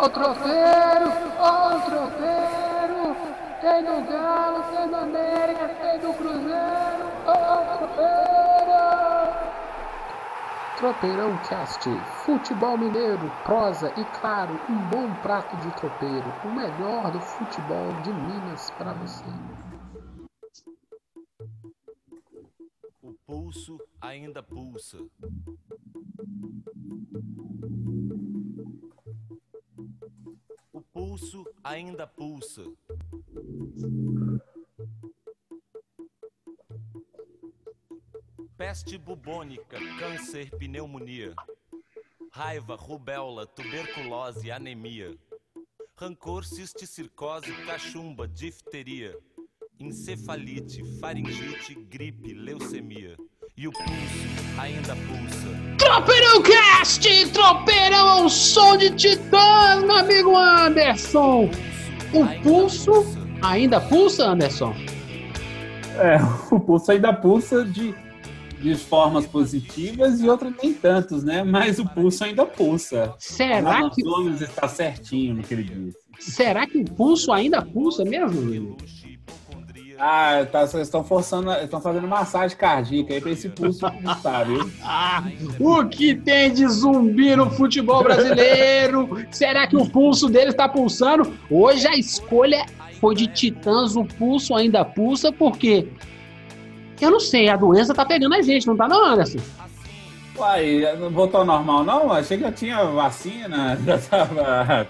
Ó o tropeiro, ó. Tem do Galo, tem do América, tem do Cruzeiro. Ó o. Tropeirão Cast, futebol mineiro, prosa e claro, um bom prato de tropeiro, o melhor do futebol de Minas para você. O pulso ainda pulsa. Pulso ainda pulsa. Peste bubônica, câncer, pneumonia. Raiva, rubéola, tuberculose, anemia. Rancor, cisticircose, cachumba, difteria. Encefalite, faringite, gripe, leucemia. E o pulso ainda pulsa. Tropeirão Cast, tropeirão ao som de titãs, meu amigo Anderson. O pulso pulsa. ainda pulsa, Anderson? É, o pulso ainda pulsa de, de formas positivas e outras nem tantos, né? Mas o pulso ainda pulsa. Será Alan que, Gomes está certinho no que ele disse. será que o pulso ainda pulsa mesmo? amigo? Ah, tá, vocês estão forçando, estão fazendo massagem cardíaca aí pra esse pulso pulsar, viu? Ah, o que tem de zumbi no futebol brasileiro? Será que o pulso dele está pulsando? Hoje a escolha foi de Titãs, o pulso ainda pulsa, porque eu não sei, a doença tá pegando a gente, não tá não, Anderson? Uai, não voltou ao normal não? Achei que já tinha vacina, já tava...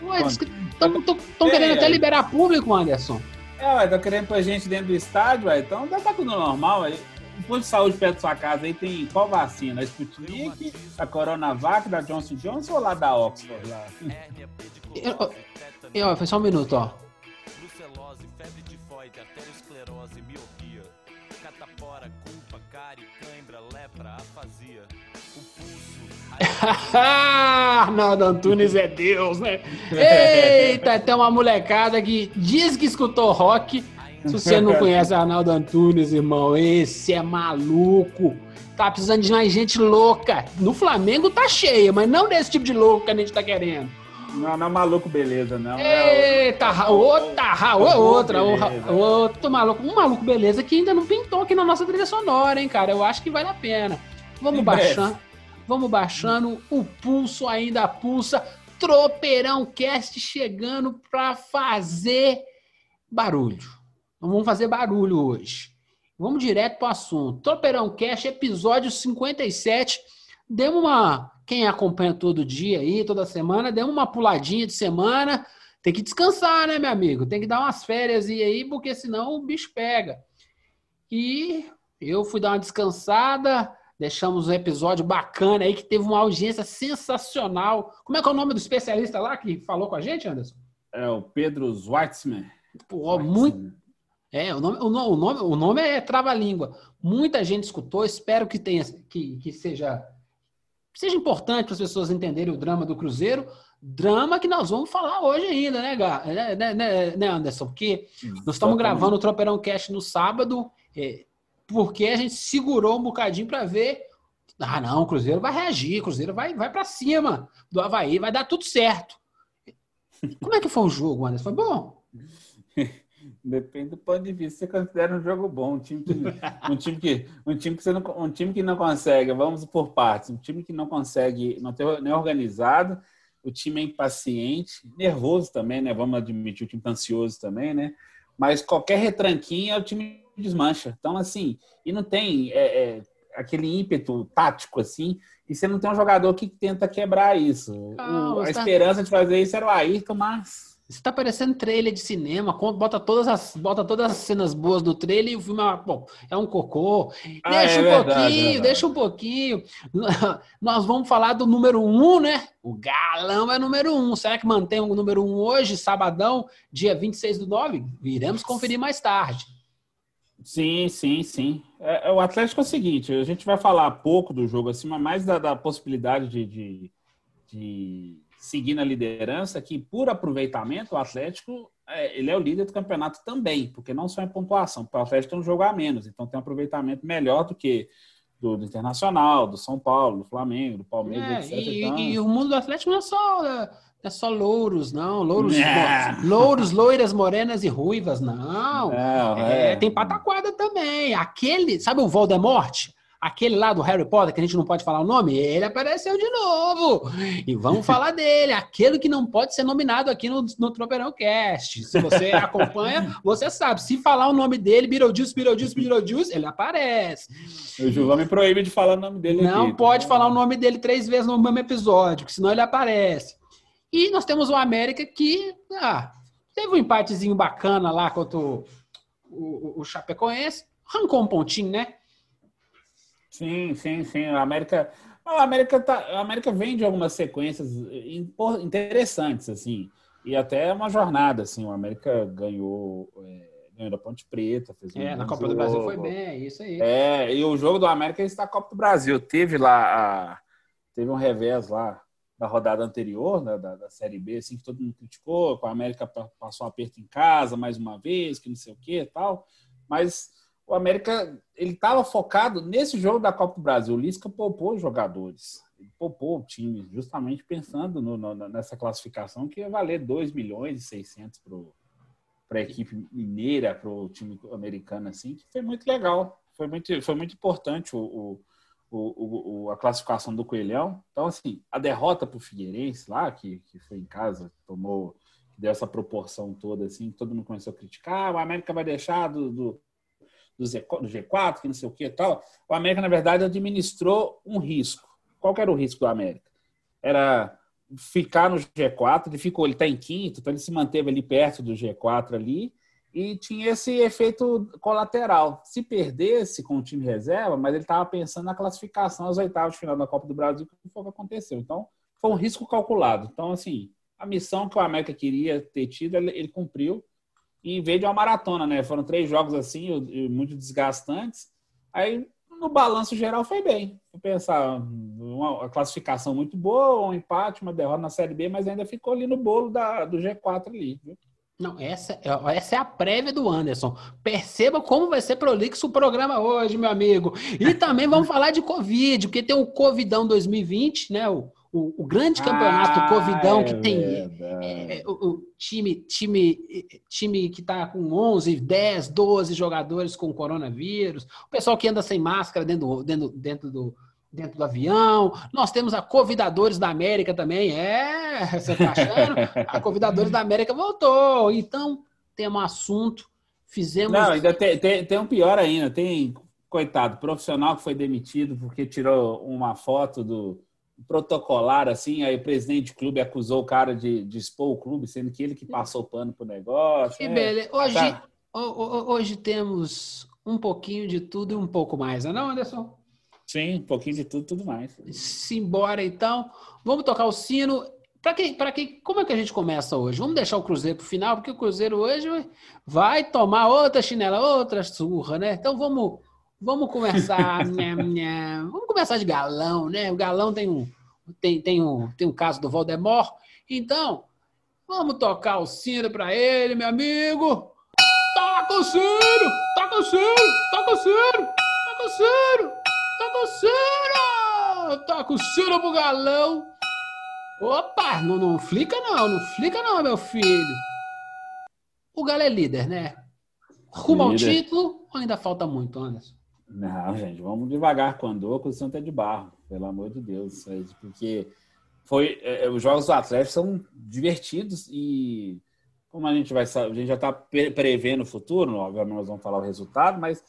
Estão querendo até liberar público, Anderson. É, ué, tá querendo pôr gente dentro do estádio, ué, então tá tudo normal aí. O posto de saúde perto da sua casa aí tem qual vacina? A Sputnik, a Coronavac, da Johnson Johnson ou lá da Oxford? Lá? Eu- eu- foi só um minuto, ó. Arnaldo Antunes é Deus, né? Eita, tem uma molecada que diz que escutou rock. Se você não conhece Arnaldo Antunes, irmão, esse é maluco. Tá precisando de mais gente louca. No Flamengo tá cheia, mas não desse tipo de louco que a gente tá querendo. Não, não é maluco, beleza, não. É Eita, ra- outra, ra- outra, o- Beleza. outro maluco. Um maluco beleza que ainda não pintou aqui na nossa trilha sonora, hein, cara? Eu acho que vale a pena. Vamos baixando, vamos baixando. O pulso ainda pulsa. Tropeirão Cast chegando pra fazer barulho. Vamos fazer barulho hoje. Vamos direto pro assunto. Tropeirão Cast, episódio 57. Demos uma. Quem acompanha todo dia aí, toda semana, demos uma puladinha de semana. Tem que descansar, né, meu amigo? Tem que dar umas férias e aí, porque senão o bicho pega. E eu fui dar uma descansada. Deixamos um episódio bacana aí que teve uma audiência sensacional. Como é que é o nome do especialista lá que falou com a gente, Anderson? É o Pedro Schwartzman. Pô, muito, é, o nome, o nome, o nome, é trava-língua. Muita gente escutou, espero que tenha que, que seja seja importante para as pessoas entenderem o drama do Cruzeiro. Drama que nós vamos falar hoje ainda, né, Gá? né, né, né, né, Anderson? Porque nós estamos gravando o Tropeirão Cast no sábado, é, porque a gente segurou um bocadinho para ver. Ah, não, o Cruzeiro vai reagir, o Cruzeiro vai, vai para cima do Havaí, vai dar tudo certo. Como é que foi o jogo, Anderson? Foi bom? Depende do ponto de vista. Você considera um jogo bom, um time que, um time que, um time que, não, um time que não consegue, vamos por partes, um time que não consegue, não tem nem organizado, o time é impaciente, nervoso também, né? Vamos admitir, o time tá ansioso também, né? Mas qualquer retranquinha, o time desmancha. Então, assim, e não tem é, é, aquele ímpeto tático, assim, e você não tem um jogador que tenta quebrar isso. Ah, O- a tá- esperança de fazer isso era o Ayrton, mas Isso tá parecendo trailer de cinema, bota todas as, bota todas as cenas boas do trailer e o filme é, bom, é um cocô. Ah, deixa é um verdade, pouquinho, verdade. deixa um pouquinho. Nós vamos falar do número um, né? O galão é número um. Será que mantém o número um hoje, sabadão, dia 26 do 9? Viremos conferir mais tarde. Sim, sim, sim. É, é, o Atlético é o seguinte, a gente vai falar pouco do jogo assim, mas mais da, da possibilidade de, de, de seguir na liderança, que por aproveitamento o Atlético é, ele é o líder do campeonato também, porque não só em pontuação, o Atlético tem um jogo a menos, então tem um aproveitamento melhor do que do, do Internacional, do São Paulo, do Flamengo, do Palmeiras, É, etc. e, Então, e o mundo do Atlético não é só. É, é só louros, não. Louros, Não. louros, loiras, morenas e ruivas, não. Não, É, é. tem pataquada também. Aquele, sabe o Voldemort? Aquele lá do Harry Potter, que a gente não pode falar o nome, ele apareceu de novo. E vamos falar dele. Aquele que não pode ser nominado aqui no, no Tropeirão Cast. Se você acompanha, você sabe. Se falar o nome dele, Beetlejuice, Beetlejuice, Beetlejuice, ele aparece. O Gilvão me proíbe de falar o nome dele Não aqui, tá pode bom? falar o nome dele três vezes no mesmo episódio, que senão ele aparece. E nós temos o América que ah, teve um empatezinho bacana lá contra o, o, o Chapecoense. Arrancou um pontinho, né? Sim, sim, sim. A América, a América, tá, a América vem de algumas sequências interessantes, assim, e até uma jornada, assim. O América ganhou, é, ganhou da Ponte Preta, fez um É, na Copa do Brasil jogo. foi bem, é isso aí. É, e o jogo do América está na Copa do Brasil. Teve lá, a- teve um revés lá da rodada anterior, né, da, da Série B, assim, que todo mundo criticou, que o América pa- passou um aperto em casa mais uma vez, que não sei o que tal. Mas o América, ele estava focado nesse jogo da Copa do Brasil. O Lisca poupou jogadores, ele poupou o time, justamente pensando no- no- nessa classificação que ia valer 2 milhões e 600 para a equipe mineira, para o time americano, assim, que foi muito legal. Foi muito, foi muito importante o, o, o, o- a classificação do Coelhão. Então, assim, a derrota para o Figueirense lá, que, que foi em casa, tomou, que deu essa proporção toda, assim, todo mundo começou a criticar, "Ah, o América vai deixar do, do, do, Z- do G4, que não sei o que e tal. O América, na verdade, administrou um risco. Qual era o risco do América? Era ficar no G4, ele ficou, ele está em quinto, então ele se manteve ali perto do G4 ali, e tinha esse efeito colateral. Se perdesse com o time reserva, mas ele estava pensando na classificação às oitavas de final da Copa do Brasil, que foi o que aconteceu. Então, foi um risco calculado. Então, assim, a missão que o América queria ter tido, ele, cumpriu, e veio de uma maratona, né? Foram três jogos assim, muito desgastantes. Aí, no balanço geral, foi bem. Vou pensar, uma, uma classificação muito boa, um empate, uma derrota na Série B, mas ainda ficou ali no bolo da, do G4 ali. Viu? Não, essa, essa é a prévia do Anderson. Perceba como vai ser prolixo o programa hoje, meu amigo. E também vamos falar de Covid, porque tem o Covidão 2020, né? O, o, o grande campeonato Ah, Covidão é que tem é, o, o time, time, time que está com 11, 10, 12 jogadores com coronavírus, o pessoal que anda sem máscara dentro, dentro, dentro, do, dentro do avião. Nós temos a Convidadores da América também. É, você tá achando? A Convidadores da América voltou. Então, temos assunto. Fizemos. Não, ainda tem, tem, tem um pior ainda. Tem, coitado, profissional que foi demitido porque tirou uma foto do protocolar, assim, aí o presidente do clube acusou o cara de, de expor o clube, sendo que ele que passou pano pro negócio. Que É, beleza. Hoje, tá. ho- ho- hoje temos um pouquinho de tudo e um pouco mais, não é não, Anderson? Sim, um pouquinho de tudo tudo mais. Simbora então. Vamos tocar o sino. Para quem, para quem, como é que a gente começa hoje? Vamos deixar o Cruzeiro para o final, porque o Cruzeiro hoje vai tomar outra chinela, outra surra, né? Então vamos, vamos começar. vamos começar de galão, né? O galão tem um, tem, tem um, tem um caso do Voldemort. Então, vamos tocar o sino para ele, meu amigo. Toca o sino! Toca o sino! Toca o sino! Toca o sino! O sino! Toca o sino pro galão! Opa! Não, não flica não, não flica não, meu filho. O Galo é líder, né? Rumo ao Líder. título ou ainda falta muito, Anderson? Não, gente, vamos devagar com o Andor, com o Santa de Barro, pelo amor de Deus. Porque foi, é, os jogos do Atlético são divertidos e como a gente vai a gente já está prevendo o futuro, obviamente nós vamos falar o resultado, mas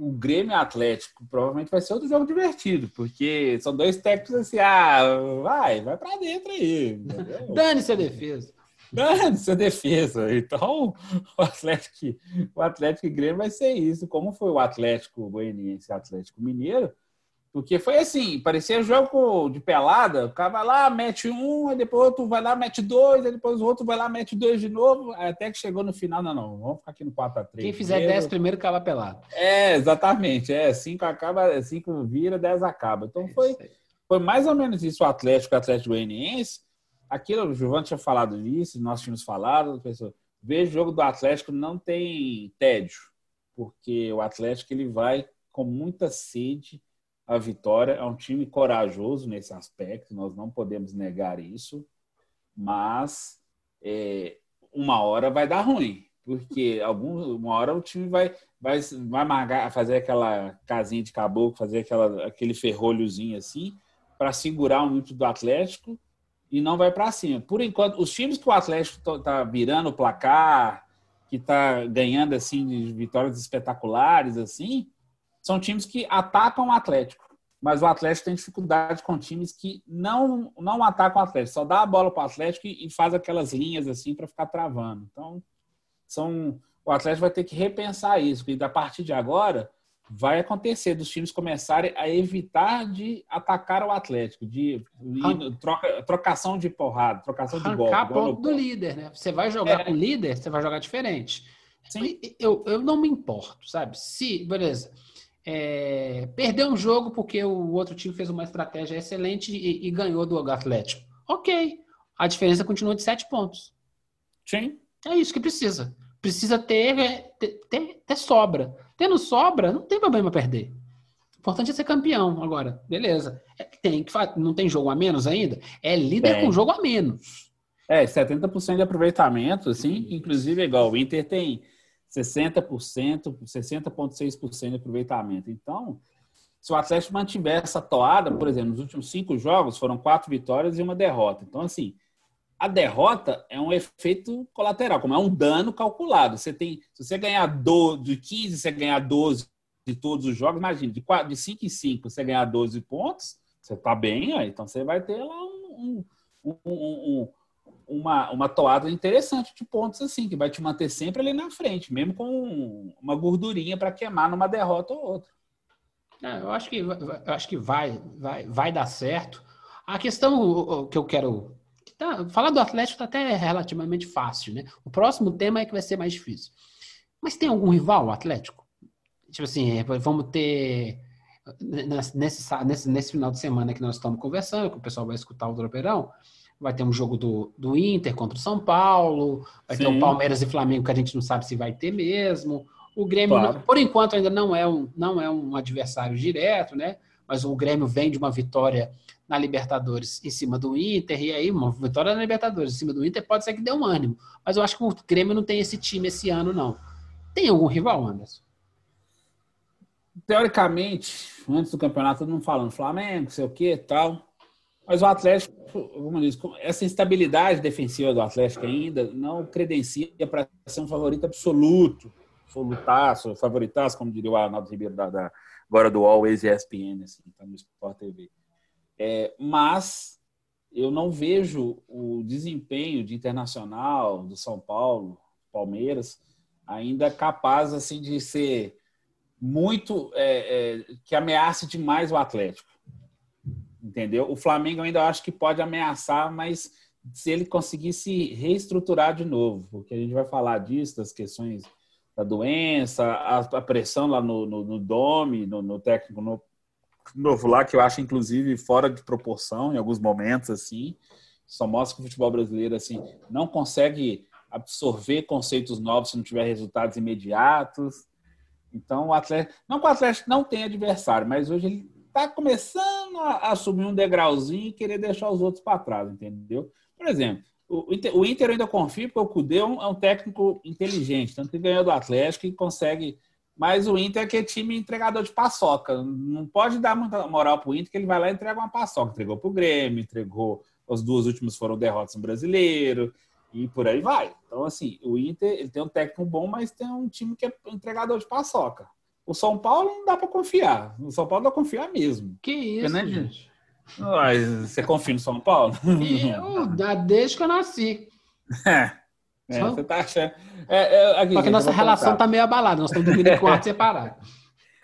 o Grêmio Atlético provavelmente vai ser outro jogo divertido, porque são dois técnicos assim, ah, vai, vai para dentro aí. Dane-se a defesa. Dane sua defesa. Então, o Atlético, o Atlético e Grêmio vai ser isso. Como foi o Atlético Goianiense e o Atlético Mineiro? Porque foi assim, parecia jogo de pelada. O cara vai lá, mete um, aí depois outro vai lá, mete dois, aí depois o outro vai lá, mete dois de novo. Até que chegou no final, não, não, vamos ficar aqui no 4x3. Quem fizer 10 primeiro cava pelado. É, exatamente. É, cinco acaba, cinco vira, 10 acaba. Então foi, foi mais ou menos isso o Atlético, o Atlético Goianiense. Aquilo, o Giovanni tinha falado disso, nós tínhamos falado, a pessoa, veja o jogo do Atlético não tem tédio, porque o Atlético ele vai com muita sede à vitória, é um time corajoso nesse aspecto, nós não podemos negar isso. mas é, uma hora vai dar ruim, porque algum, uma hora o time vai, vai, vai marcar, fazer aquela casinha de caboclo, fazer aquela, aquele ferrolhozinho assim, para segurar o nível do Atlético e não vai para cima. Por enquanto, os times que o Atlético está virando o placar, que está ganhando assim de vitórias espetaculares assim, são times que atacam o Atlético. Mas o Atlético tem dificuldade com times que não não atacam o Atlético, só dá a bola para o Atlético e, e faz aquelas linhas assim para ficar travando. Então, são o Atlético vai ter que repensar isso, porque a partir de agora vai acontecer dos times começarem a evitar de atacar o Atlético, de troca, trocação de porrada, trocação de bola. Arrancar ponto do líder, né? Você vai jogar é. com o líder, você vai jogar diferente. Sim. Eu, eu não me importo, sabe? Se, beleza, é, perder um jogo porque o outro time fez uma estratégia excelente e, e ganhou do Atlético. Ok. A diferença continua de sete pontos. Sim. É isso que precisa. Precisa ter, ter, ter, ter sobra. Tendo sobra, não tem problema perder. O importante é ser campeão. Agora, beleza. É, tem que não tem jogo a menos ainda? É líder tem. com jogo a menos. É, 70% de aproveitamento, assim, inclusive é igual o Inter tem 60%, 60,6% de aproveitamento. Então, se o Atlético mantiver essa toada, por exemplo, nos últimos cinco jogos foram quatro vitórias e uma derrota. Então, assim, a derrota é um efeito colateral, como é um dano calculado. Você tem, se você ganhar do, de 15, você ganhar 12 de todos os jogos, imagina, de, 4, de 5 em 5 você ganhar 12 pontos, você está bem, ó, então você vai ter lá um, um, um, uma, uma toada interessante de pontos assim, que vai te manter sempre ali na frente, mesmo com uma gordurinha para queimar numa derrota ou outra. É, eu acho que, eu acho que vai, vai, vai dar certo. A questão que eu quero Tá, falar do Atlético tá até relativamente fácil, né? O próximo tema é que vai ser mais difícil. Mas tem algum rival, o Atlético? Tipo assim, é, vamos ter. Nesse, nesse, nesse final de semana que nós estamos conversando, que o pessoal vai escutar o Dropeirão, vai ter um jogo do, do Inter contra o São Paulo, vai Sim. ter o Palmeiras e Flamengo que a gente não sabe se vai ter mesmo. O Grêmio, claro. por enquanto, ainda não é, um, não é um adversário direto, né? Mas o Grêmio vem de uma vitória na Libertadores em cima do Inter, e aí uma vitória na Libertadores em cima do Inter pode ser que dê um ânimo. Mas eu acho que o Grêmio não tem esse time esse ano, não. Tem algum rival, Anderson? Teoricamente, antes do campeonato, todo mundo falando Flamengo, sei o que tal. Mas o Atlético, como diz, essa instabilidade defensiva do Atlético ainda não credencia para ser um favorito absoluto, absolutaço, favoritaço, como diria o Arnaldo Ribeiro da, da agora do Always ESPN, assim, tá no Sport TV. É, mas eu não vejo o desempenho de Internacional, do São Paulo, Palmeiras, ainda capaz assim de ser muito é, é, que ameace demais o Atlético. Entendeu? O Flamengo ainda acho que pode ameaçar, mas se ele conseguir se reestruturar de novo, porque a gente vai falar disso, das questões da doença, a, a pressão lá no, no, no Dome, no, no técnico, no novo lá, que eu acho, inclusive, fora de proporção em alguns momentos, assim. Só mostra que o futebol brasileiro, assim, não consegue absorver conceitos novos se não tiver resultados imediatos. Então, o Atlético... Não que o Atlético não tenha adversário, mas hoje ele está começando a, subir um degrauzinho e querer deixar os outros para trás, entendeu? Por exemplo, o Inter, o Inter ainda confia porque o Cudê é um, é um técnico inteligente, tanto que ganhou do Atlético e consegue mas o Inter é que é time entregador de paçoca. Não pode dar muita moral pro Inter, que ele vai lá e entrega uma paçoca. Entregou pro Grêmio, entregou. As duas últimas foram derrotas no brasileiro e por aí vai. Então, assim, o Inter ele tem um técnico bom, mas tem um time que é entregador de paçoca. O São Paulo não dá para confiar. O São Paulo dá pra confiar mesmo. Que isso, né, gente? Mas você confia no São Paulo? Eu, desde que eu nasci. É. É, você tá achando. É, é, aqui, Só que nossa relação contar. tá meio abalada, nós estamos dormindo em quarto separado.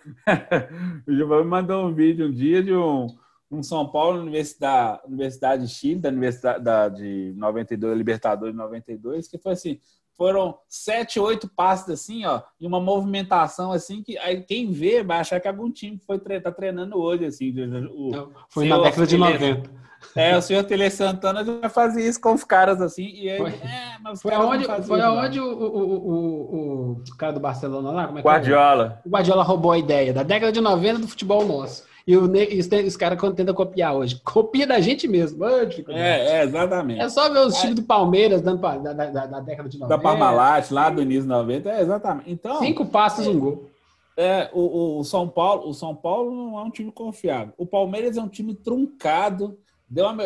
o Giovanni me mandou um vídeo um dia de um, um São Paulo, Universidade, Universidade de Chile, da Universidade da, de 92, Libertadores de 92, que foi assim: foram sete, oito passes assim, ó, e uma movimentação assim que aí quem vê vai achar que algum time foi tá treinando hoje, assim. O, Não, foi na década de 90. É, o senhor Tele Santana já fazia isso com os caras assim. E aí, foi, é, mas foi aonde, foi aonde o, o, o, o, cara do Barcelona lá? Como é Guardiola. É? O Guardiola roubou a ideia da década de 90 do futebol nosso. E, o, e os, os caras tentam copiar hoje, copia da gente mesmo. É, é, exatamente. É só ver os times do Palmeiras dando pra, da, da, da, década de 90. Da Parmalat, lá do início de 90, é, exatamente. Então, Cinco passos, é, um gol. É, o, o, São Paulo, o São Paulo não é um time confiável. O Palmeiras é um time truncado. Deu uma,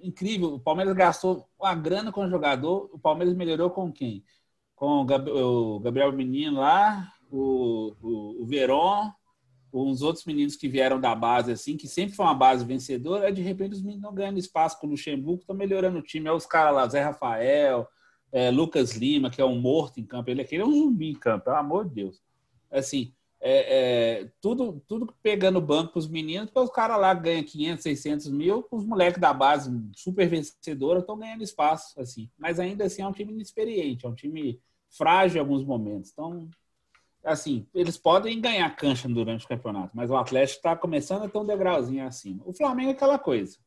incrível. O Palmeiras gastou uma grana com o jogador. O Palmeiras melhorou com quem? Com o Gabriel Menino lá, o, o, o Veron, uns outros meninos que vieram da base, assim, que sempre foi uma base vencedora. De repente, os meninos não ganhando espaço com o Luxemburgo, estão melhorando o time. É os caras lá, Zé Rafael, é, Lucas Lima, que é um morto em campo. Ele, aquele é um zumbi em campo, pelo amor de Deus assim, é, é, tudo, tudo pegando banco para os meninos, porque os caras lá ganham 500, 600 mil, os moleques da base super vencedora estão ganhando espaço, assim. Mas ainda assim é um time inexperiente, é um time frágil em alguns momentos. Então, assim, eles podem ganhar cancha durante o campeonato, mas o Atlético está começando a ter um degrauzinho acima. O Flamengo é aquela coisa.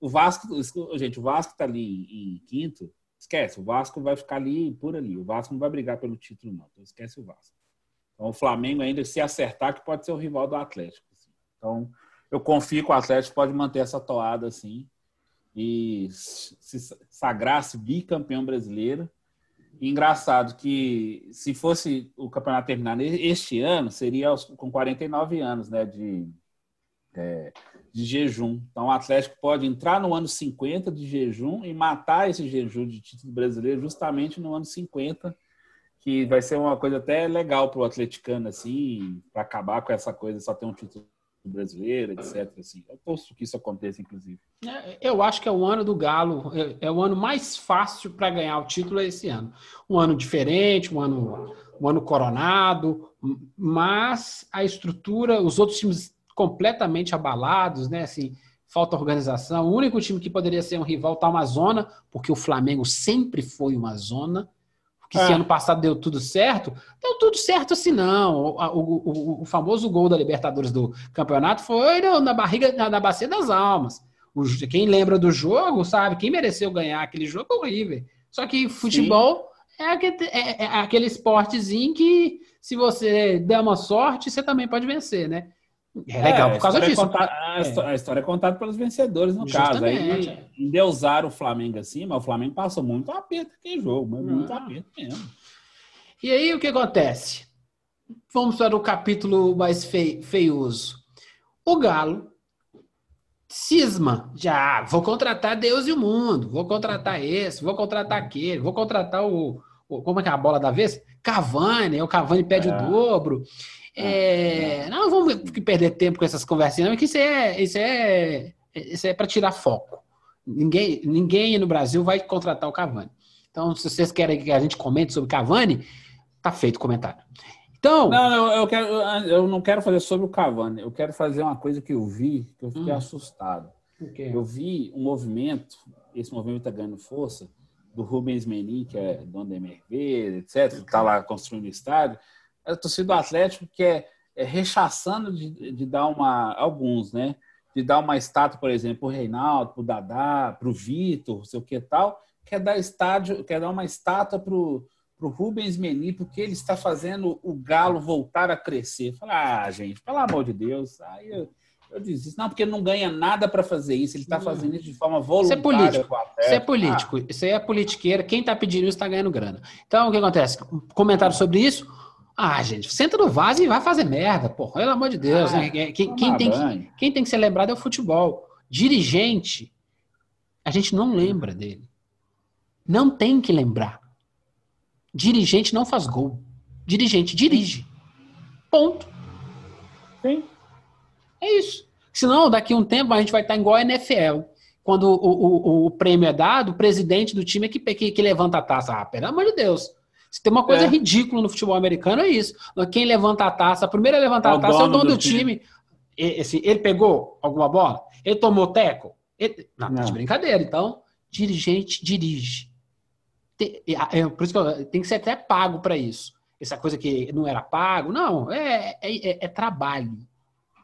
O Vasco, gente, o Vasco está ali em, quinto, esquece, o Vasco vai ficar ali por ali. O Vasco não vai brigar pelo título, não. Então esquece o Vasco. Então, o Flamengo ainda se acertar que pode ser o rival do Atlético. Assim. Então, eu confio que o Atlético pode manter essa toada assim e se sagrar-se bicampeão brasileiro. Engraçado que se fosse o campeonato terminar este ano, seria com 49 anos né, de, é, de jejum. Então o Atlético pode entrar no ano 50 de jejum e matar esse jejum de título brasileiro justamente no ano 50 que vai ser uma coisa até legal para o atleticano, assim, para acabar com essa coisa, só ter um título brasileiro, etc. Assim. Eu posso que isso aconteça, inclusive. É, eu acho que é o ano do Galo, é, é o ano mais fácil para ganhar o título esse ano. Um ano diferente, um ano, um ano coronado, mas a estrutura, os outros times completamente abalados, né? Assim, falta organização. O único time que poderia ser um rival está uma zona, porque o Flamengo sempre foi uma zona que se é. ano passado deu tudo certo, deu tudo certo assim não. O, o, o, famoso gol da Libertadores do campeonato foi na barriga, na, na bacia das almas. O, quem lembra do jogo sabe, quem mereceu ganhar aquele jogo é o River. Só que futebol é aquele, é, é aquele esportezinho que se você der uma sorte, você também pode vencer, né? É legal é, por causa é disso. É contada, a, a, história é contada pelos vencedores, no Justamente. caso. Aí endeusaram o Flamengo assim, mas o Flamengo passou muito aperto aquele jogo, mas muito ah. aperto mesmo. E aí o que acontece? Vamos para o capítulo mais fei feioso. O Galo cisma, já ah, vou contratar Deus e o mundo, vou contratar esse, vou contratar aquele, vou contratar o, o como é que é a bola da vez? Cavani, o Cavani pede é. o dobro. É, não vamos perder tempo com essas conversinhas, porque isso é, isso é, isso é para tirar foco. Ninguém, ninguém no Brasil vai contratar o Cavani. Então, se vocês querem que a gente comente sobre Cavani, tá feito o comentário. Então. Não, eu, eu, quero, eu não quero fazer sobre o Cavani. Eu quero fazer uma coisa que eu vi, que eu fiquei hum. assustado. Okay. Eu vi um movimento, esse movimento está ganhando força, do Rubens Menin, que é dono da MRV, etc., que está lá construindo o estádio a torcida do Atlético que é, é rechaçando de, de, dar uma. Alguns, né? De dar uma estátua, por exemplo, para o Reinaldo, para o Dadá, para o Vitor, não sei o que tal, quer dar estádio, quer dar uma estátua para o Rubens Meni, porque ele está fazendo o Galo voltar a crescer. Falar, ah, gente, pelo amor de Deus, aí eu, eu desisto. Não, porque ele não ganha nada para fazer isso, ele está fazendo isso de forma voluntária. Isso é político. Isso é político. Ah. Isso é politiqueira. Quem está pedindo isso está ganhando grana. Então, o que acontece? Comentário sobre isso. Ah, gente, senta no vaso e vai fazer merda, porra. Pelo amor de Deus, né? ah, né? Quem, quem tem que, quem tem que ser lembrado é o futebol. Dirigente, a gente não lembra dele. Não tem que lembrar. Dirigente não faz gol. Dirigente dirige. Ponto. Sim. É isso. Senão, daqui a um tempo, a gente vai estar igual a NFL. Quando o, o, o prêmio é dado, o presidente do time é que, que, que levanta a taça. Ah, pelo amor de Deus. Se tem uma coisa é. ridícula no futebol americano, é isso. Quem levanta a taça, a primeira a levantar é a taça é o dono do, do time. time. Esse, ele pegou alguma bola? Ele tomou teco? Ele... Não, Não. de brincadeira. Então, dirigente dirige. Tem, é, por isso que eu, tem que ser até pago para isso. Essa coisa que não era pago. Não, é, é, é, é trabalho.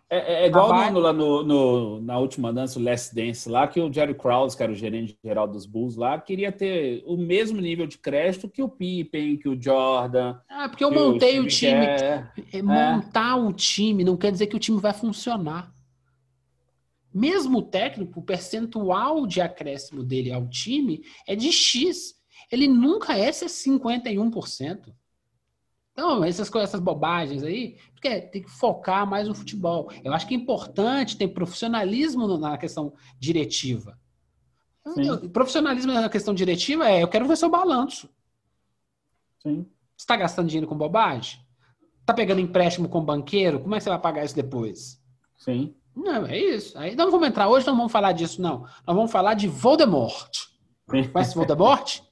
É, é igual no, lá no, no, na última dança, o Last Dance, lá, que o Jerry Krause, que era o gerente geral dos Bulls lá, queria ter o mesmo nível de crédito que o Pippen, que o Jordan. Ah, porque eu montei o, o time. É, montar o time não quer dizer que o time vai funcionar. mesmo o técnico, o percentual de acréscimo dele ao time é de X. Ele nunca é 51%. Então, essas coisas, essas bobagens aí, porque tem que focar mais no futebol. Eu acho que é importante ter profissionalismo na questão diretiva. Sim. Profissionalismo na questão diretiva é eu quero ver seu balanço. Sim. Você está gastando dinheiro com bobagem? Está pegando empréstimo com banqueiro? Como é que você vai pagar isso depois? Sim. Não, é isso. Aí não vamos entrar hoje, não vamos falar disso, não. Nós vamos falar de Voldemort. Conhece Voldemort?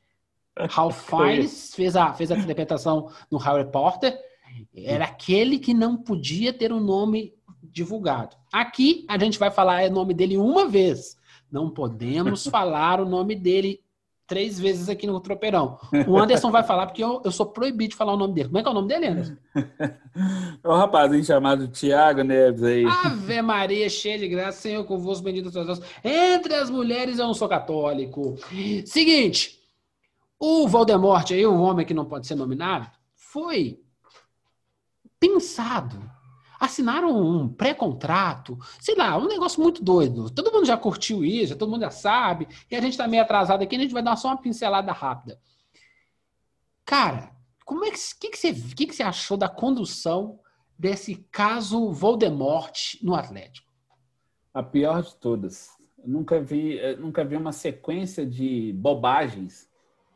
Ralph Fiennes fez a, fez a interpretação no Harry Potter. Era aquele que não podia ter um nome divulgado. Aqui a gente vai falar o nome dele uma vez. Não podemos falar o nome dele três vezes aqui no Tropeirão. O Anderson vai falar porque eu, eu sou proibido de falar o nome dele. Como é que é o nome dele, Anderson? É um rapazinho chamado Tiago Neves aí. Ave Maria, cheia de graça, Senhor convosco, bendito sois vós. Entre as mulheres eu não sou católico. Seguinte, o Voldemort aí, o homem que não pode ser nominado, foi pensado. Assinaram um pré-contrato, sei lá, um negócio muito doido. Todo mundo já curtiu isso, todo mundo já sabe. E a gente tá meio atrasado aqui, a gente vai dar só uma pincelada rápida. Cara, como é que, que, que, você, que, que você achou da condução desse caso Voldemort no Atlético? A pior de todas. Eu nunca vi, nunca vi uma sequência de bobagens.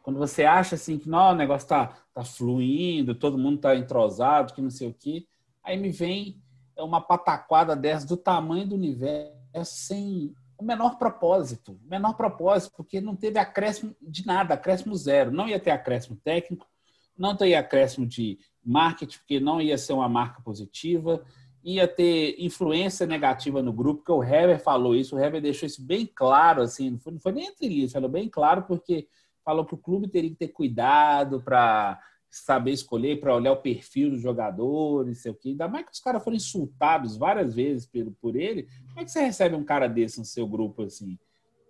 Quando você acha assim que não, o negócio tá, tá fluindo, todo mundo tá entrosado, que não sei o quê. Aí me vem uma pataquada dessa do tamanho do universo, sem o menor propósito. O menor propósito, porque não teve acréscimo de nada, acréscimo zero. Não ia ter acréscimo técnico, não teria acréscimo de marketing, porque não ia ser uma marca positiva, ia ter influência negativa no grupo, porque o Heber falou isso, o Heber deixou isso bem claro, assim, não foi, não foi nem entre linhas, falou bem claro, porque falou que o clube teria que ter cuidado para saber escolher, para olhar o perfil do jogador, não sei o quê. Ainda mais que os caras foram insultados várias vezes por, por ele. Como é que você recebe um cara desse no seu grupo assim?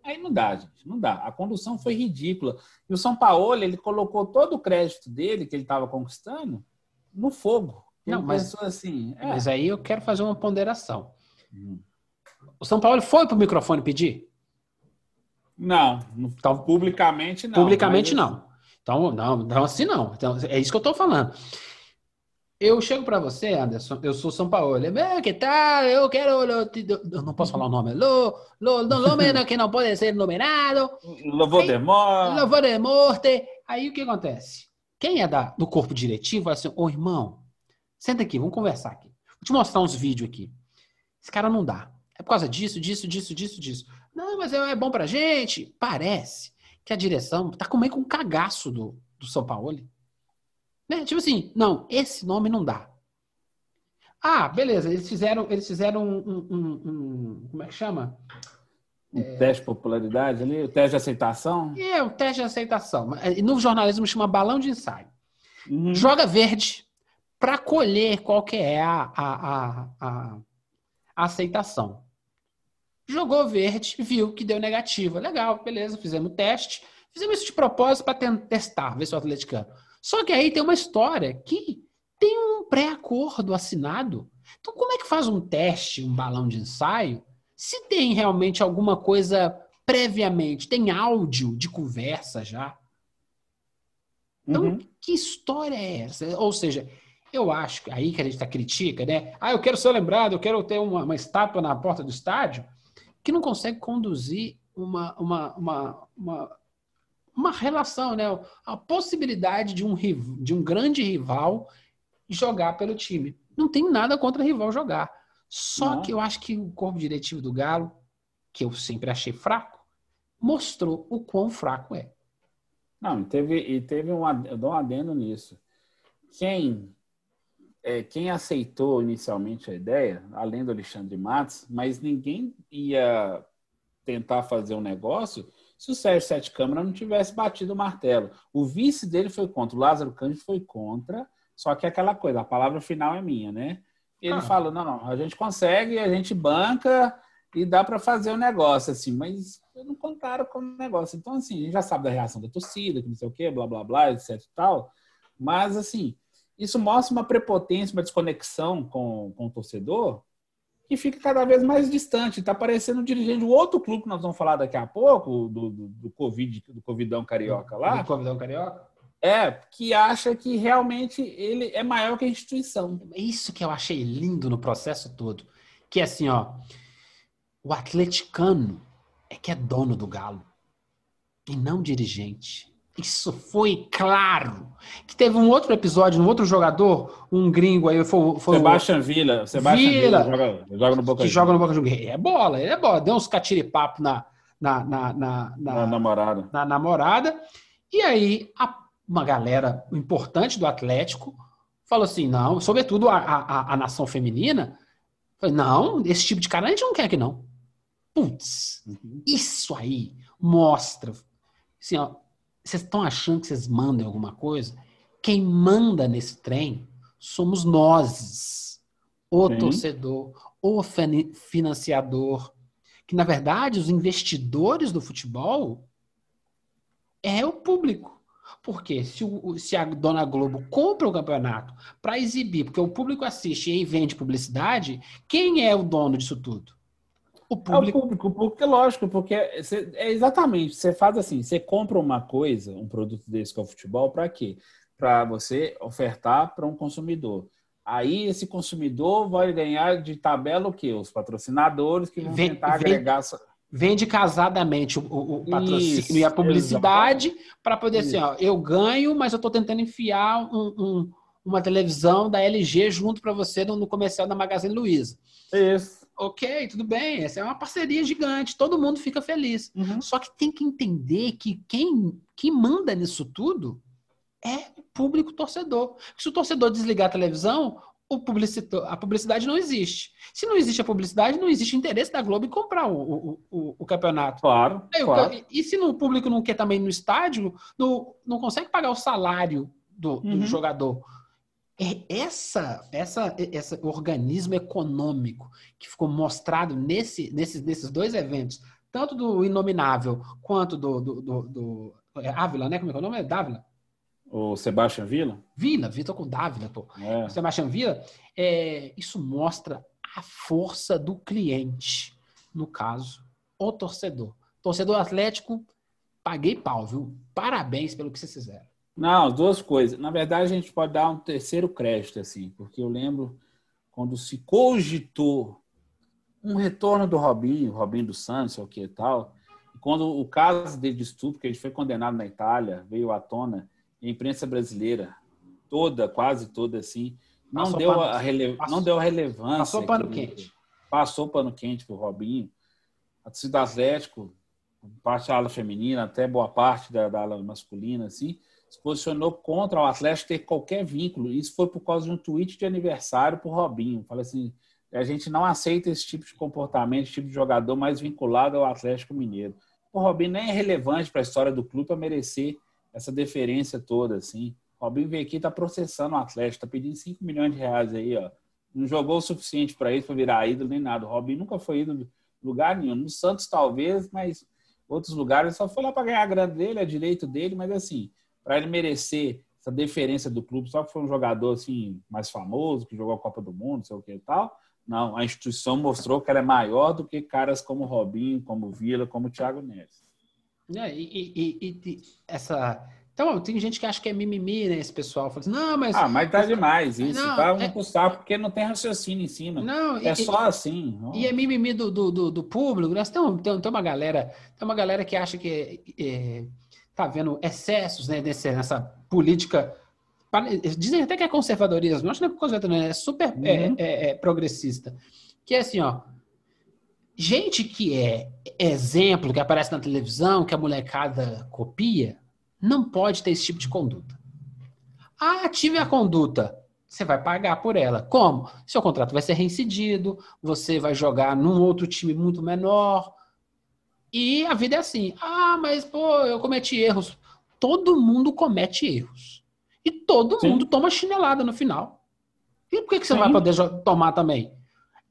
Aí não dá, gente, não dá. A condução foi ridícula. E o São Paulo, ele colocou todo o crédito dele, que ele estava conquistando, no fogo. Não, mas- assim. É, Mas aí eu quero fazer uma ponderação. O São Paulo foi pro microfone pedir? Não, não- Então, publicamente não. Publicamente mas- não. Então, não, então assim não. Então, é isso que eu tô falando. Eu chego para você, Anderson, eu sou São Paulo. É, que tal? Eu quero. Eu não posso falar o nome. Lo, lo, lo que não pode ser nominado. Louvou demora. Louvor de morte. Aí o que acontece? Quem é da, do corpo diretivo vai assim: Ô irmão, senta aqui, vamos conversar aqui. Vou te mostrar uns vídeos aqui. Esse cara não dá. É por causa disso, disso, disso, disso, disso. Não, mas é, é bom pra gente. Parece que a direção tá com meio com um cagaço do, do São Paulo. Né? Tipo assim, não, esse nome não dá. Ah, beleza, eles fizeram, eles fizeram um, um- um- como é que chama? Um teste de popularidade ali, o teste de aceitação. É, o teste de aceitação. E No jornalismo chama balão de ensaio. Uhum. Joga verde para colher qual que é a, a, a- a aceitação. Jogou verde, viu que deu negativa. Legal, beleza, fizemos o teste. Fizemos isso de propósito para testar, ver se o atleticano. Só que aí tem uma história que tem um pré-acordo assinado. Então, como é que faz um teste, um balão de ensaio, se tem realmente alguma coisa previamente? Tem áudio de conversa já? Então, Uhum. que história é essa? Ou seja, eu acho que aí que a gente tá critica, né? Ah, eu quero ser lembrado, eu quero ter uma, uma estátua na porta do estádio, que não consegue conduzir uma, uma, uma, uma, uma relação, né? A possibilidade de um, de um grande rival jogar pelo time. Não tem nada contra rival jogar. Só Não. que eu acho que o corpo diretivo do Galo, que eu sempre achei fraco, mostrou o quão fraco é. Não, e teve, e teve um, eu dou um adendo nisso. Quem, é, quem aceitou inicialmente a ideia, além do Alexandre Matos, mas ninguém ia tentar fazer um negócio se o Sérgio Sete Câmara não tivesse batido o martelo. O vice dele foi contra, o Lázaro Cândido foi contra, só que é aquela coisa, a palavra final é minha, né? Ele Ah. falou, não, não, a gente consegue, a gente banca e dá para fazer o negócio, assim, mas não contaram com o negócio. Então, assim, a gente já sabe da reação da torcida, que não sei o quê, blá, blá, blá, etc e tal, mas, assim, isso mostra uma prepotência, uma desconexão com, com o torcedor que fica cada vez mais distante. Está parecendo um dirigente do outro clube que nós vamos falar daqui a pouco, do, do, do Covid, do Covidão Carioca lá. Do Covidão Carioca? É, que acha que realmente ele é maior que a instituição. É isso que eu achei lindo no processo todo. Que é assim, ó, o atleticano é que é dono do galo e não dirigente. Isso foi claro. Que teve um outro episódio, um outro jogador, um gringo aí, foi, foi Sebastian Villa. Sebastian Villa, Villa joga, joga, no Boca Que joga no Boca Juniors. É bola, é bola. Deu uns catiripapo na, na, na, na, na, namorada. na namorada. E aí, a, uma galera importante do Atlético falou assim: não, sobretudo a, a, a nação feminina, falou, não, esse tipo de cara a gente não quer aqui, não. Putz, uhum. isso aí mostra. Assim, ó, vocês estão achando que vocês mandam alguma coisa? Quem manda nesse trem somos nós, o Sim. torcedor, o financiador, que na verdade os investidores do futebol é o público. Porque se, o, se a Dona Globo compra o campeonato para exibir, porque o público assiste e vende publicidade, quem é o dono disso tudo? O público. É o público, o público é lógico, porque você, é exatamente, você faz assim, você compra uma coisa, um produto desse que é o futebol, para quê? Para você ofertar para um consumidor. Aí esse consumidor vai ganhar de tabela o quê? Os patrocinadores que vão vem, tentar agregar. Vende casadamente o, o patrocínio Isso, e a publicidade para poder Isso. assim, ó, eu ganho, mas eu estou tentando enfiar um, um, uma televisão da LG junto para você no, no comercial da Magazine Luiza. Isso ok, tudo bem, essa é uma parceria gigante, todo mundo fica feliz. Uhum. Só que tem que entender que quem, quem manda nisso tudo é o público torcedor. Se o torcedor desligar a televisão, o a publicidade não existe. Se não existe a publicidade, não existe interesse da Globo em comprar o, o, o, o campeonato. Claro, Aí, claro. E se o público não quer também no estádio, não, não consegue pagar o salário do, uhum. do jogador essa, essa, esse organismo econômico que ficou mostrado nesse, nesses, nesses dois eventos, tanto do Inominável quanto do, do, do, do é Ávila, né? Como é que é o nome? É Dávila? O Sebastião Vila? Vila, Vitor com Dávila, pô. É. O Sebastião Vila, é, isso mostra a força do cliente, no caso, o torcedor. Torcedor Atlético, paguei pau, viu? Parabéns pelo que vocês fizeram. Não, duas coisas. Na verdade, a gente pode dar um terceiro crédito, assim, porque eu lembro quando se cogitou um retorno do Robinho, Robinho do Santos, ou o que e tal, quando o caso dele de estupro, que ele foi condenado na Itália, veio à tona, a imprensa brasileira, toda, quase toda, assim, não, passou deu, a rele... passou, não deu a relevância. Passou pano quente. Passou pano quente pro Robinho. A torcida Atlético, parte da ala feminina, até boa parte da, da ala masculina, assim, se posicionou contra o Atlético ter qualquer vínculo. Isso foi por causa de um tweet de aniversário o Robinho. Fala assim: a gente não aceita esse tipo de comportamento, esse tipo de jogador mais vinculado ao Atlético Mineiro. O Robinho nem é relevante para a história do clube para merecer essa deferência toda, assim. O Robinho veio aqui está processando o Atlético, está pedindo 5 milhões de reais aí, ó. Não jogou o suficiente para isso para virar ídolo nem nada. O Robinho nunca foi ídolo em lugar nenhum. No Santos, talvez, mas outros lugares só foi lá para ganhar a grana dele, é direito dele, mas assim, para ele merecer essa deferência do clube, só que foi um jogador assim mais famoso, que jogou a Copa do Mundo, sei o que e tal. Não, a instituição mostrou que ela é maior do que caras como Robinho, como Vila, como Thiago Neves. É, e, e, e, essa. Então, tem gente que acha que é mimimi, né? Esse pessoal fala assim, não, mas. Ah, mas tá demais isso. Não, tá um é... custar, porque não tem raciocínio em cima. Não, é e, só assim. E é mimimi do, do, do, do público. Né? Tem, tem, tem, uma galera, tem uma galera que acha que. É, está vendo excessos né, nesse, nessa política. Dizem até que é conservadorismo, acho que não é conservadorismo, é super uhum. é, é, é, progressista. Que é assim, ó. Gente que é exemplo, que aparece na televisão, que a molecada copia, não pode ter esse tipo de conduta. Ah, tive a conduta. Você vai pagar por ela. Como? Seu contrato vai ser reincidido, você vai jogar num outro time muito menor, e a vida é assim. Ah, mas pô, eu cometi erros. Todo mundo comete erros. E todo Sim. mundo toma chinelada no final. E por que, que você Sim. vai poder tomar também?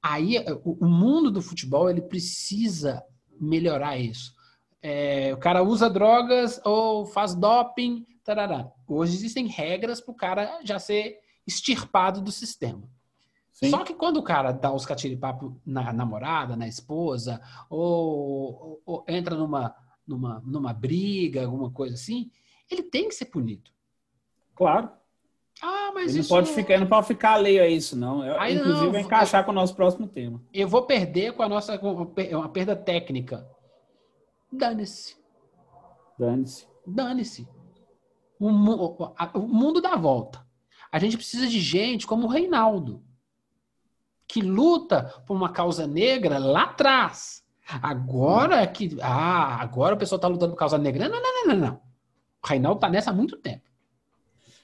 Aí o, o, mundo do futebol ele precisa melhorar isso. É, o cara usa drogas ou faz doping. Tarará. Hoje existem regras para o cara já ser extirpado do sistema. Sim. Só que quando o cara dá os catiripapo na namorada, na esposa, ou, ou- ou entra numa, numa, numa briga, alguma coisa assim, ele tem que ser punido. Claro. Ah, mas Ele não isso... pode ficar, não pode ficar alheio a isso, não. Eu, Aí inclusive, não, vai encaixar com o nosso próximo tema. Eu vou perder com a nossa... com uma perda técnica. Dane-se. Dane-se. Dane-se. O, a- o mundo dá volta. A gente precisa de gente como o Reinaldo, que luta por uma causa negra lá atrás. Agora que. Ah, agora o pessoal está lutando por causa negra. Não, não, não, não, não. O Reinaldo está nessa há muito tempo.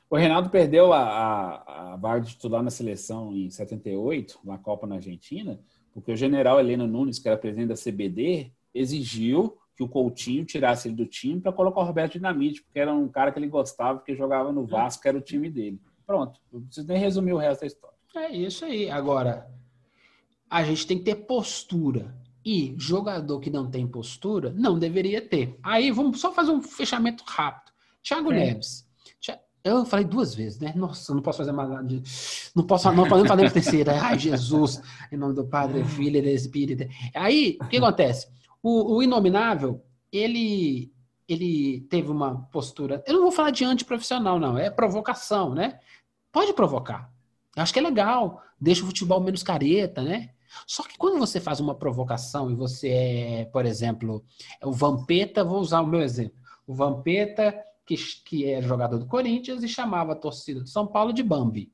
O Reinaldo perdeu a, a, a vaga de titular na seleção em 78, na Copa na Argentina, porque o general Heleno Nunes, que era presidente da CBD, exigiu que o Coutinho tirasse ele do time para colocar o Roberto Dinamite, porque era um cara que ele gostava, porque jogava no Vasco, que era o time dele. Pronto, não preciso nem resumir o resto da história. É isso aí. Agora, a gente tem que ter postura. E jogador que não tem postura não deveria ter. Aí vamos só fazer um fechamento rápido. Thiago É. Neves. Eu falei duas vezes, né? Nossa, eu não posso fazer mais nada. de- Não posso não fazer uma terceira. Ai, Jesus, em nome do Padre, Filho e Espírito. Aí, o que acontece? O, o Inominável, ele, ele teve uma postura. Eu não vou falar de antiprofissional, não. É provocação, né? Pode provocar. Eu acho que é legal. Deixa o futebol menos careta, né? Só que quando você faz uma provocação e você é, por exemplo, é o Vampeta, vou usar o meu exemplo. O Vampeta, que, que é jogador do Corinthians e chamava a torcida do São Paulo de Bambi.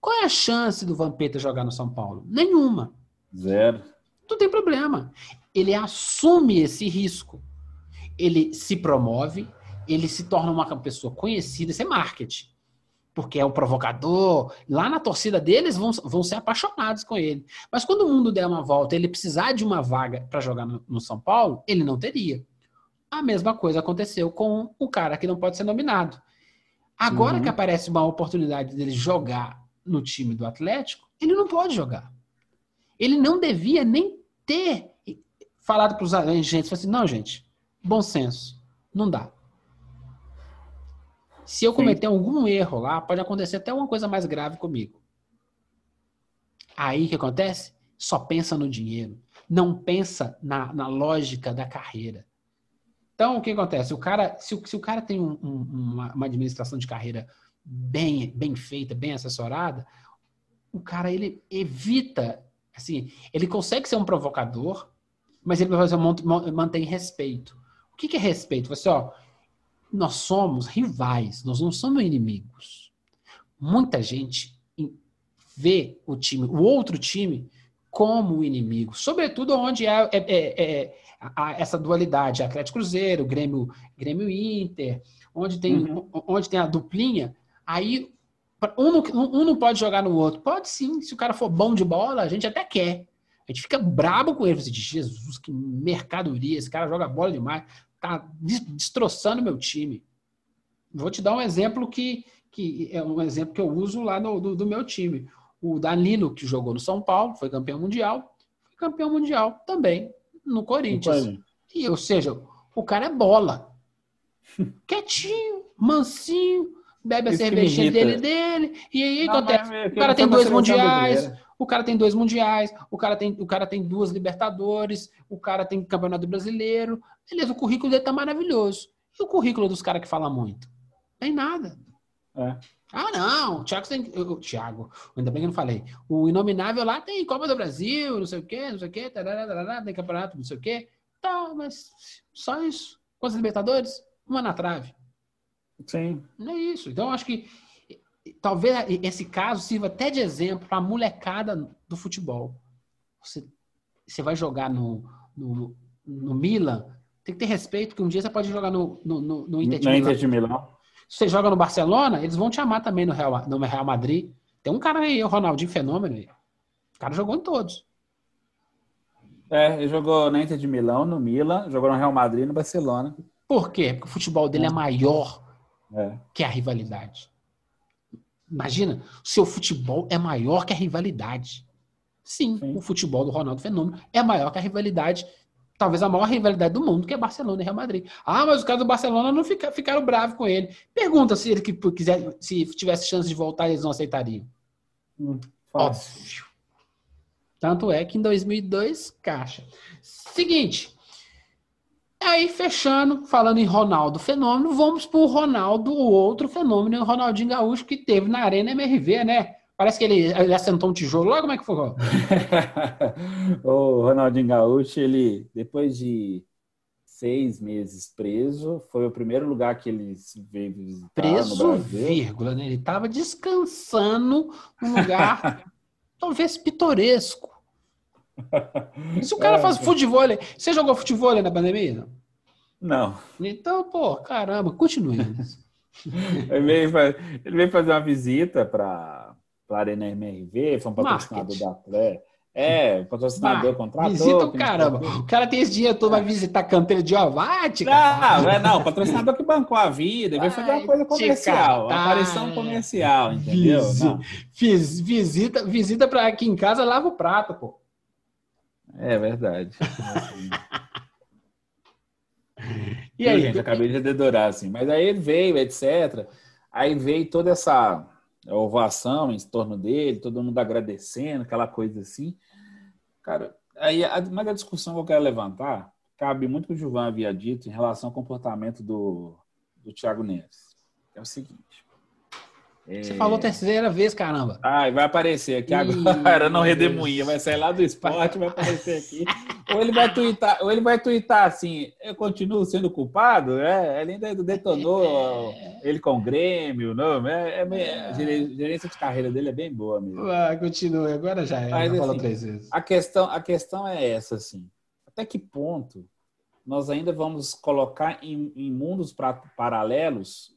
Qual é a chance do Vampeta jogar no São Paulo? Nenhuma. Zero. Não tem problema. Ele assume esse risco. Ele se promove, ele se torna uma pessoa conhecida, isso é marketing. Porque é o provocador. Lá na torcida deles vão, vão ser apaixonados com ele. Mas quando o mundo der uma volta, ele precisar de uma vaga para jogar no, no São Paulo, ele não teria. A mesma coisa aconteceu com o cara que não pode ser nominado. Agora Uhum. que aparece uma oportunidade dele jogar no time do Atlético, ele não pode jogar. Ele não devia nem ter falado para os agentes, assim, não, gente, bom senso, não dá. Se eu Sim. cometer algum erro lá, pode acontecer até uma coisa mais grave comigo. Aí o que acontece? Só pensa no dinheiro. Não pensa na, na lógica da carreira. Então, o que acontece? O cara, se, o- se o cara tem um- um- uma, uma administração de carreira bem, bem feita, bem assessorada, o cara ele evita, assim, ele consegue ser um provocador, mas ele fazer, mantém respeito. O que, que é respeito? Você, ó, nós somos rivais, nós não somos inimigos. Muita gente vê o time, o outro time, como inimigo, sobretudo onde é, é- é- é essa dualidade, Atlético Cruzeiro, Grêmio, Grêmio Inter, onde tem, Uhum. onde tem a duplinha, aí um não, um não pode jogar no outro. Pode sim, se o cara for bom de bola, a gente até quer. A gente fica brabo com ele. Você diz, Jesus, que mercadoria, esse cara joga bola demais, tá des- destroçando meu time. Vou te dar um exemplo que, que é um exemplo que eu uso lá no, do, do meu time. O Danilo, que jogou no São Paulo, foi campeão mundial, foi campeão mundial também no Corinthians. E, ou seja, o cara é bola. Quietinho, mansinho, bebe a Isso cervejinha dele dele. E aí Não, acontece. mas é que O cara eu tem dois mundiais. O cara tem dois mundiais, o cara tem, o cara tem duas Libertadores, o cara tem Campeonato Brasileiro. Beleza, o currículo dele tá maravilhoso. E o currículo dos caras que falam muito? Tem nada. É. Ah, não, o Thiago tem. O Thiago, ainda bem que eu não falei. O Inominável lá tem Copa do Brasil, não sei o quê, não sei o quê, tarará, tem campeonato, não sei o quê. Tá, mas só isso. Quantos Libertadores? Uma na trave. Sim. Não é isso. Então, acho que talvez esse caso sirva até de exemplo para a molecada do futebol. Você, você vai jogar no, no, no Milan, tem que ter respeito, que um dia você pode jogar no, no, no, no Inter de Milão. Inter de Milão. Se você joga no Barcelona, eles vão te amar também no Real, no Real Madrid. Tem um cara aí, o Ronaldinho Fenômeno aí. O cara jogou em todos. É, ele jogou na Inter de Milão, no Milan, jogou no Real Madrid e no Barcelona. Por quê? Porque o futebol dele é maior É. que a rivalidade. Imagina, o seu futebol é maior que a rivalidade. Sim, Sim. o futebol do Ronaldo Fenômeno é maior que a rivalidade, talvez a maior rivalidade do mundo, que é Barcelona e Real Madrid. Ah, mas os caras do Barcelona não fica- ficaram bravos com ele. Pergunta se ele que quiser, se tivesse chance de voltar, eles não aceitariam. Hum. Óbvio. Tanto é que em 2002, caixa. Seguinte. Aí, fechando, falando em Ronaldo Fenômeno, vamos pro Ronaldo, o outro fenômeno, o Ronaldinho Gaúcho, que teve na Arena MRV, né? Parece que ele, ele assentou um tijolo lá, como é que foi? o Ronaldinho Gaúcho, ele, depois de seis meses preso, foi o primeiro lugar que ele veio visitar Preso, vírgula, né? Ele estava descansando num lugar talvez pitoresco. Se o cara é, faz futebol, você jogou futebol na pandemia? Não. Então, pô, caramba, continue. ele, veio, ele veio fazer uma visita para a Arena MRV, foi um patrocinador da Atlético. É, patrocinador contratou. Visita o caramba. O cara tem esse dinheiro todo, vai visitar canteira de ovate, cara. Não, é, não, o patrocinador que bancou a vida, vai fazer uma coisa comercial, uma aparição comercial, entendeu? Fiz, visita, visita para aqui em casa, lava o prato, pô. É verdade. e aí, gente, acabei de dedorar, assim. Mas aí ele veio, etc. Aí veio toda essa ovação em torno dele, todo mundo agradecendo, aquela coisa assim. Cara, aí, mas a discussão que eu quero levantar cabe muito o que o Gilvan havia dito em relação ao comportamento do, do Thiago Neves. É o seguinte. Você é... falou terceira vez, caramba. Ah, vai aparecer aqui agora, não redemoinha, vai sair lá do esporte, vai aparecer aqui. ou ele vai twittar, ou ele vai twittar assim, eu continuo sendo culpado, é, ele ainda detonou ele com o Grêmio, não, é, é, a gerência de carreira dele é bem boa mesmo. Ah, continue, agora já é, Mas, já assim, três vezes. A questão, a questão é essa, assim, até que ponto nós ainda vamos colocar em, em mundos pra, paralelos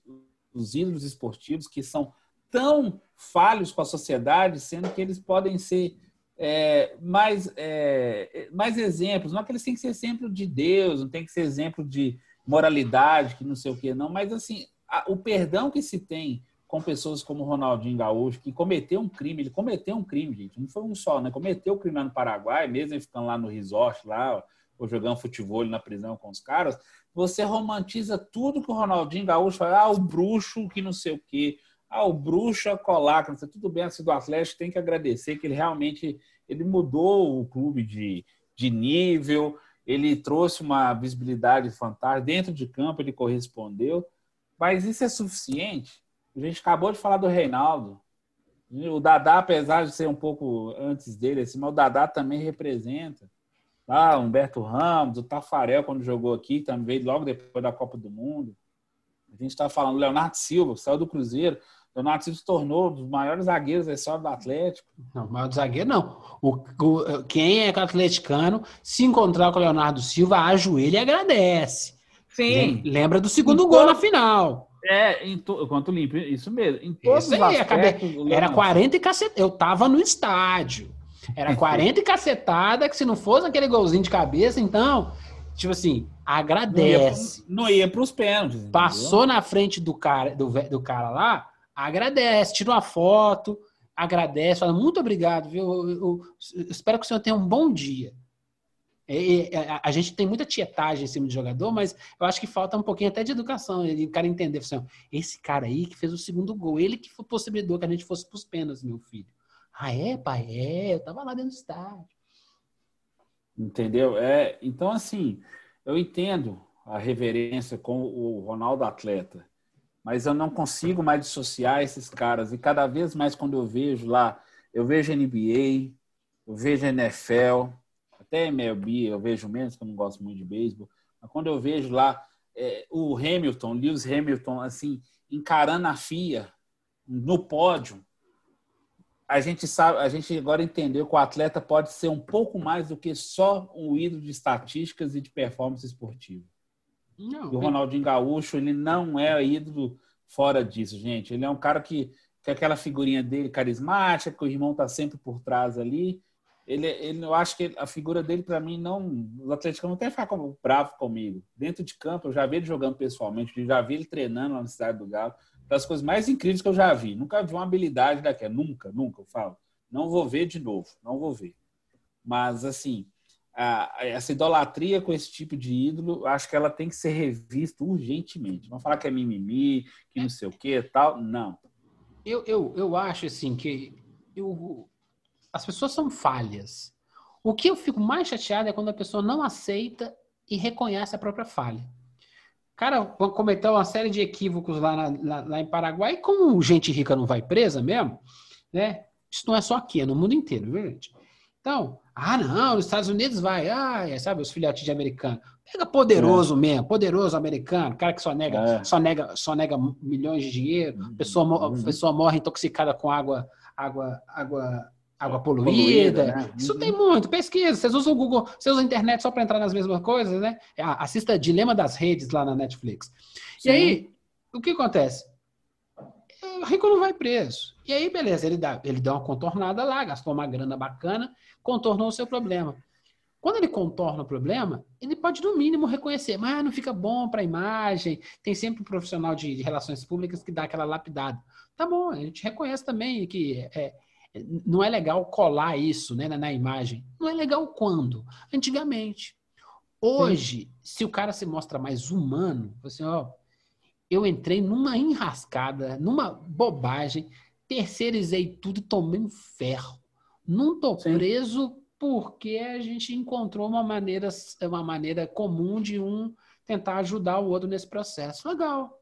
os ídolos esportivos que são tão falhos com a sociedade, sendo que eles podem ser é, mais, é, mais exemplos. Não é que eles têm que ser exemplo de Deus, não tem que ser exemplo de moralidade, que não sei o que, não, mas assim, a, o perdão que se tem com pessoas como Ronaldinho Gaúcho, que cometeu um crime, ele cometeu um crime, gente, não foi um só, né? Cometeu o um crime lá no Paraguai, mesmo ele ficando lá no resort, lá, ou jogando futebol na prisão com os caras, você romantiza tudo que o Ronaldinho Gaúcho fala, ah, o bruxo que não sei o quê, ah, o bruxo é colar, tudo bem, assim, do Atlético tem que agradecer que ele realmente ele mudou o clube de, de nível, ele trouxe uma visibilidade fantástica, dentro de campo ele correspondeu, mas isso é suficiente? A gente acabou de falar do Reinaldo, o Dadá, apesar de ser um pouco antes dele, assim, mas o Dadá também representa. Ah, Humberto Ramos, o Tafarel, quando jogou aqui, também veio logo depois da Copa do Mundo. A gente está falando Leonardo Silva, que saiu do Cruzeiro. Leonardo Silva se tornou um dos maiores zagueiros da história do Atlético. Não, maior zagueiro não. O, o, quem é atleticano, se encontrar com o Leonardo Silva, ajoelha e agradece. Sim. Lembra do segundo gol na final. É, em to, quanto limpo, isso mesmo. Em todos isso aí, acabei, era 40 e caceta. Eu tava no estádio. Era 40 e cacetada, que se não fosse aquele golzinho de cabeça, então, tipo assim, agradece. Não ia, para os pênaltis. Passou na frente do cara, do, do cara lá, agradece, tira uma foto, agradece, fala muito obrigado, viu? Eu, eu, eu espero que o senhor tenha um bom dia. É, é, a, a, gente tem muita tietagem em cima do jogador, mas eu acho que falta um pouquinho até de educação, ele, o cara entender, assim, esse cara aí que fez o segundo gol, ele que possibilitou que a gente fosse para os pênaltis, meu filho. Ah, é, pai? É, eu tava lá dentro do estádio. Entendeu? É, então, assim, eu entendo a reverência com o Ronaldo atleta mas eu não consigo mais dissociar esses caras. E cada vez mais, quando eu vejo lá, eu vejo NBA, eu vejo NFL, até MLB eu vejo menos, que eu não gosto muito de beisebol, mas quando eu vejo lá é, o Hamilton, Lewis Hamilton, assim, encarando a FIA no pódio, a gente sabe, a gente agora entendeu que o atleta pode ser um pouco mais do que só um ídolo de estatísticas e de performance esportiva. Não, o Ronaldinho Gaúcho, ele não é ídolo fora disso, gente. Ele é um cara que tem aquela figurinha dele carismática, que o irmão tá sempre por trás ali. Ele, ele eu acho que a figura dele, para mim, não. O Atlético não tem que ficar como, bravo comigo. Dentro de campo, eu já vi ele jogando pessoalmente, já vi ele treinando lá na cidade do Galo. Das coisas mais incríveis que eu já vi. Nunca vi uma habilidade daquela. Nunca, nunca, eu falo. Não vou ver de novo, não vou ver. Mas, assim, a, essa idolatria com esse tipo de ídolo, acho que ela tem que ser revista urgentemente. Não falar que é mimimi, que não sei o que tal. Não. Eu, eu, eu acho assim que eu, as pessoas são falhas. O que eu fico mais chateado é quando a pessoa não aceita e reconhece a própria falha. Cara cometeu uma série de equívocos lá, na, lá, lá, em Paraguai, como gente rica não vai presa mesmo, né? Isso não é só aqui, é no mundo inteiro, viu, gente? Então, ah, não, nos Estados Unidos vai, ah, é, sabe, os filhotes de americano. Pega poderoso é. mesmo, poderoso americano, cara que só nega, é. só nega, só nega milhões de dinheiro, uhum. pessoa, uhum. pessoa morre intoxicada com água, água, água, água poluída. poluída né? Isso uhum. tem muito, pesquisa. Vocês usam o Google, vocês usam a internet só para entrar nas mesmas coisas, né? Assista Dilema das Redes lá na Netflix. Sim. E aí, o que acontece? O rico não vai preso. E aí, beleza, ele dá, ele dá uma contornada lá, gastou uma grana bacana, contornou o seu problema. Quando ele contorna o problema, ele pode, no mínimo, reconhecer, mas não fica bom para a imagem. Tem sempre um profissional de, de, relações públicas que dá aquela lapidada. Tá bom, a gente reconhece também que é, não é legal colar isso né, na, na, imagem. Não é legal quando? Antigamente. Hoje, Sim. se o cara se mostra mais humano, assim, ó, eu entrei numa enrascada, numa bobagem, terceirizei tudo e tomei um ferro. Não tô Sim. preso porque a gente encontrou uma maneira, uma maneira comum de um tentar ajudar o outro nesse processo. Legal.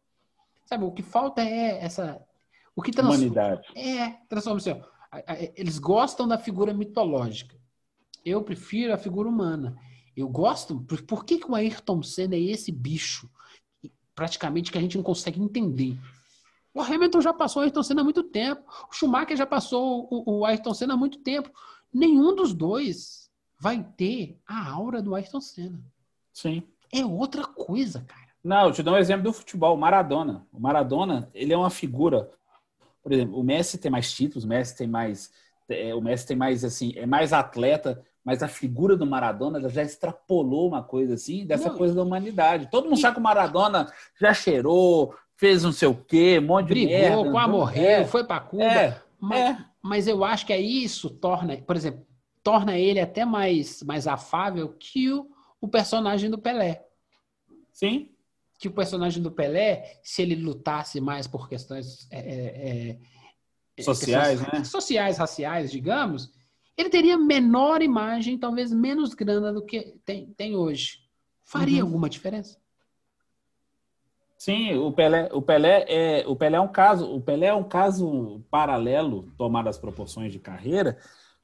Sabe, o que falta é essa. O que transforma. Humanidade. É, transformação. Eles gostam da figura mitológica. Eu prefiro a figura humana. Eu gosto. Por, por que, que o Ayrton Senna é esse bicho? Praticamente que a gente não consegue entender. O Hamilton já passou o Ayrton Senna há muito tempo. O Schumacher já passou o, o Ayrton Senna há muito tempo nenhum dos dois vai ter a aura do Ayrton Senna. Sim. É outra coisa, cara. Não, eu te dou um exemplo do futebol, o Maradona. O Maradona, ele é uma figura. Por exemplo, o Messi tem mais títulos, o Messi tem mais. É, o Messi tem mais, assim, é mais atleta, mas a figura do Maradona já extrapolou uma coisa assim, dessa não, coisa da humanidade. Todo mundo e... sabe que o Maradona já cheirou, fez não sei o quê, um monte de Brigou, merda. quase morreu, é, foi pra Cuba. É, mas, é. mas eu acho que aí isso torna, por exemplo, torna ele até mais, mais afável que o, o personagem do Pelé. Sim. Que o personagem do Pelé, se ele lutasse mais por questões é, é, é sociais, questões, né? sociais, raciais, digamos, ele teria menor imagem, talvez menos grana do que tem, tem hoje. Faria uhum. alguma diferença? Sim, o Pelé, o Pelé é, o Pelé é um caso, o Pelé é um caso paralelo, tomado as proporções de carreira,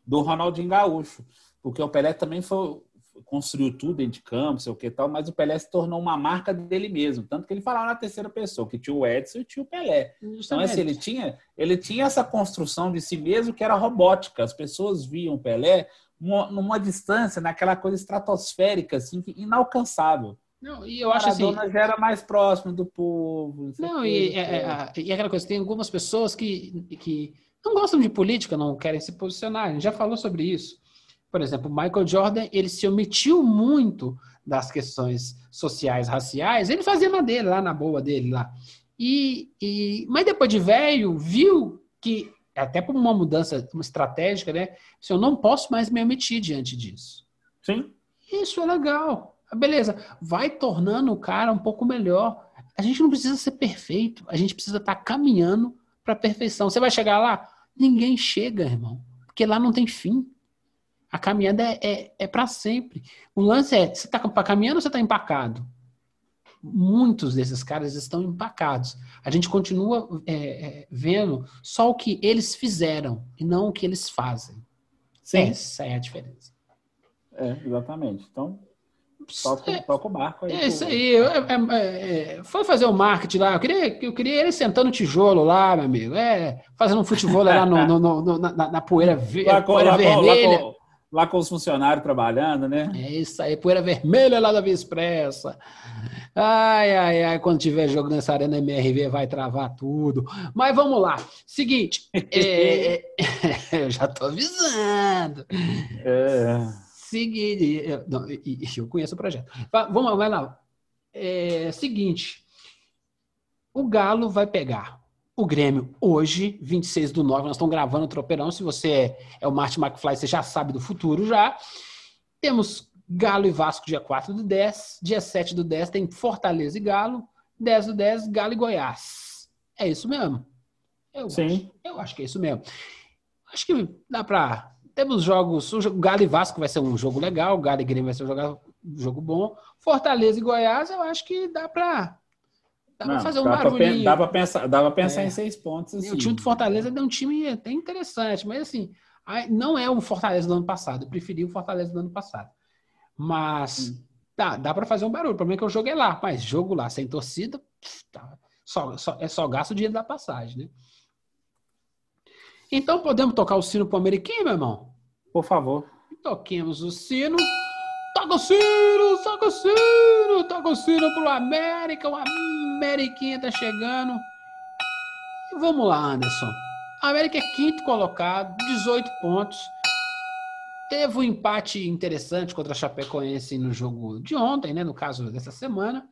do Ronaldinho Gaúcho, porque o Pelé também foi construiu tudo dentro de campo, sei o que tal, mas o Pelé se tornou uma marca dele mesmo, tanto que ele falava na terceira pessoa que tinha o Edson e tinha o Pelé. Justamente. Então assim, ele tinha, ele tinha essa construção de si mesmo que era robótica. As pessoas viam o Pelé numa, numa distância, naquela coisa estratosférica assim, inalcançável. Não, e eu acho assim. já era mais próximo do povo. Não, e, é, é, e aquela coisa, tem algumas pessoas que, que não gostam de política, não querem se posicionar. A gente já falou sobre isso. Por exemplo, Michael Jordan, ele se omitiu muito das questões sociais, raciais. Ele fazia na dele, lá na boa dele, lá. E, e, mas depois de velho, viu que, até por uma mudança uma estratégica, né? Se eu não posso mais me omitir diante disso. Sim. Isso é legal. Beleza, vai tornando o cara um pouco melhor. A gente não precisa ser perfeito, a gente precisa estar tá caminhando para a perfeição. Você vai chegar lá? Ninguém chega, irmão, porque lá não tem fim. A caminhada é, é, é para sempre. O lance é: você está caminhando ou você está empacado? Muitos desses caras estão empacados. A gente continua é, é, vendo só o que eles fizeram e não o que eles fazem. Sim. Essa é a diferença. É, exatamente. Então, Toca, é, toca o barco aí. É isso aí. É, é, foi fazer o marketing lá. Eu queria, eu queria ele sentando tijolo lá, meu amigo. É, fazendo um futebol lá no, no, no, na, na, poeira, lá com, poeira lá vermelha. Lá, lá com os funcionários trabalhando, né? É isso aí, poeira vermelha lá da Via Expressa. Ai, ai, ai, quando tiver jogo nessa arena MRV vai travar tudo. Mas vamos lá. Seguinte, é, eu já tô avisando. É seguinte, eu, não, eu conheço o projeto. Vamos, vai lá. É, seguinte, o Galo vai pegar o Grêmio hoje, 26 do 9, nós estamos gravando o Tropeirão. Se você é, é o Martin McFly, você já sabe do futuro já. Temos Galo e Vasco dia 4 do 10. Dia 7 do 10 tem Fortaleza e Galo. 10 do 10, Galo e Goiás. É isso mesmo? Eu Sim. Acho, eu acho que é isso mesmo. Acho que dá para temos jogos. O Galo e Vasco vai ser um jogo legal, o Galo e Grêmio vai ser um jogo, um jogo bom. Fortaleza e Goiás, eu acho que dá pra. Dá pra Não, fazer um dá pra barulhinho. pen- dá pra pensar, dá pra pensar É. em seis pontos. E Assim. O time do Fortaleza é um time até interessante, mas assim, não é o Fortaleza do ano passado. Eu preferi o Fortaleza do ano passado. Mas Hum. dá, dá para fazer um barulho. O problema é que eu joguei lá, mas jogo lá sem torcida, pff, tá, só, só- é só gasto o dinheiro da passagem, né? Então podemos tocar o sino pro Ameriquinho, meu irmão? Por favor. Toquemos o sino. Toca o sino, toca o sino, toca o sino pro América. O Ameriquinha tá chegando. E vamos lá, Anderson. A América é quinto colocado, 18 pontos. Teve um empate interessante contra a Chapecoense no jogo de ontem, né? No caso dessa semana.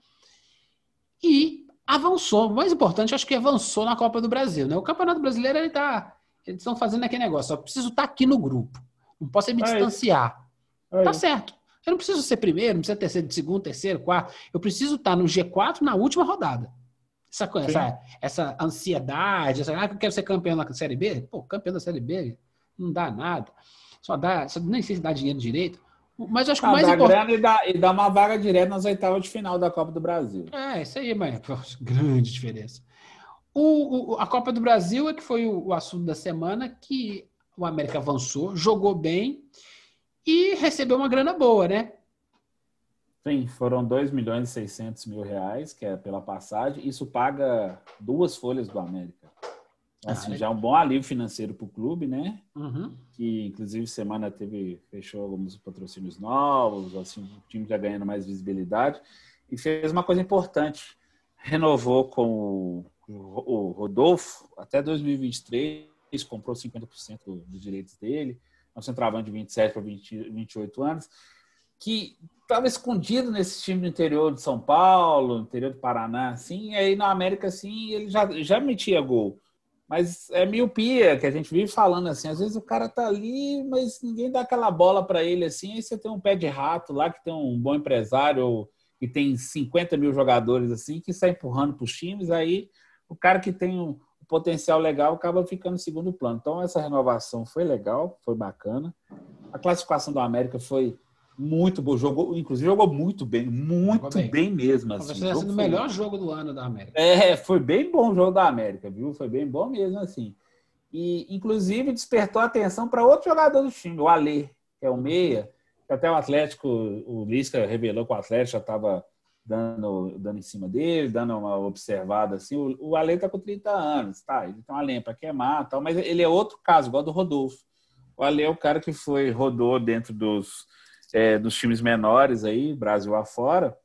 E avançou. O mais importante, acho que avançou na Copa do Brasil, né? O Campeonato Brasileiro, ele tá. Eles estão fazendo aquele negócio. Eu preciso estar aqui no grupo. Não posso me É distanciar. Aí. Tá certo. Eu não preciso ser primeiro, não precisa ter sido segundo, terceiro, quarto. Eu preciso estar no G4 na última rodada. Essa, coisa, essa, essa ansiedade, essa, ah, eu quero ser campeão na Série B. Pô, campeão da Série B não dá nada. Só dá, só, nem sei se dá dinheiro direito. Mas acho que o Ah, mais dá importante. grana e dá, e dá uma vaga direta nas oitavas de final da Copa do Brasil. É, isso aí, mas pô, grande diferença. O, o- a Copa do Brasil é que foi o, o assunto da semana que o América avançou, jogou bem e recebeu uma grana boa, né? Sim, foram 2 milhões e 600 mil reais, que é pela passagem. Isso paga duas folhas do América. Assim, Ah, já é um bom alívio financeiro para o clube, né? Uhum. Que inclusive semana teve fechou alguns patrocínios novos, assim, o time já ganhando mais visibilidade e fez uma coisa importante, renovou com o, o Rodolfo até 2023, comprou 50% do- dos direitos dele, é um centroavante de 27 para 20 28 anos, que estava escondido nesse time do interior de São Paulo, interior do Paraná, assim, e aí na América, assim, ele já, já metia gol. Mas é miopia que a gente vive falando assim. Às vezes o cara tá ali, mas ninguém dá aquela bola para ele assim. Aí você tem um pé de rato lá que tem um bom empresário que tem 50 mil jogadores assim que sai empurrando para os times. Aí o cara que tem um potencial legal acaba ficando em segundo plano. Então essa renovação foi legal, foi bacana. A classificação do América foi muito boa. Jogou, inclusive jogou muito bem, muito bem. bem. mesmo. Talvez Assim. tenha O sido jogo o foi- melhor jogo do ano da América. é, foi bem bom o jogo da América, viu? Foi bem bom mesmo, assim. E, inclusive, despertou a atenção para outro jogador do time, o Alê, que é o meia. que Até o Atlético, o Lisca revelou que o Atlético já estava dando, dando em cima dele, dando uma observada assim. O, o Alê está com 30 anos, tá? Ele tem uma lenha para queimar tal, mas ele é outro caso, igual do Rodolfo. O Alê é o cara que foi, rodou dentro dos, é, dos times menores aí, Brasil afora,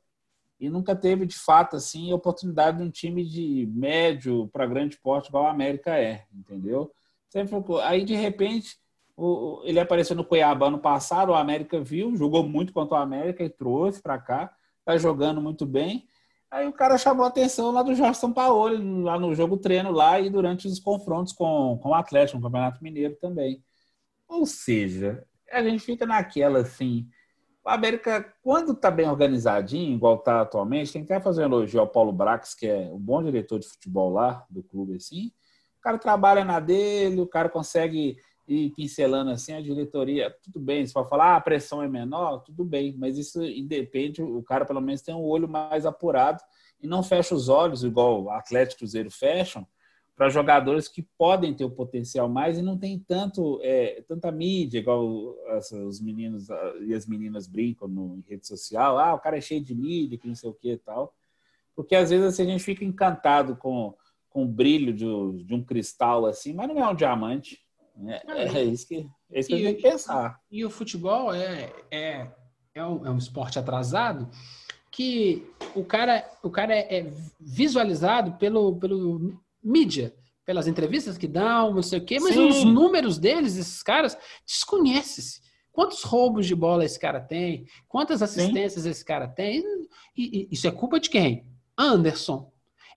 e nunca teve de fato assim oportunidade de um time de médio para grande porte igual a América é, entendeu? Sempre aí de repente o- ele apareceu no Cuiabá ano passado, o América viu, jogou muito contra o América e trouxe para cá, tá jogando muito bem. Aí o cara chamou a atenção lá do Jorge Sampaoli, lá no jogo treino lá e durante os confrontos com, com o Atlético, no Campeonato Mineiro também. Ou seja, a gente fica naquela assim, o América, quando está bem organizadinho, igual está atualmente, tem que até fazer um elogio ao Paulo Brax, que é um bom diretor de futebol lá do clube, assim. O cara trabalha na dele, o cara consegue ir pincelando assim a diretoria. Tudo bem, se for falar ah, a pressão é menor, tudo bem, mas isso independe, o cara pelo menos tem um olho mais apurado e não fecha os olhos, igual o Atlético e Cruzeiro fecham, para jogadores que podem ter o potencial mais e não tem tanto é, tanta mídia, igual os meninos e as meninas brincam no, em rede social. Ah, o cara é cheio de mídia, que não sei o que e tal. Porque às vezes assim, a gente fica encantado com, com o brilho de, de um cristal assim, mas não é um diamante. Né? É, é isso que, é isso que E- tem que pensar. E o futebol é, é, é, um, é um esporte atrasado que o cara, o cara é, é visualizado pelo, pelo mídia, pelas entrevistas que dão, não sei o quê, mas Sim. os números deles, esses caras, desconhece-se. Quantos roubos de bola esse cara tem? Quantas assistências esse cara tem? E, e isso é culpa de quem? Anderson.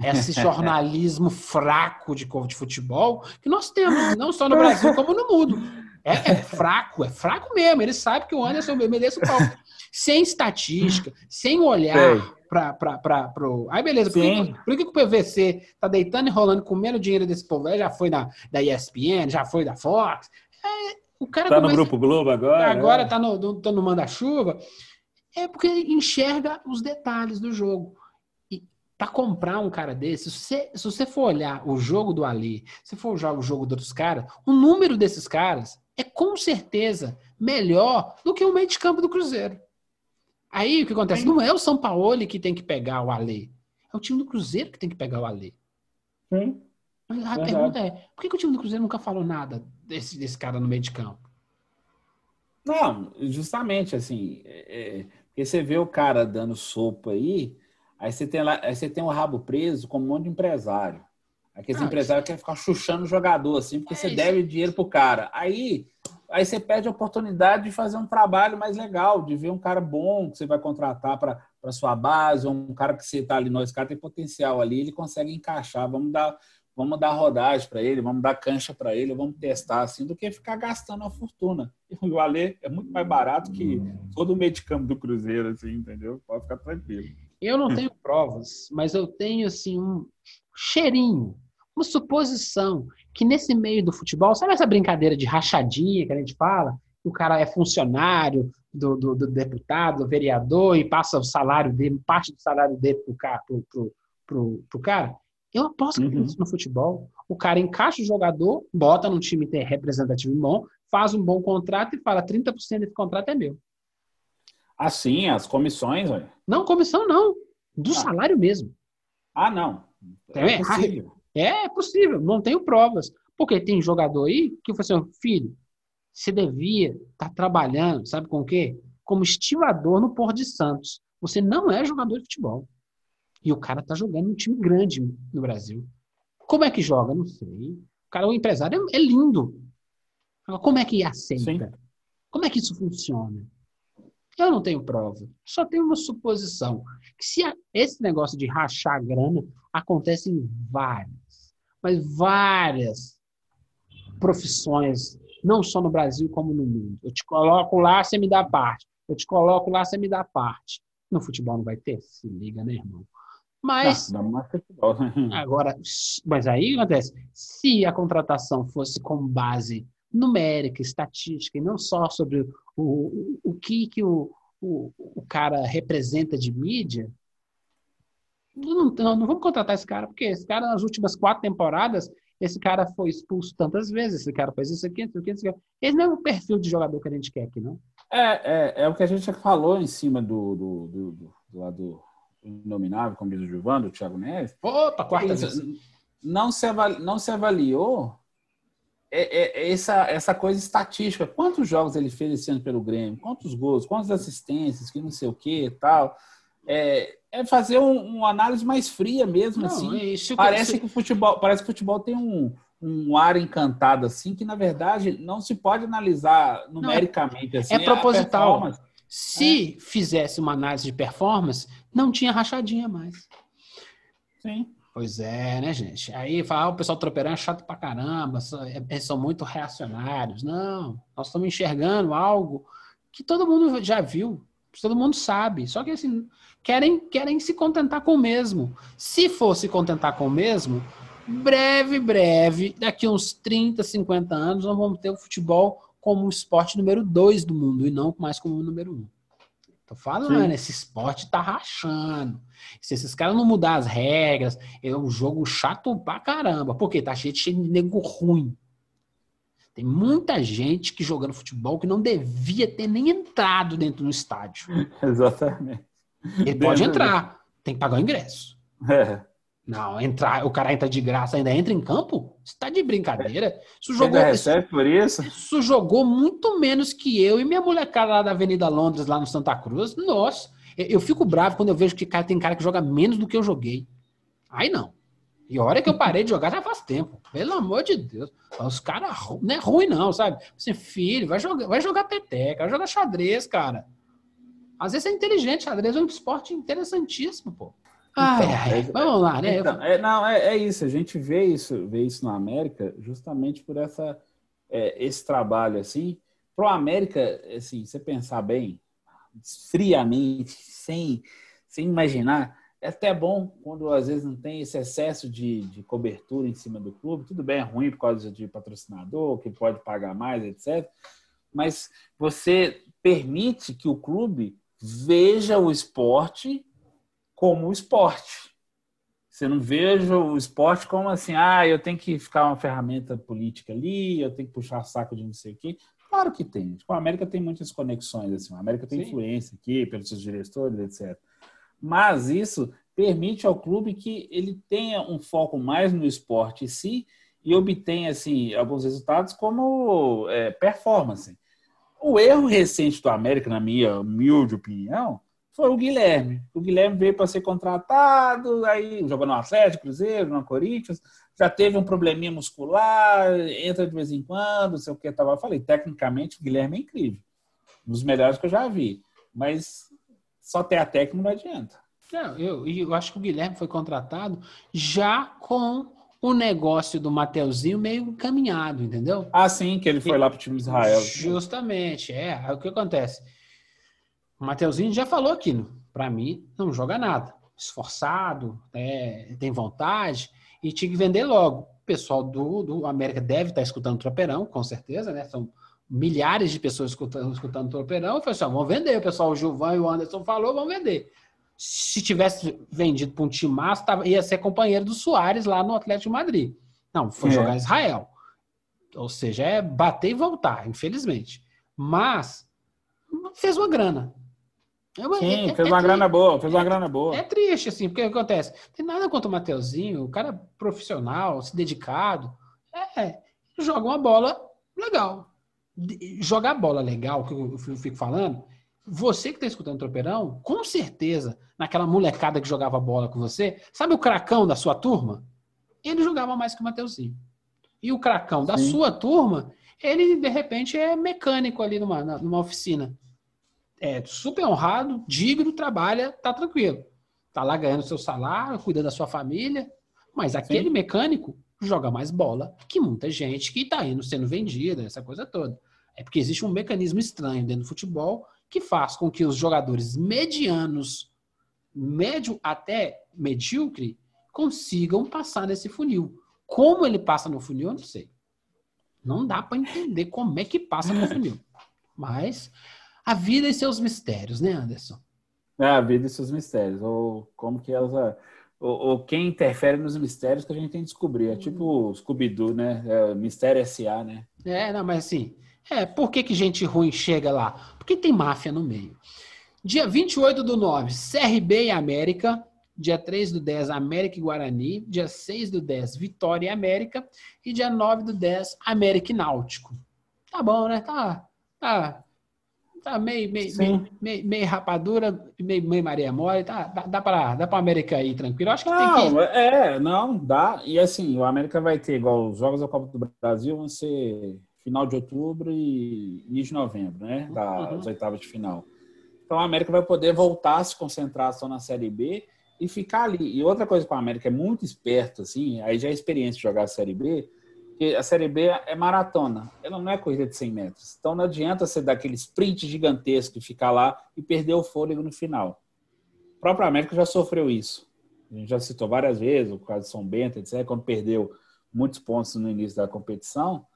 Esse jornalismo fraco de, de futebol que nós temos, não só no Brasil, como no mundo. É, é fraco, é fraco mesmo. Ele sabe que o Anderson merece o palco. Sem estatística, sem olhar para o. Aí, beleza. Por que, por que o PVC tá deitando e rolando, comendo dinheiro desse povo? aí? Já foi da, da ESPN, já foi da Fox. É, O cara Tá no começa- Grupo Globo agora? agora né? tá no, no, tá no manda-chuva, é porque enxerga os detalhes do jogo. Para comprar um cara desse, se você, se você for olhar o jogo do Ali, se for olhar o jogo dos outros caras, o número desses caras é com certeza melhor do que o meio de campo do Cruzeiro. Aí o que acontece? Não é o São Paulo que tem que pegar o Ali. É o time do Cruzeiro que tem que pegar o Ali. Sim. Mas a Verdade. pergunta é: por que, que o time do Cruzeiro nunca falou nada desse, desse cara no meio de campo? Não, justamente assim, é, é, porque você vê o cara dando sopa aí, aí você tem lá, aí você tem o rabo preso com um monte de empresário. Aqueles Ah, empresários querem ficar chuchando o jogador, assim, porque É você isso. deve dinheiro pro cara. Aí, aí você perde a oportunidade de fazer um trabalho mais legal, de ver um cara bom que você vai contratar para sua base, ou um cara que você tá ali, esse cara tem potencial ali, ele consegue encaixar, vamos dar, vamos dar rodagem para ele, vamos dar cancha para ele, vamos testar assim, do que ficar gastando uma fortuna. E o Alê é muito mais barato que todo o meio de campo do Cruzeiro, assim, entendeu? Pode ficar tranquilo. Eu não tenho provas, mas eu tenho assim um cheirinho, uma suposição que nesse meio do futebol, sabe essa brincadeira de rachadinha que a gente fala? O cara é funcionário do, do, do deputado, do vereador e passa o salário dele, parte do salário dele pro, ca- pro, pro, pro, pro cara? Eu aposto que tem Uhum. isso no futebol. O cara encaixa o jogador, bota num time representativo bom, faz um bom contrato e fala 30% desse contrato é meu. Assim, as comissões, olha. Não comissão, não. Do Ah. salário mesmo. Ah, não. É, É possível. É possível, não tenho provas. Porque tem jogador aí que falou assim, filho, você devia estar trabalhando, sabe com o quê? Como estivador no Porto de Santos. Você não é jogador de futebol. E o cara tá jogando num time grande no Brasil. Como é que joga? Não sei. O cara, o empresário é, é lindo. Agora, Como é que aceita? Sim. Como é que isso funciona? Eu não tenho prova. Só tenho uma suposição. Que se a- esse negócio de rachar a grana acontece em várias, mas várias profissões, não só no Brasil como no mundo. Eu te coloco lá, você me dá parte. Eu te coloco lá, você me dá parte. No futebol não vai ter? Se liga, né, irmão? Mas Não, não mais futebol. Agora, mas aí acontece? Se a contratação fosse com base numérica, estatística, e não só sobre o, o, o que, que o, o, o cara representa de mídia, não, não, não vamos contratar esse cara, porque esse cara, nas últimas quatro temporadas, esse cara foi expulso tantas vezes, esse cara fez isso aqui, isso aqui, isso aqui. Esse não é o perfil de jogador que a gente quer aqui, não. É, é, é o que a gente já falou em cima do, do, do, do, do lado inominável, como diz o Gilvando, o Thiago Neves. Opa, quarta vez. não, se avali- não se avaliou é- é- é essa, essa coisa estatística. Quantos jogos ele fez esse ano pelo Grêmio? Quantos gols? Quantas assistências? Que não sei o que tal. É, é fazer um- uma análise mais fria mesmo, Não, assim. é isso Parece que o futebol, parece que o futebol tem um, um ar encantado assim que na verdade não se pode analisar numericamente assim. é proposital. Se fizesse uma análise de performance, não tinha rachadinha mais. Sim. Pois é, né, gente? Aí fala, ah, o pessoal tropeirão é chato pra caramba, é- eles são muito reacionários. Não, nós estamos enxergando algo que todo mundo já viu, todo mundo sabe. Só que assim, querem, querem se contentar com o mesmo. Se for se contentar com o mesmo, breve, breve, daqui uns 30, 50 anos, nós vamos ter o futebol como o esporte número 2 do mundo e não mais como o número 1. Um. Tô falando, Sim. esse esporte tá rachando. Se esses caras não mudar as regras, é um jogo chato pra caramba. Porque tá cheio, cheio de nego ruim. Tem muita gente que jogando futebol que não devia ter nem entrado dentro do estádio. Exatamente. Ele pode entrar, tem que pagar o ingresso. É. Não, entrar, o cara entra de graça, ainda entra em campo? Você tá de brincadeira? Isso jogou, ainda recebe por isso? isso jogou muito menos que eu e minha molecada lá da Avenida Londres, lá no Santa Cruz. Nossa, eu, eu fico bravo quando eu vejo que cara, tem cara que joga menos do que eu joguei. Aí não. E a hora que eu parei de jogar já faz tempo. Pelo amor de Deus. Os caras não é ruim, não, sabe? Você, filho, vai jogar, vai jogar peteca, vai jogar xadrez, cara. Às vezes é inteligente, xadrez é um esporte interessantíssimo, pô. Ah, é- vamos lá, né? Então, é, não, é, é isso. A gente vê isso, vê isso na América justamente por essa, é, esse trabalho assim. Pro América, assim, você pensar bem, friamente, sem, sem imaginar, é até bom quando às vezes não tem esse excesso de, de cobertura em cima do clube. Tudo bem, é ruim por causa de patrocinador, que pode pagar mais, etc. Mas você permite que o clube veja o esporte como esporte. Você não veja o esporte como assim, ah, eu tenho que ficar uma ferramenta política ali, eu tenho que puxar saco de não sei o quê. Claro que tem. Tipo, a América tem muitas conexões, assim, a América tem Sim. influência aqui pelos seus diretores, etc. Mas isso permite ao clube que ele tenha um foco mais no esporte em si e obtenha assim alguns resultados como é, performance. O erro recente do América, na minha humilde opinião, foi o Guilherme. O Guilherme veio para ser contratado, aí jogou no Atlético, Cruzeiro, no Corinthians, já teve um probleminha muscular, entra de vez em quando, não sei o que tava. falei, tecnicamente o Guilherme é incrível. Um dos melhores que eu já vi. Mas só ter a técnica não adianta. Não, eu, eu acho que o Guilherme foi contratado já com o negócio do Mateuzinho meio caminhado, entendeu? Ah, sim, que ele foi lá para o time de Israel. Justamente, é. Aí o que acontece? O Mateuzinho já falou aqui, para mim, não joga nada. Esforçado, é, tem vontade e tinha que vender logo. O pessoal do, do América deve estar escutando o Tropeirão, com certeza, né? São milhares de pessoas escutando, escutando o Tropeirão. Eu falei assim, vamos vender. O pessoal, o Gilvan e o Anderson falou, vamos vender. Se tivesse vendido para um time massa, ia ser companheiro do Soares lá no Atlético de Madrid. Não, foi é. jogar Israel. Ou seja, é bater e voltar, infelizmente. Mas fez uma grana. É Sim, é, fez é, uma é, grana boa, fez uma grana boa. É triste, assim, porque o que acontece? Tem nada contra o Mateuzinho, o cara é profissional, se dedicado. É, joga uma bola legal. Jogar bola legal, que eu fico falando, você que está escutando o Tropeirão, com certeza, naquela molecada que jogava bola com você, sabe o cracão da sua turma? Ele jogava mais que o Mateuzinho. E o cracão da Sim. sua turma, ele, de repente, é mecânico ali numa, numa oficina é super honrado, digno, trabalha, tá tranquilo. Tá lá ganhando seu salário, cuida da sua família. Mas aquele Sim. mecânico joga mais bola que muita gente que está indo sendo vendida, essa coisa toda. É porque existe um mecanismo estranho dentro do futebol que faz com que os jogadores medianos, médio até medíocre, consigam passar nesse funil. Como ele passa no funil, eu não sei. Não dá para entender como é que passa no funil. Mas a vida e seus mistérios, né, Anderson? É, a vida e seus mistérios. Ou como que elas. Ou, ou, quem interfere nos mistérios que a gente tem que descobrir. É tipo o Scooby-Doo, né? É, Mistério S.A., né? É, não, mas assim. É, por que, que gente ruim chega lá? Porque tem máfia no meio. Dia 28 do 9, CRB e América. Dia 3 do 10, América e Guarani. Dia 6 do 10, Vitória e América. E dia 9 do 10, América e Náutico. Tá bom, né? Tá, tá tá meio, meio, meio, meio, meio, rapadura, meio, meio Maria Mole, tá, dá, dá para dá pra América aí tranquilo. acho que não, tem que. É, não, dá. E assim, o América vai ter, igual os Jogos da Copa do Brasil vão ser final de outubro e início de novembro, né? Das uhum. oitavas de final. Então a América vai poder voltar a se concentrar só na Série B e ficar ali. E outra coisa com a América é muito esperto, assim, aí já é experiência de jogar a Série B porque a Série B é maratona, ela não é corrida de 100 metros. Então não adianta você dar aquele sprint gigantesco e ficar lá e perder o fôlego no final. O próprio América já sofreu isso. A gente já citou várias vezes, o caso de São Bento, etc., quando perdeu muitos pontos no início da competição.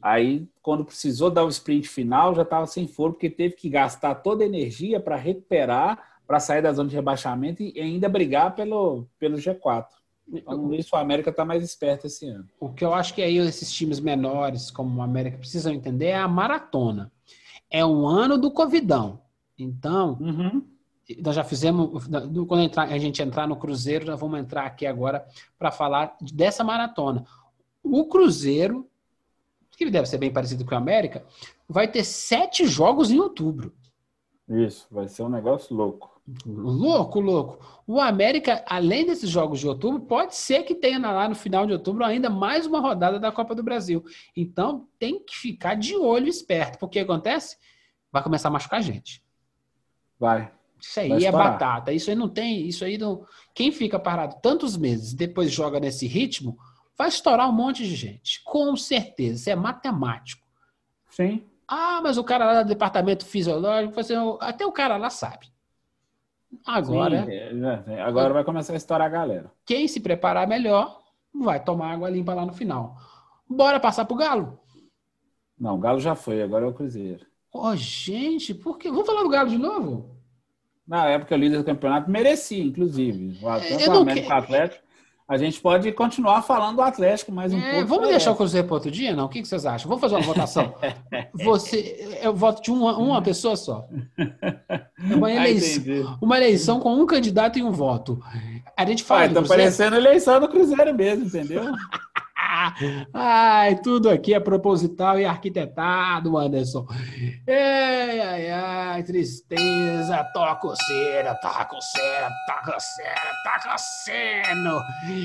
Aí, quando precisou dar o sprint final, já estava sem fôlego, porque teve que gastar toda a energia para recuperar, para sair da zona de rebaixamento e ainda brigar pelo, pelo G4. Então, isso o América está mais esperto esse ano. O que eu acho que aí esses times menores, como o América, precisam entender é a maratona. É um ano do Covidão. Então, uhum. nós já fizemos. Quando a gente entrar no Cruzeiro, já vamos entrar aqui agora para falar dessa maratona. O Cruzeiro, que deve ser bem parecido com o América, vai ter sete jogos em outubro. Isso, vai ser um negócio louco. Louco, louco. O América, além desses jogos de outubro, pode ser que tenha lá no final de outubro ainda mais uma rodada da Copa do Brasil. Então tem que ficar de olho esperto, porque acontece? Vai começar a machucar a gente. Vai. Isso aí é batata. Isso aí não tem. Isso aí não. Quem fica parado tantos meses depois joga nesse ritmo, vai estourar um monte de gente. Com certeza. Isso é matemático. Sim. Ah, mas o cara lá do departamento fisiológico, até o cara lá sabe. Agora, Sim, é, é, agora vai começar a estourar a galera. quem se preparar melhor vai tomar água limpa lá no final. Bora passar pro Galo? Não, o Galo já foi, agora é o Cruzeiro. Ô, gente, por quê? Vamos falar do Galo de novo? Na época, o líder do campeonato merecia, inclusive. Tanto o Atlético. A gente pode continuar falando do Atlético mais um É, pouco. vamos deixar o Cruzeiro para outro dia, não? O que que vocês acham? Vamos fazer uma votação. Você, eu voto de uma, uma pessoa só. É uma Ah, eleição, uma eleição com um candidato e um voto. A gente fala Ah, tá Cruzeiro. parecendo eleição do Cruzeiro mesmo, entendeu? Ai, tudo aqui é proposital e arquitetado, Anderson. Ai, ai, ai, tristeza, toca coceira, toca coceira, toca coceira, toca coceira.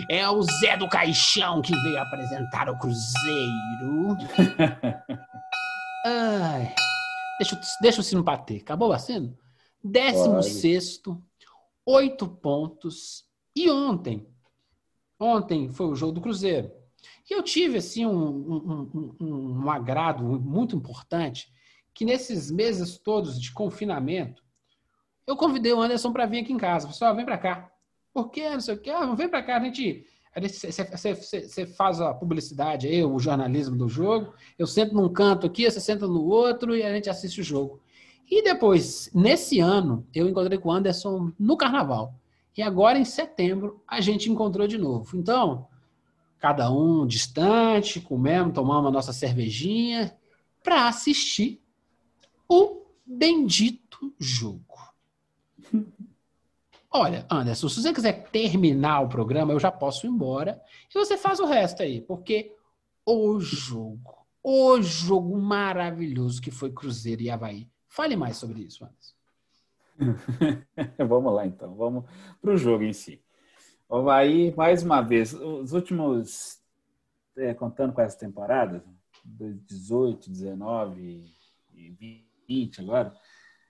É o Zé do Caixão que veio apresentar o Cruzeiro. Ai, deixa, o- deixa o sino bater. Acabou batendo? Décimo Pode. sexto, oito pontos. E ontem? Ontem foi o jogo do Cruzeiro. E eu tive assim um, um, um, um agrado muito importante que nesses meses todos de confinamento eu convidei o Anderson para vir aqui em casa. Falei, "Ó, vem para cá. Por quê? Não sei o quê. Ah, vem para cá, a gente. Você faz a publicidade aí, o jornalismo do jogo. Eu sento num canto aqui, você senta no outro e a gente assiste o jogo. E depois, nesse ano, eu encontrei com o Anderson no carnaval. E agora, em setembro, a gente encontrou de novo. Então, cada um distante, comemos, tomamos a nossa cervejinha, para assistir o bendito jogo. Olha, Anderson, se você quiser terminar o programa, eu já posso ir embora e você faz o resto aí, porque o jogo, o jogo maravilhoso que foi Cruzeiro e Havaí. Fale mais sobre isso, Anderson. vamos lá, então. Vamos para o jogo em si. O Havaí, mais uma vez, os últimos, é, contando com essa temporada, 18, 19 e 20 agora,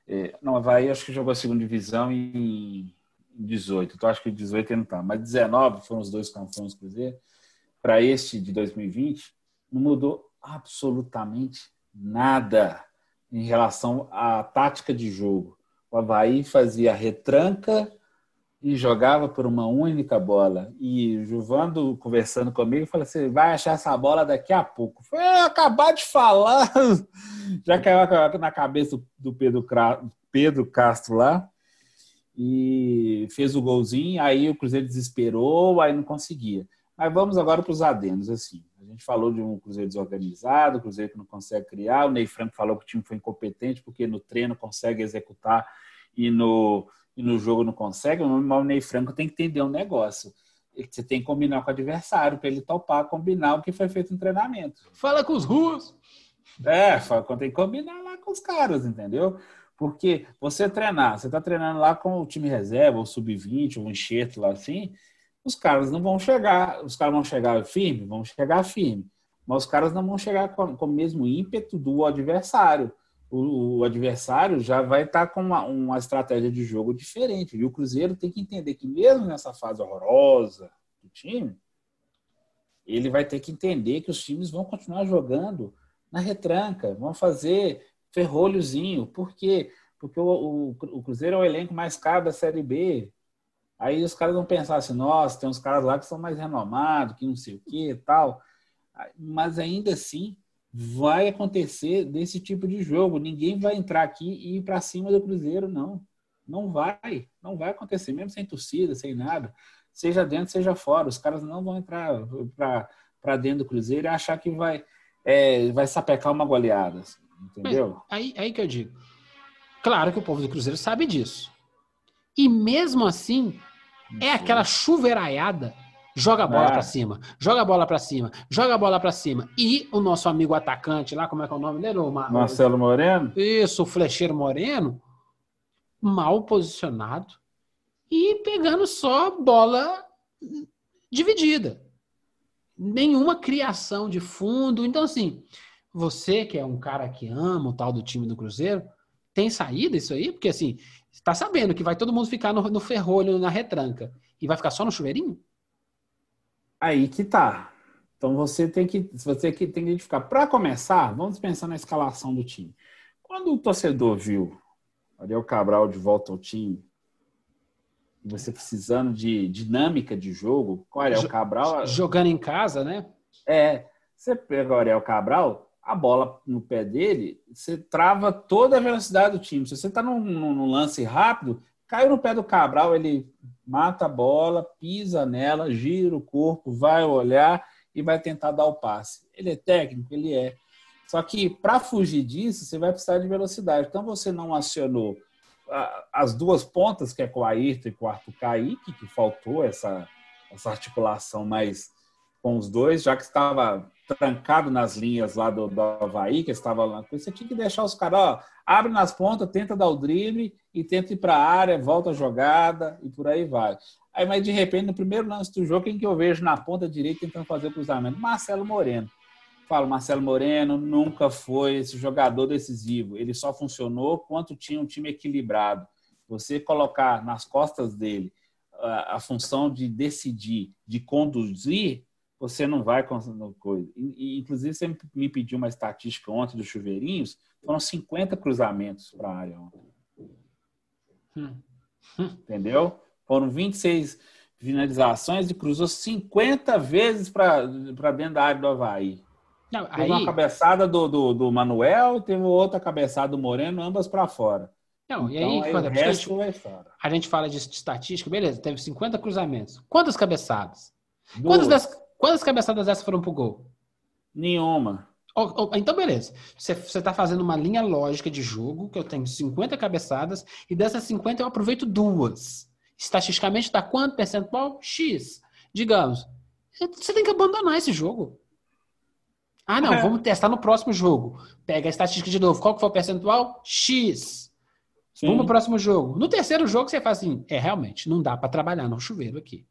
é, não, o Havaí acho que jogou a segunda divisão em 18, então acho que 18 ele não tá, mas 19 foram os dois campeões do Cruzeiro. Para este de 2020, não mudou absolutamente nada em relação à tática de jogo. O Havaí fazia retranca e jogava por uma única bola. E Juvando conversando comigo, falou assim: vai achar essa bola daqui a pouco. Foi acabar de falar. Já caiu na cabeça do Pedro, Pedro Castro lá. E fez o golzinho, aí o Cruzeiro desesperou, aí não conseguia. Mas vamos agora para os adendos. Assim. A gente falou de um Cruzeiro desorganizado, Cruzeiro que não consegue criar. O Ney Franco falou que o time foi incompetente porque no treino consegue executar e no, e no jogo não consegue. O Ney Franco tem que entender um negócio. Você tem que combinar com o adversário para ele topar, combinar o que foi feito no treinamento. Fala com os russos. É, tem que combinar lá com os caras, entendeu? Porque você treinar, você está treinando lá com o time reserva, o sub-20, o enxerto lá assim, os caras não vão chegar, os caras vão chegar firme, vão chegar firme, mas os caras não vão chegar com, com o mesmo ímpeto do adversário. O, o adversário já vai estar tá com uma, uma estratégia de jogo diferente. E o Cruzeiro tem que entender que mesmo nessa fase horrorosa do time, ele vai ter que entender que os times vão continuar jogando na retranca, vão fazer ferrolhozinho. Por quê? Porque o, o, o, Cruzeiro é o elenco mais caro da Série B. Aí os caras vão pensar assim, nossa, tem uns caras lá que são mais renomados, que não sei o que e tal. Mas ainda assim, vai acontecer desse tipo de jogo. Ninguém vai entrar aqui e ir para cima do Cruzeiro, não. Não vai. Não vai acontecer, mesmo sem torcida, sem nada. Seja dentro, seja fora. Os caras não vão entrar para dentro do Cruzeiro e achar que vai, é, vai sapecar uma goleada. Entendeu? Mas aí, aí que eu digo. Claro que o povo do Cruzeiro sabe disso. E mesmo assim, é aquela chuveiraiada. Joga a bola É. pra cima, joga a bola pra cima, joga a bola pra cima. E o nosso amigo atacante lá, como é que é o nome dele? O Ma- Marcelo Moreno? Isso, o flecheiro moreno, mal posicionado e pegando só bola dividida. Nenhuma criação de fundo. Então, assim, você que é um cara que ama o tal do time do Cruzeiro, tem saída isso aí? Porque, assim, você tá sabendo que vai todo mundo ficar no, no ferrolho, na retranca, e vai ficar só no chuveirinho? Aí que tá. Então você tem que, você que tem que identificar. Para começar, vamos pensar na escalação do time. Quando o torcedor viu Ariel Cabral de volta ao time, você precisando de dinâmica de jogo, com o Ariel Cabral. Jogando em casa, né? É, você pega o Ariel Cabral, a bola no pé dele, você trava toda a velocidade do time. Se você está num, num- num lance rápido, caiu no pé do Cabral, ele mata a bola, pisa nela, gira o corpo, vai olhar e vai tentar dar o passe. Ele é técnico? Ele é. Só que para fugir disso, você vai precisar de velocidade. Então você não acionou as duas pontas, que é com o Ayrton e com o Arthur Kaique, que faltou essa, essa articulação mais com os dois, já que estava trancado nas linhas lá do, do Havaí, que estava lá. Você tinha que deixar os caras, ó, abre nas pontas, tenta dar o drible e tenta ir para a área, volta a jogada e por aí vai. Aí, mas de repente, no primeiro lance do jogo, quem que eu vejo na ponta direita tentando fazer o cruzamento? Marcelo Moreno. Falo, Marcelo Moreno nunca foi esse jogador decisivo. Ele só funcionou quando tinha um time equilibrado. Você colocar nas costas dele a, a função de decidir, de conduzir, você não vai coisa. Inclusive, você me- pediu uma estatística ontem dos chuveirinhos, foram 50 cruzamentos para a área ontem. Hum. Entendeu? Foram 26 finalizações e cruzou 50 vezes para dentro da área do Havaí. Não, Teve aí, uma cabeçada do, do, do Manuel, teve outra cabeçada do Moreno, ambas para fora. não, e então, aí, aí quando o a gente, é a gente fala de estatística, beleza, teve 50 cruzamentos. Quantas cabeçadas? Duas, Quantas, das, quantas cabeçadas dessas foram pro gol? Nenhuma. Ó, ó, Então, beleza. Você está fazendo uma linha lógica de jogo, que eu tenho 50 cabeçadas, e dessas 50 eu aproveito duas. Estatisticamente dá quanto percentual? X. Digamos. Você tem que abandonar esse jogo. Ah, não, É. vamos testar no próximo jogo. Pega a estatística de novo. Qual que foi o percentual? X. Sim. Vamos pro próximo jogo. No terceiro jogo, você faz assim: é, realmente, não dá para trabalhar no chuveiro aqui.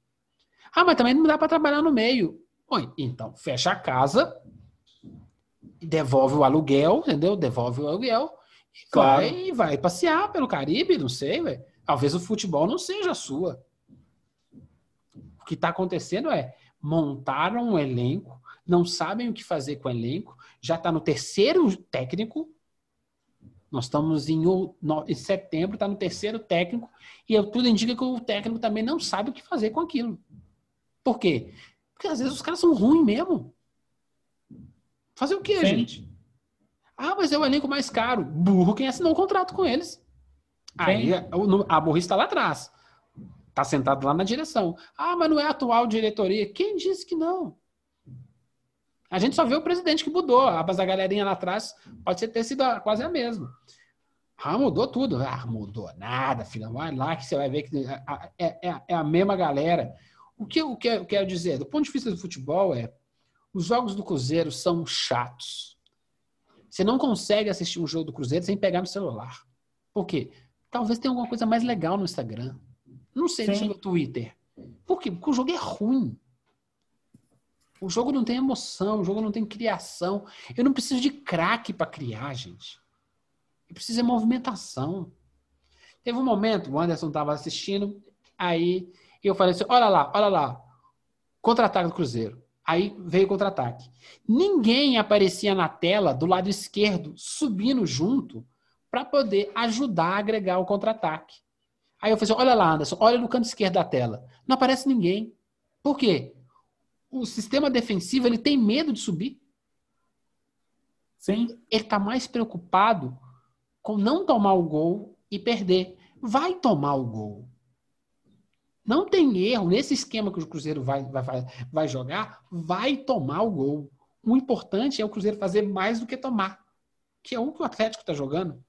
Ah, mas também não dá para trabalhar no meio. Oi, então, fecha a casa, devolve o aluguel, entendeu? Devolve o aluguel e Claro. vai, vai passear pelo Caribe, não sei, velho. Talvez o futebol não seja a sua. O que está acontecendo é montaram um elenco, não sabem o que fazer com o elenco, já está no terceiro técnico. Nós estamos em, em setembro, está no terceiro técnico, e tudo indica que o técnico também não sabe o que fazer com aquilo. Por quê? Porque às vezes os caras são ruins mesmo. Fazer o quê, Sim. gente? Ah, mas é o elenco mais caro. Burro quem assinou o contrato com eles. Aí o- a burrice está lá atrás. Está sentado lá na direção. Ah, mas não é a atual diretoria. Quem disse que não? A gente só vê o presidente que mudou. Mas a galerinha lá atrás pode ser- ter sido quase a mesma. Ah, mudou tudo. Ah, mudou nada, filha. Vai lá que você vai ver que é, é- é- é a mesma galera. O que eu quero, quero dizer, do ponto de vista do futebol, é os jogos do Cruzeiro são chatos. Você não consegue assistir um jogo do Cruzeiro sem pegar no celular. Por quê? Talvez tenha alguma coisa mais legal no Instagram. Não sei, deixa no Twitter. Por quê? Porque o jogo é ruim. O jogo não tem emoção, o jogo não tem criação. Eu não preciso de craque para criar, gente. Eu preciso de movimentação. Teve um momento, o Anderson estava assistindo, aí eu falei assim: olha lá, olha lá, contra-ataque do Cruzeiro. Aí veio o contra-ataque. Ninguém aparecia na tela do lado esquerdo, subindo junto, para poder ajudar a agregar o contra-ataque. Aí eu falei assim: olha lá, Anderson, olha no canto esquerdo da tela. Não aparece ninguém. Por quê? O sistema defensivo ele tem medo de subir. Sim. Ele está mais preocupado com não tomar o gol e perder. Vai tomar o gol. Não tem erro. Nesse esquema que o Cruzeiro vai, vai, vai jogar, vai tomar o gol. O importante é o Cruzeiro fazer mais do que tomar. Que é o que o Atlético está jogando.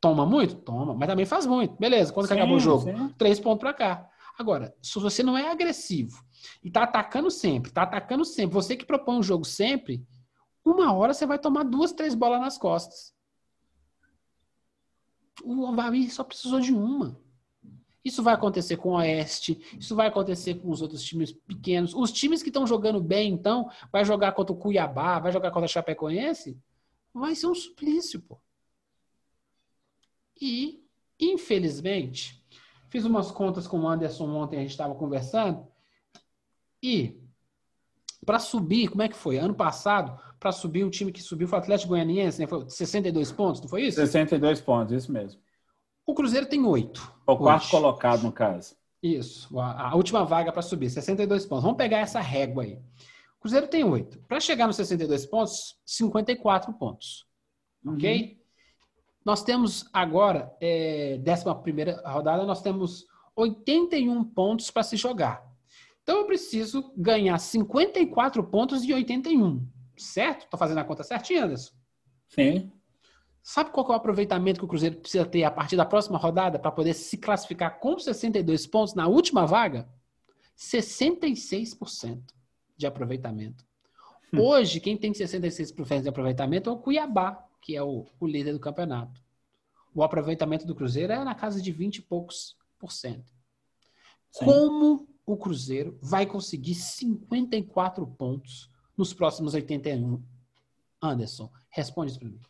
Toma muito? Toma, mas também faz muito. Beleza, quando Sim, acabou o jogo? sim. Três pontos para cá. Agora, se você não é agressivo e tá atacando sempre, tá atacando sempre, você que propõe um jogo sempre, uma hora você vai tomar duas, três bolas nas costas. O Havaí só precisou de uma. Isso vai acontecer com o Oeste, isso vai acontecer com os outros times pequenos. Os times que estão jogando bem, então, vai jogar contra o Cuiabá, vai jogar contra a Chapecoense, vai ser um suplício, pô. E, infelizmente, fiz umas contas com o Anderson ontem, a gente estava conversando, e para subir, como é que foi? Ano passado, para subir, o time que subiu foi o Atlético Goianiense, né? Foi 62 pontos, não foi isso? 62 pontos, isso mesmo. O Cruzeiro tem oito. O quarto hoje. colocado, no caso. Isso, a, a última vaga para subir, 62 pontos. Vamos pegar essa régua aí. O Cruzeiro tem 8. Para chegar nos 62 pontos, 54 pontos. Uhum. Ok? Nós temos agora, é, 11 rodada, nós temos 81 pontos para se jogar. Então eu preciso ganhar 54 pontos de 81. Certo? Estou fazendo a conta certinha, Anderson? Sim. Sabe qual é o aproveitamento que o Cruzeiro precisa ter a partir da próxima rodada para poder se classificar com 62 pontos na última vaga? 66% de aproveitamento. Hum. Hoje, quem tem 66% de aproveitamento é o Cuiabá, que é o, o líder do campeonato. O aproveitamento do Cruzeiro é na casa de 20 e poucos por cento. Sim. Como o Cruzeiro vai conseguir 54 pontos nos próximos 81? Anderson, responde isso para mim.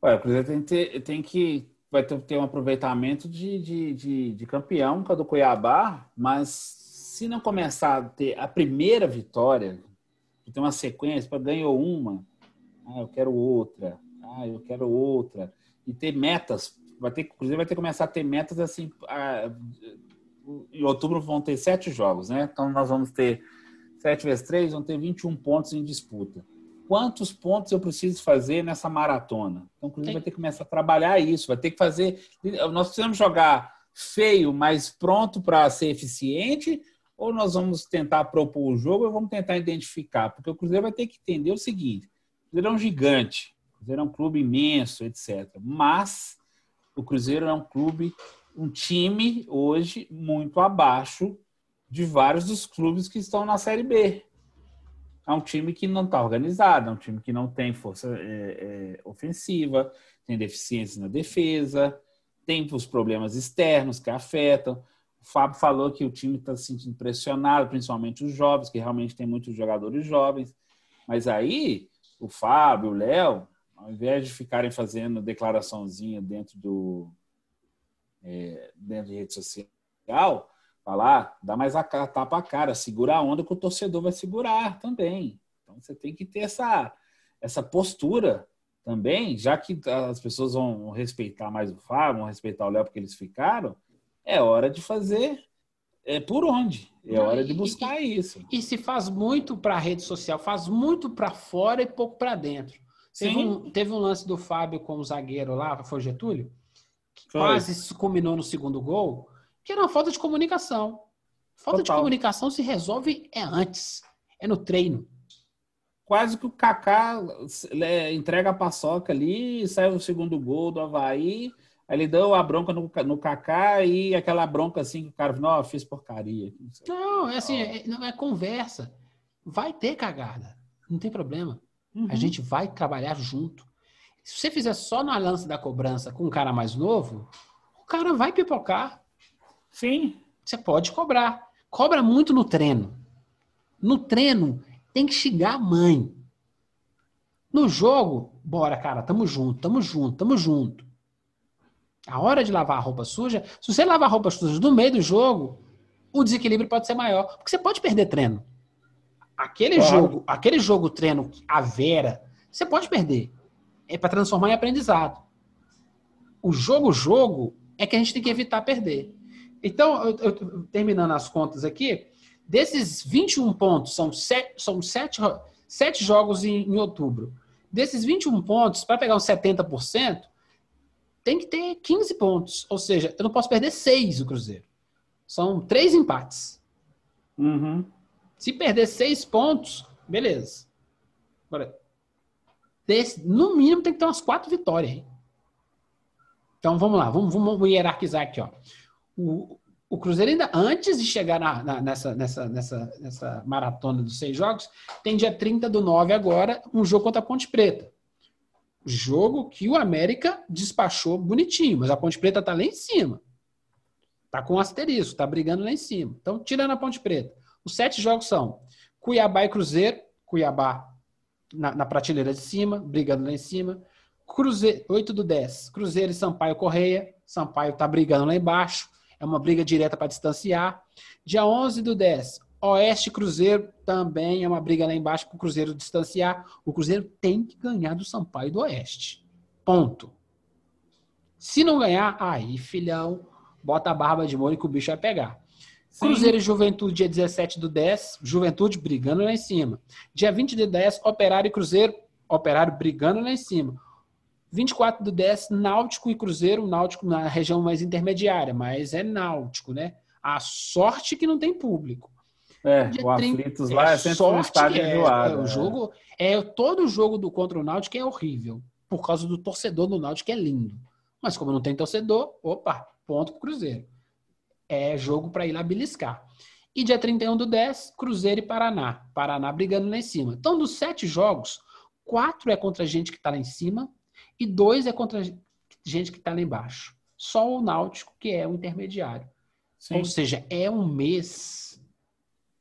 O Cruzeiro tem, que ter- tem que vai ter, ter um aproveitamento de, de, de, de campeão com a do Cuiabá, mas se não começar a ter a primeira vitória, ter uma sequência, para ganhou uma, ah, eu quero outra, ah, eu quero outra, e ter metas, vai ter, o Cruzeiro vai ter que começar a ter metas assim, em outubro vão ter sete jogos, né? Então nós vamos ter sete vezes três, vão ter 21 pontos em disputa quantos pontos eu preciso fazer nessa maratona. Então, o Cruzeiro vai ter que começar a trabalhar isso, vai ter que fazer. Nós precisamos jogar feio, mas pronto para ser eficiente, ou nós vamos tentar propor o jogo ou vamos tentar identificar? Porque o Cruzeiro vai ter que entender o seguinte: o Cruzeiro é um gigante, o Cruzeiro é um clube imenso, etc. Mas o Cruzeiro é um clube, um time hoje muito abaixo de vários dos clubes que estão na Série B é um time que não está organizado, é um time que não tem força é, é, ofensiva, tem deficiências na defesa, tem os problemas externos que afetam. O Fábio falou que o time está se sentindo pressionado, principalmente os jovens, que realmente tem muitos jogadores jovens. Mas aí, o Fábio, o Léo, ao invés de ficarem fazendo declaraçãozinha dentro do é, dentro de rede social, falar, dá mais a tapa a cara, segura a onda que o torcedor vai segurar também. Então você tem que ter essa, essa postura também, já que as pessoas vão respeitar mais o Fábio, vão respeitar o Léo porque eles ficaram, é hora de fazer é, por onde. É Não, hora e- de buscar isso. E se faz muito para a rede social, faz muito para fora e pouco para dentro. Teve um, teve um lance do Fábio com o zagueiro lá, foi o Getúlio, que Foi. quase se culminou no segundo gol, que era uma falta de comunicação. Falta de Total. comunicação se resolve é antes, é no treino. Quase que o Kaká é, entrega a paçoca ali, sai o segundo gol do Havaí, aí ele deu a bronca no, no Kaká e aquela bronca assim que o cara, não, fiz porcaria. Não, é assim, é, não é conversa. Vai ter cagada, não tem problema. Uhum. A gente vai trabalhar junto. Se você fizer só na lança da cobrança com um cara mais novo, o cara vai pipocar. Sim, Você pode cobrar. Cobra muito no treino. No treino, tem que xingar a mãe. No jogo, bora, cara, tamo junto, tamo junto, tamo junto. A hora de lavar a roupa suja, se você lavar a roupa suja no meio do jogo, o desequilíbrio pode ser maior. Porque você pode perder treino. Aquele Claro. jogo, aquele jogo treino, a Vera, você pode perder. É para transformar em aprendizado. O jogo-jogo é que a gente tem que evitar perder. Então, eu- eu- terminando as contas aqui, desses 21 pontos, são sete, são sete, ro- sete jogos em, em outubro. Desses 21 pontos, para pegar uns 70%, tem que ter 15 pontos. Ou seja, eu não posso perder seis o Cruzeiro. São três empates. Uhum. Se perder seis pontos, beleza. Agora, desse- no mínimo tem que ter umas quatro vitórias. Hein? Então vamos lá, vamos, vamos hierarquizar aqui. Ó. O, o Cruzeiro ainda, antes de chegar na- na- nessa, nessa, nessa, nessa maratona dos seis jogos, tem dia 30 do 9 agora, um jogo contra a Ponte Preta. Jogo que o América despachou bonitinho, mas a Ponte Preta tá lá em cima. Tá com um asterisco, tá brigando lá em cima. Então, tirando a Ponte Preta. Os sete jogos são Cuiabá e Cruzeiro. Cuiabá na, na prateleira de cima, brigando lá em cima. Cruzeiro, 8 do 10. Cruzeiro e Sampaio Correia. Sampaio tá brigando lá embaixo. É uma briga direta para distanciar. Dia 11 do 10. Oeste Cruzeiro também é uma briga lá embaixo para o Cruzeiro distanciar. O Cruzeiro tem que ganhar do Sampaio do Oeste. Ponto. Se não ganhar, aí, filhão, bota a barba de molho que o bicho vai pegar. Sim. Cruzeiro e Juventude, dia 17 do 10, Juventude brigando lá em cima. Dia 20 do 10, Operário e Cruzeiro, Operário brigando lá em cima. 24 do 10, Náutico e Cruzeiro, Náutico na região mais intermediária, mas é Náutico, né? A sorte que não tem público. É, Dia o 30 Aflitos lá é sempre um estádio é, enjoado. é, o né? jogo é todo o jogo do contra o Náutico é horrível por causa do torcedor do Náutico que é lindo. Mas como não tem torcedor, opa, ponto pro Cruzeiro. É jogo para ir lá beliscar. E dia 31 do 10, Cruzeiro e Paraná. Paraná brigando lá em cima. Então, dos sete jogos, quatro é contra gente que está lá em cima e dois é contra gente que está lá embaixo. Só o Náutico, que é o intermediário. Sim. Ou seja, é um mês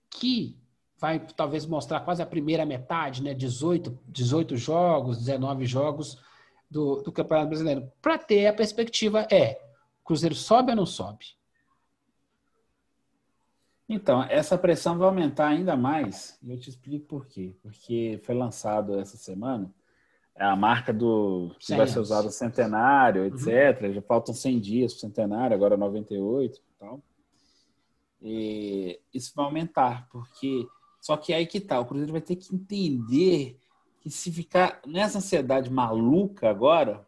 que vai talvez mostrar quase a primeira metade, né? 18, 18 jogos, 19 jogos do, do Campeonato Brasileiro. Para ter a perspectiva é, Cruzeiro sobe ou não sobe? Então, essa pressão vai aumentar ainda mais, e eu te explico por quê. Porque foi lançado essa semana a marca do que 100 vai ser usado centenário, Uhum. etc. Já faltam 100 dias para o centenário, agora 98 e tal. E isso vai aumentar, porque só que aí que tá, o Cruzeiro vai ter que entender que se ficar nessa ansiedade maluca agora,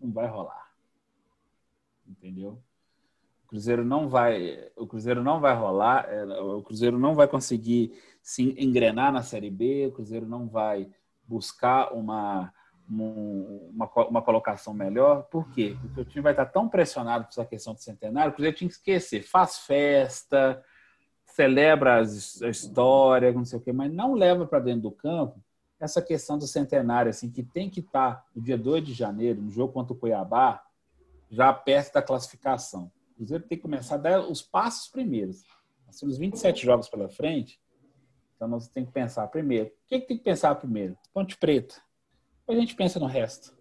não vai rolar. Entendeu? O Cruzeiro não vai, o Cruzeiro não vai rolar, é, o Cruzeiro não vai conseguir se engrenar na Série B, o Cruzeiro não vai buscar uma, um- uma, uma colocação melhor. Por quê? Porque o time vai estar tão pressionado por essa questão do centenário, o Cruzeiro tinha que esquecer, faz festa, celebra as- a história, não sei o quê, mas não leva para dentro do campo essa questão do centenário, assim, que tem que estar no dia 2 de janeiro, no jogo contra o Cuiabá, já perto da classificação. O Cruzeiro tem que começar a dar os passos primeiros. Nós temos 27 jogos pela frente, então nós temos que pensar primeiro. O que, que tem que pensar primeiro? Ponte Preta. Depois a gente pensa no resto.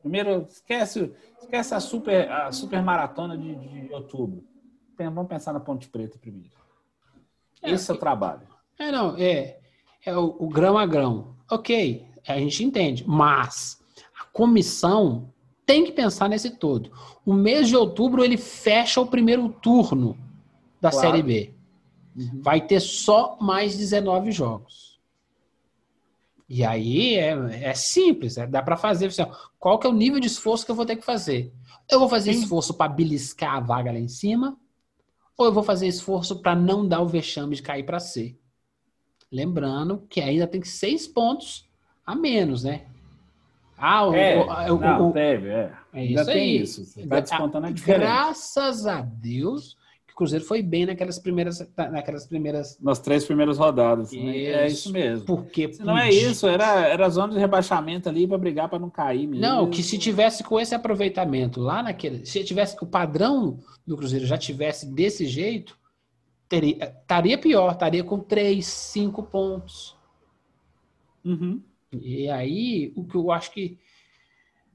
Primeiro, esquece, esquece a, super, a super maratona de, de outubro. Vamos pensar na Ponte Preta primeiro. É, Esse é o trabalho. É, não, é, é o, o grão a grão. Ok, a gente entende, mas a comissão tem que pensar nesse todo. O mês de outubro ele fecha o primeiro turno da Claro. Série B. Vai ter só mais 19 jogos. E aí é, é simples, é, dá para fazer. assim, ó, qual que é o nível de esforço que eu vou ter que fazer? Eu vou fazer Sim. esforço para beliscar a vaga lá em cima, ou eu vou fazer esforço para não dar o vexame de cair para C? Lembrando que ainda tem seis pontos a menos, né? Ah, o, É, o- o- não, o- teve, é. é Ainda isso tem aí. isso. Você está descontando a diferença. Graças a Deus o Cruzeiro foi bem naquelas primeiras, naquelas primeiras. Nas três primeiras rodadas. né? É Isso. isso mesmo. Porque Se não é isso, era, era zona de rebaixamento ali para brigar para não cair mesmo. Não, que se tivesse com esse aproveitamento lá naquele. Se tivesse o padrão do Cruzeiro já tivesse desse jeito, teria, estaria pior, estaria com 3, 5 pontos. Uhum. E aí, o que eu acho que.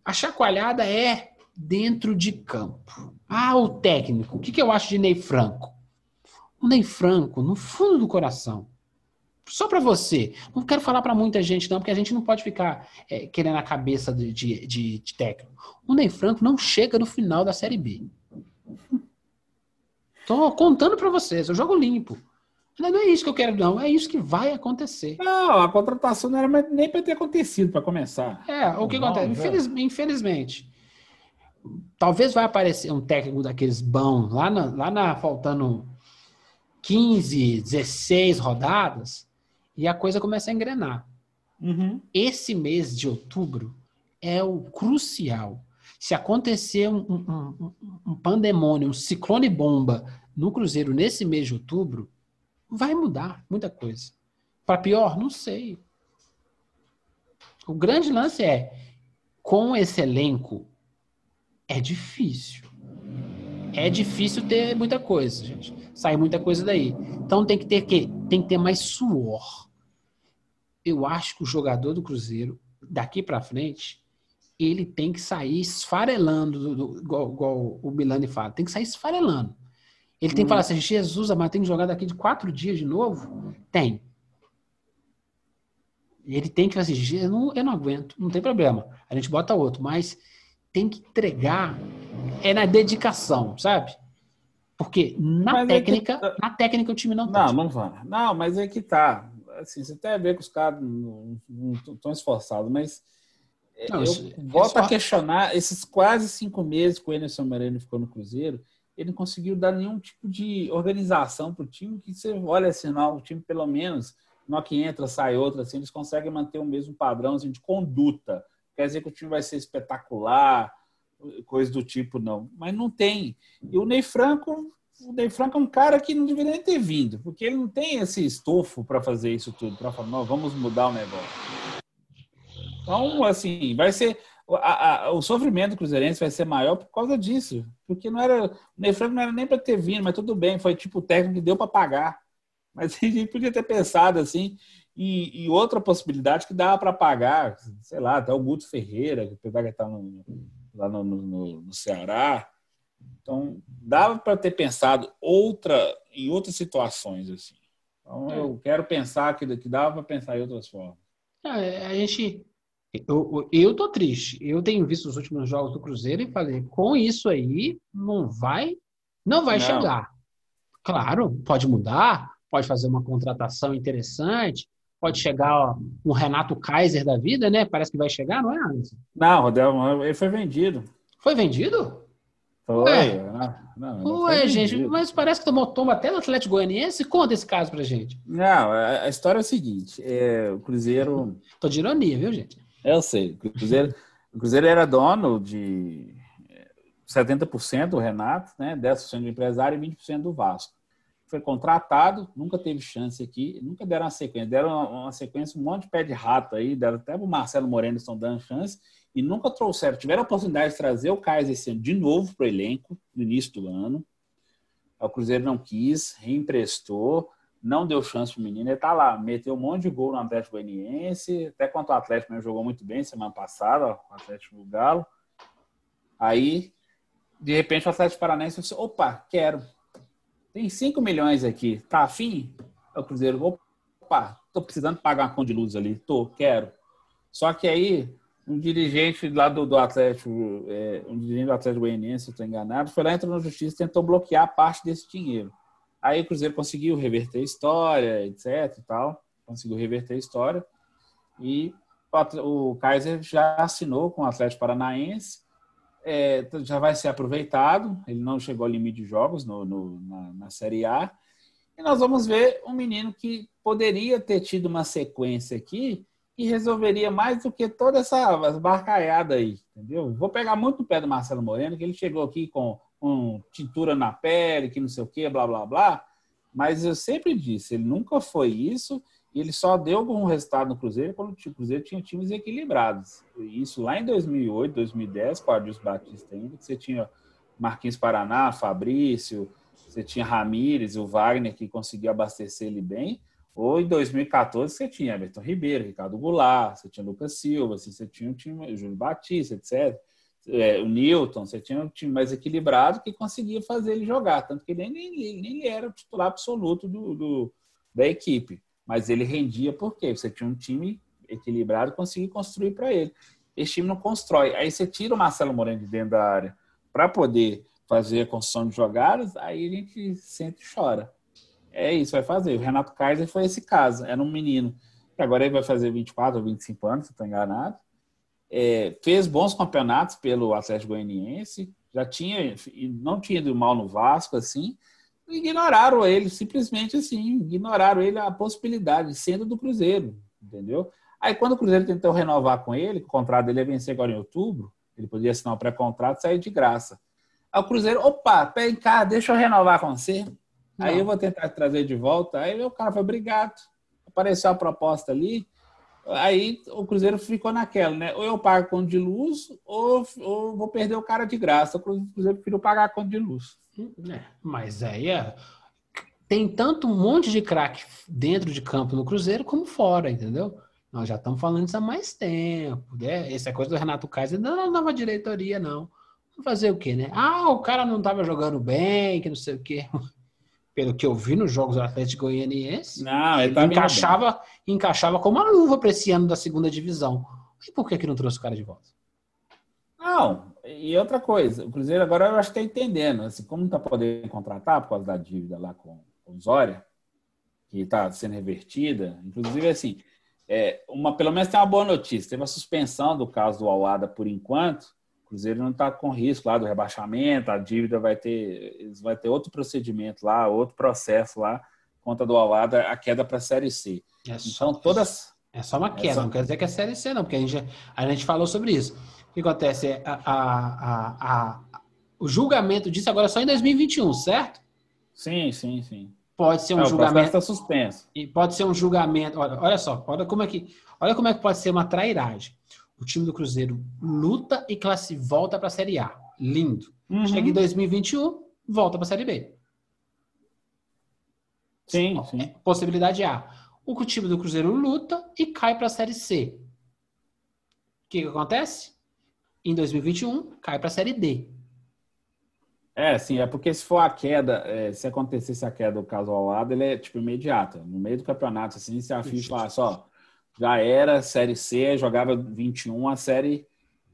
A chacoalhada é dentro de campo. Ah, o técnico. O que, que eu acho de Ney Franco? O Ney Franco, no fundo do coração, só para você, não quero falar para muita gente, não, porque a gente não pode ficar é, querendo a cabeça de, de, de- de técnico. O Ney Franco não chega no final da Série B. Tô contando para vocês, eu jogo limpo. Não é isso que eu quero, não. É isso que vai acontecer. Não, a contratação não era nem para ter acontecido para começar. É, o que Não, acontece? Infeliz- infelizmente, talvez vai aparecer um técnico daqueles bons lá na, lá na faltando 15, 16 rodadas e a coisa começa a engrenar. Uhum. Esse mês de outubro é o crucial. Se acontecer um, um- um- um pandemônio, um ciclone bomba no Cruzeiro nesse mês de outubro, vai mudar muita coisa. Para pior, não sei. O grande lance é, com esse elenco, é difícil. É difícil ter muita coisa, gente. Sai muita coisa daí. Então tem que ter que tem que ter mais suor. Eu acho que o jogador do Cruzeiro daqui para frente ele tem que sair esfarelando, do- do- igual, igual o Milani fala, tem que sair esfarelando. Ele tem que Hum. falar assim, Jesus, mas tem que jogar daqui de quatro dias de novo? Tem. E ele tem que falar assim, "Je- eu não, eu não aguento, não tem problema. A gente bota outro, mas tem que entregar é na dedicação, sabe? Porque na Mas é técnica, na técnica o time não tem. Não, não vai. Não, mas é que tá. Assim, você até vê que os caras não estão esforçados, mas é, Não, eu isso- volto a questionar esses quase cinco meses que o Enerson Moreno ficou no Cruzeiro, ele não conseguiu dar nenhum tipo de organização para o time, que você olha assim, não, o time pelo menos, hora que entra, sai outra, assim, eles conseguem manter o mesmo padrão assim, de conduta. Quer dizer que o time vai ser espetacular, coisa do tipo, não. Mas não tem. E o Ney Franco, o Ney Franco é um cara que não deveria nem ter vindo, porque ele não tem esse estofo para fazer isso tudo, para falar, não, vamos mudar o negócio. Então, assim, vai ser. a- a- o sofrimento do Cruzeirense vai ser maior por causa disso. Porque não era. O Ney Franco não era nem para ter vindo, mas tudo bem, foi tipo o técnico que deu para pagar. Mas a gente podia ter pensado assim. E, e outra possibilidade que dava para pagar, sei lá, até o Guto Ferreira, que apesar que está lá no, no- no Ceará. Então, dava para ter pensado outra, em outras situações. assim. Então, eu quero pensar que, que dava para pensar em outras formas. É, a gente. Eu, eu tô triste. Eu tenho visto os últimos jogos do Cruzeiro e falei, com isso aí, não vai, não vai Não. chegar. Claro, pode mudar, pode fazer uma contratação interessante, pode chegar ó, um Renato Kaiser da vida, né? Parece que vai chegar, não é, Anderson? Não, Rodel, ele foi vendido. Foi vendido? Foi. Ué. Não, não, não Ué, foi gente, vendido. mas parece que tomou tomba até no Atlético Goianiense. Conta esse caso pra gente. Não, a, a história é a seguinte: é, o Cruzeiro. Tô de ironia, viu, gente? Eu sei, o Cruzeiro, o Cruzeiro era dono de é, 70% do Renato, né, 10% do empresário e 20% do Vasco. Foi contratado, nunca teve chance aqui, nunca deram uma sequência. Deram uma, uma sequência, um monte de pé de rato aí, deram até o Marcelo Moreno estão dando chance, e nunca trouxeram. Tiveram a oportunidade de trazer o Caio esse ano de novo para o elenco, no início do ano. O Cruzeiro não quis, reemprestou, não deu chance pro menino. Ele tá lá, meteu um monte de gol no Atlético Goianiense, até quanto o Atlético mesmo jogou muito bem semana passada, o Atlético do Galo. Aí, de repente, o Atlético Paranaense disse: opa, quero. Tem 5 milhões aqui, tá afim? O Cruzeiro, opa, tô precisando pagar uma conta de luz ali, tô, quero. Só que aí, um dirigente lá do, do Atlético, é, um dirigente do Atlético Goianiense, se eu estou enganado, foi lá, entrou na justiça e tentou bloquear parte desse dinheiro. Aí o Cruzeiro conseguiu reverter a história, etc e tal. Conseguiu reverter a história. E o Kaiser já assinou com o Atlético Paranaense. É, já vai ser aproveitado. Ele não chegou ao limite de jogos no, no- na, na Série A. E nós vamos ver um menino que poderia ter tido uma sequência aqui e resolveria mais do que toda essa barcaiada aí, entendeu? Vou pegar muito no pé do Marcelo Moreno, que ele chegou aqui com, com tintura na pele, que não sei o que, blá, blá, blá. Mas eu sempre disse, ele nunca foi isso e ele só deu algum resultado no Cruzeiro quando o Cruzeiro tinha times equilibrados. Isso lá em 2008, 2010, com o Adilson Batista ainda, que você tinha Marquinhos Paraná, Fabrício, você tinha Ramírez, o Wagner, que conseguia abastecer ele bem. Ou em 2014 você tinha Everton Ribeiro, Ricardo Goulart, você tinha Lucas Silva, assim, você tinha um time, Júlio Batista, etc. É, o Newton, você tinha um time mais equilibrado que conseguia fazer ele jogar, tanto que ele nem, nem, nem ele era o titular absoluto do, do- da equipe. Mas ele rendia porque você tinha um time equilibrado conseguia construir para ele. Esse time não constrói. Aí você tira o Marcelo Moreno de dentro da área para poder fazer a construção de jogadas, aí a gente sente e chora. É isso, vai fazer. O Renato Kaiser foi esse caso. Era um menino que agora ele vai fazer 24 ou 25 anos, se estou enganado. É, fez bons campeonatos pelo Atlético Goianiense, já tinha, não tinha ido mal no Vasco, assim, ignoraram ele, simplesmente assim, ignoraram ele a possibilidade, sendo do Cruzeiro, entendeu? Aí quando o Cruzeiro tentou renovar com ele, o contrato dele ia vencer agora em outubro, ele podia assinar um pré-contrato e sair de graça. Aí o Cruzeiro, opa, vem cá, deixa eu renovar com você. Aí Não. eu vou tentar trazer de volta. Aí o cara foi, obrigado. Apareceu a proposta ali. Aí o Cruzeiro ficou naquela, né? Ou eu pago conta de luz, ou, ou vou perder o cara de graça. O Cruzeiro preferiu pagar a conta de luz. É, mas aí é, tem tanto um monte de craque dentro de campo no Cruzeiro como fora, entendeu? Nós já estamos falando isso há mais tempo. Né? Essa é coisa do Renato Kaiser não é nova diretoria, não. Fazer o quê, né? Ah, o cara não estava jogando bem, que não sei o quê. Pelo que eu vi nos jogos do Atlético Goianiense, Não, ele ele tá bem. encaixava, encaixava como uma luva para esse ano da segunda divisão. E por que, que não trouxe o cara de volta? Não, e outra coisa, o Cruzeiro agora eu acho que está entendendo, assim, como não está podendo contratar por causa da dívida lá com, com o Zória, que está sendo revertida, inclusive assim, é, uma, pelo menos tem uma boa notícia, teve a suspensão do caso do Alada por enquanto, Cruzeiro não está com risco lá do rebaixamento, a dívida vai ter, vai ter outro procedimento lá, outro processo lá, conta do Alada, a queda para a Série C. É só, Então todas... é só uma queda, só- não quer dizer que é Série C, não, porque a gente, a gente falou sobre isso. O que acontece? É, a, a, a, o julgamento disso agora é só em 2021, certo? Sim, sim, sim. Pode ser um É, julgamento. está suspenso. E pode ser um julgamento. Olha, olha só, olha como é que, olha como é que pode ser uma trairagem. O time do Cruzeiro luta e classe volta para a Série A. Lindo. Uhum. Chega em 2021, volta para a Série B. Sim, sim. É, Possibilidade A. O time do Cruzeiro luta e cai para a Série C. O que, que acontece? Em 2021, cai para a Série D. É, sim, é porque se for a queda, é, se acontecesse a queda do caso ao lado, ele é tipo imediata. No meio do campeonato, assim, se a ficha lá, só já era Série C, jogava 21 a Série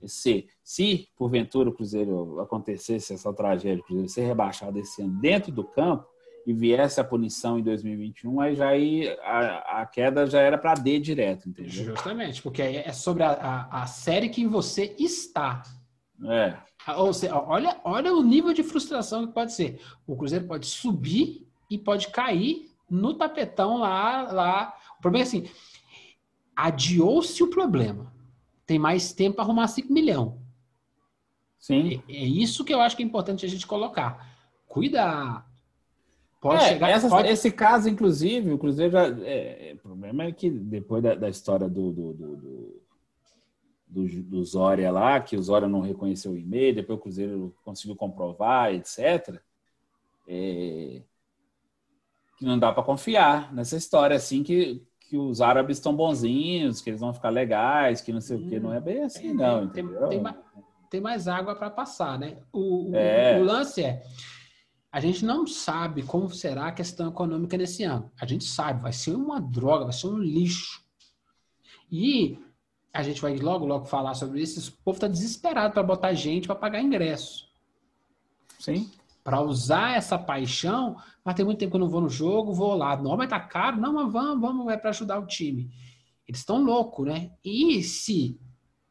C. Se, porventura, o Cruzeiro acontecesse essa tragédia, o Cruzeiro ser rebaixado esse ano dentro do campo e viesse a punição em 2021, aí já aí a, a queda já era para D direto, entendeu? Justamente, porque é sobre a, a, a série que você está. É, Ou seja, olha, olha o nível de frustração que pode ser. O Cruzeiro pode subir e pode cair no tapetão lá. lá. O problema é assim: adiou-se o problema. Tem mais tempo para arrumar 5 milhões. sim. É, é isso que eu acho que é importante a gente colocar. Cuida. Pode É, chegar. essa- pode- Esse caso, inclusive, o Cruzeiro já. é, é, o problema é que depois da, da história do, do, do, do, do Zória lá, que o Zória não reconheceu o e-mail, depois o Cruzeiro conseguiu comprovar, etc. é, que não dá para confiar nessa história, assim, que, que os árabes estão bonzinhos, que eles vão ficar legais, que não sei o quê. Não é bem assim, não, Tem- tem mais- tem mais água para passar, né? O, o- É. o lance é, a gente não sabe como será a questão econômica nesse ano. A gente sabe, vai ser uma droga, vai ser um lixo. E a gente vai logo, logo falar sobre isso. O povo está desesperado para botar gente para pagar ingresso. Sim. Para usar essa paixão, mas tem muito tempo que eu não vou no jogo, vou lá. Não, mas tá caro? Não, mas vamos, vamos, é para ajudar o time. Eles estão loucos, né? E se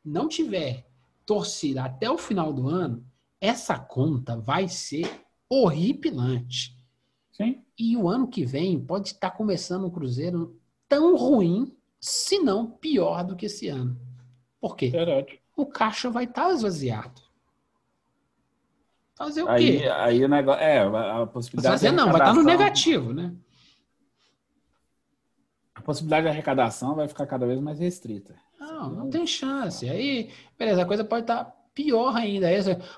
não tiver torcida até o final do ano, essa conta vai ser horripilante. Sim. E o ano que vem pode estar começando um Cruzeiro tão ruim, se não pior do que esse ano. Por quê? Verdade. O caixa vai estar esvaziado. Fazer o Aí, quê? aí o negócio. É, a possibilidade. Fazer não, vai estar no arrecadação- negativo, né? A possibilidade de arrecadação vai ficar cada vez mais restrita. Não, não tem chance. Aí, beleza, a coisa pode estar pior ainda. Aí,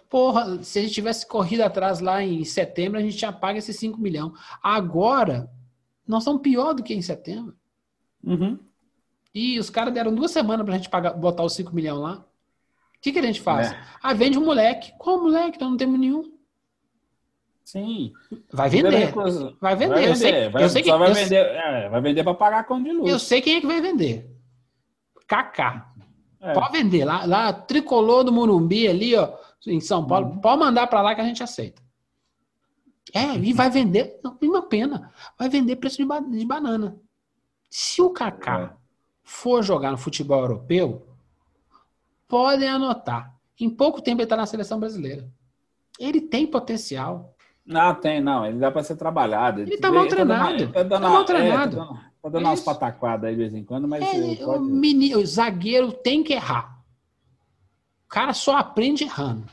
porra, se a gente tivesse corrido atrás lá em setembro, a gente já paga esses 5 milhões. Agora, nós estamos pior do que em setembro. Uhum. E os caras deram duas semanas pra gente pagar, botar os 5 milhões lá. O que, que a gente faz? É. Ah, vende um moleque. Qual moleque? Nós não temos nenhum. Sim. Vai vender. Vai vender. Vai Eu sei, vender. Vai, eu sei que só vai eu- vender, é, vai vender para pagar a conta de luz. Eu sei quem é que vai vender. Kaká. É. Pode vender. Lá, lá, tricolor do Morumbi ali, ó, em São Paulo. Uhum. Pode mandar pra lá que a gente aceita. É, e vai vender. Não tem uma pena. Vai vender preço de, ba- de banana. Se o Kaká É. for jogar no futebol europeu, podem anotar. Em pouco tempo ele tá na seleção brasileira. Ele tem potencial. Não, tem, não. Ele dá para ser trabalhado. Ele tá mal treinado. Ele tá dando, Tá mal é, treinado. tá dando, tá dando É umas pataquadas aí de vez em quando, mas É, ele o, pode... menino, o zagueiro tem que errar. O cara só aprende errando.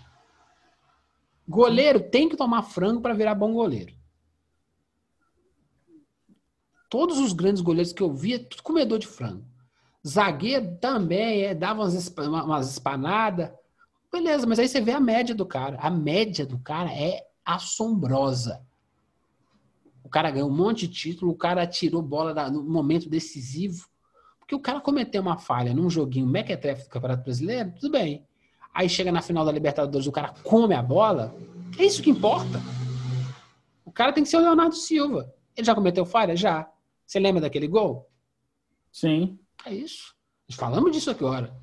Goleiro tem que tomar frango para virar bom goleiro. Todos os grandes goleiros que eu via, tudo comedor de frango. Zagueiro também, é, dava umas, umas espanadas. Beleza, mas aí você vê a média do cara. A média do cara é assombrosa. O cara ganhou um monte de título, o cara tirou bola da- no momento decisivo. Porque o cara cometeu uma falha num joguinho mequetrefe do Campeonato Brasileiro, tudo bem. Aí chega na final da Libertadores, o cara come a bola. É isso que importa. O cara tem que ser o Leonardo Silva. Ele já cometeu falha? Já. Você lembra daquele gol? Sim. É isso. Nós falamos disso aqui agora.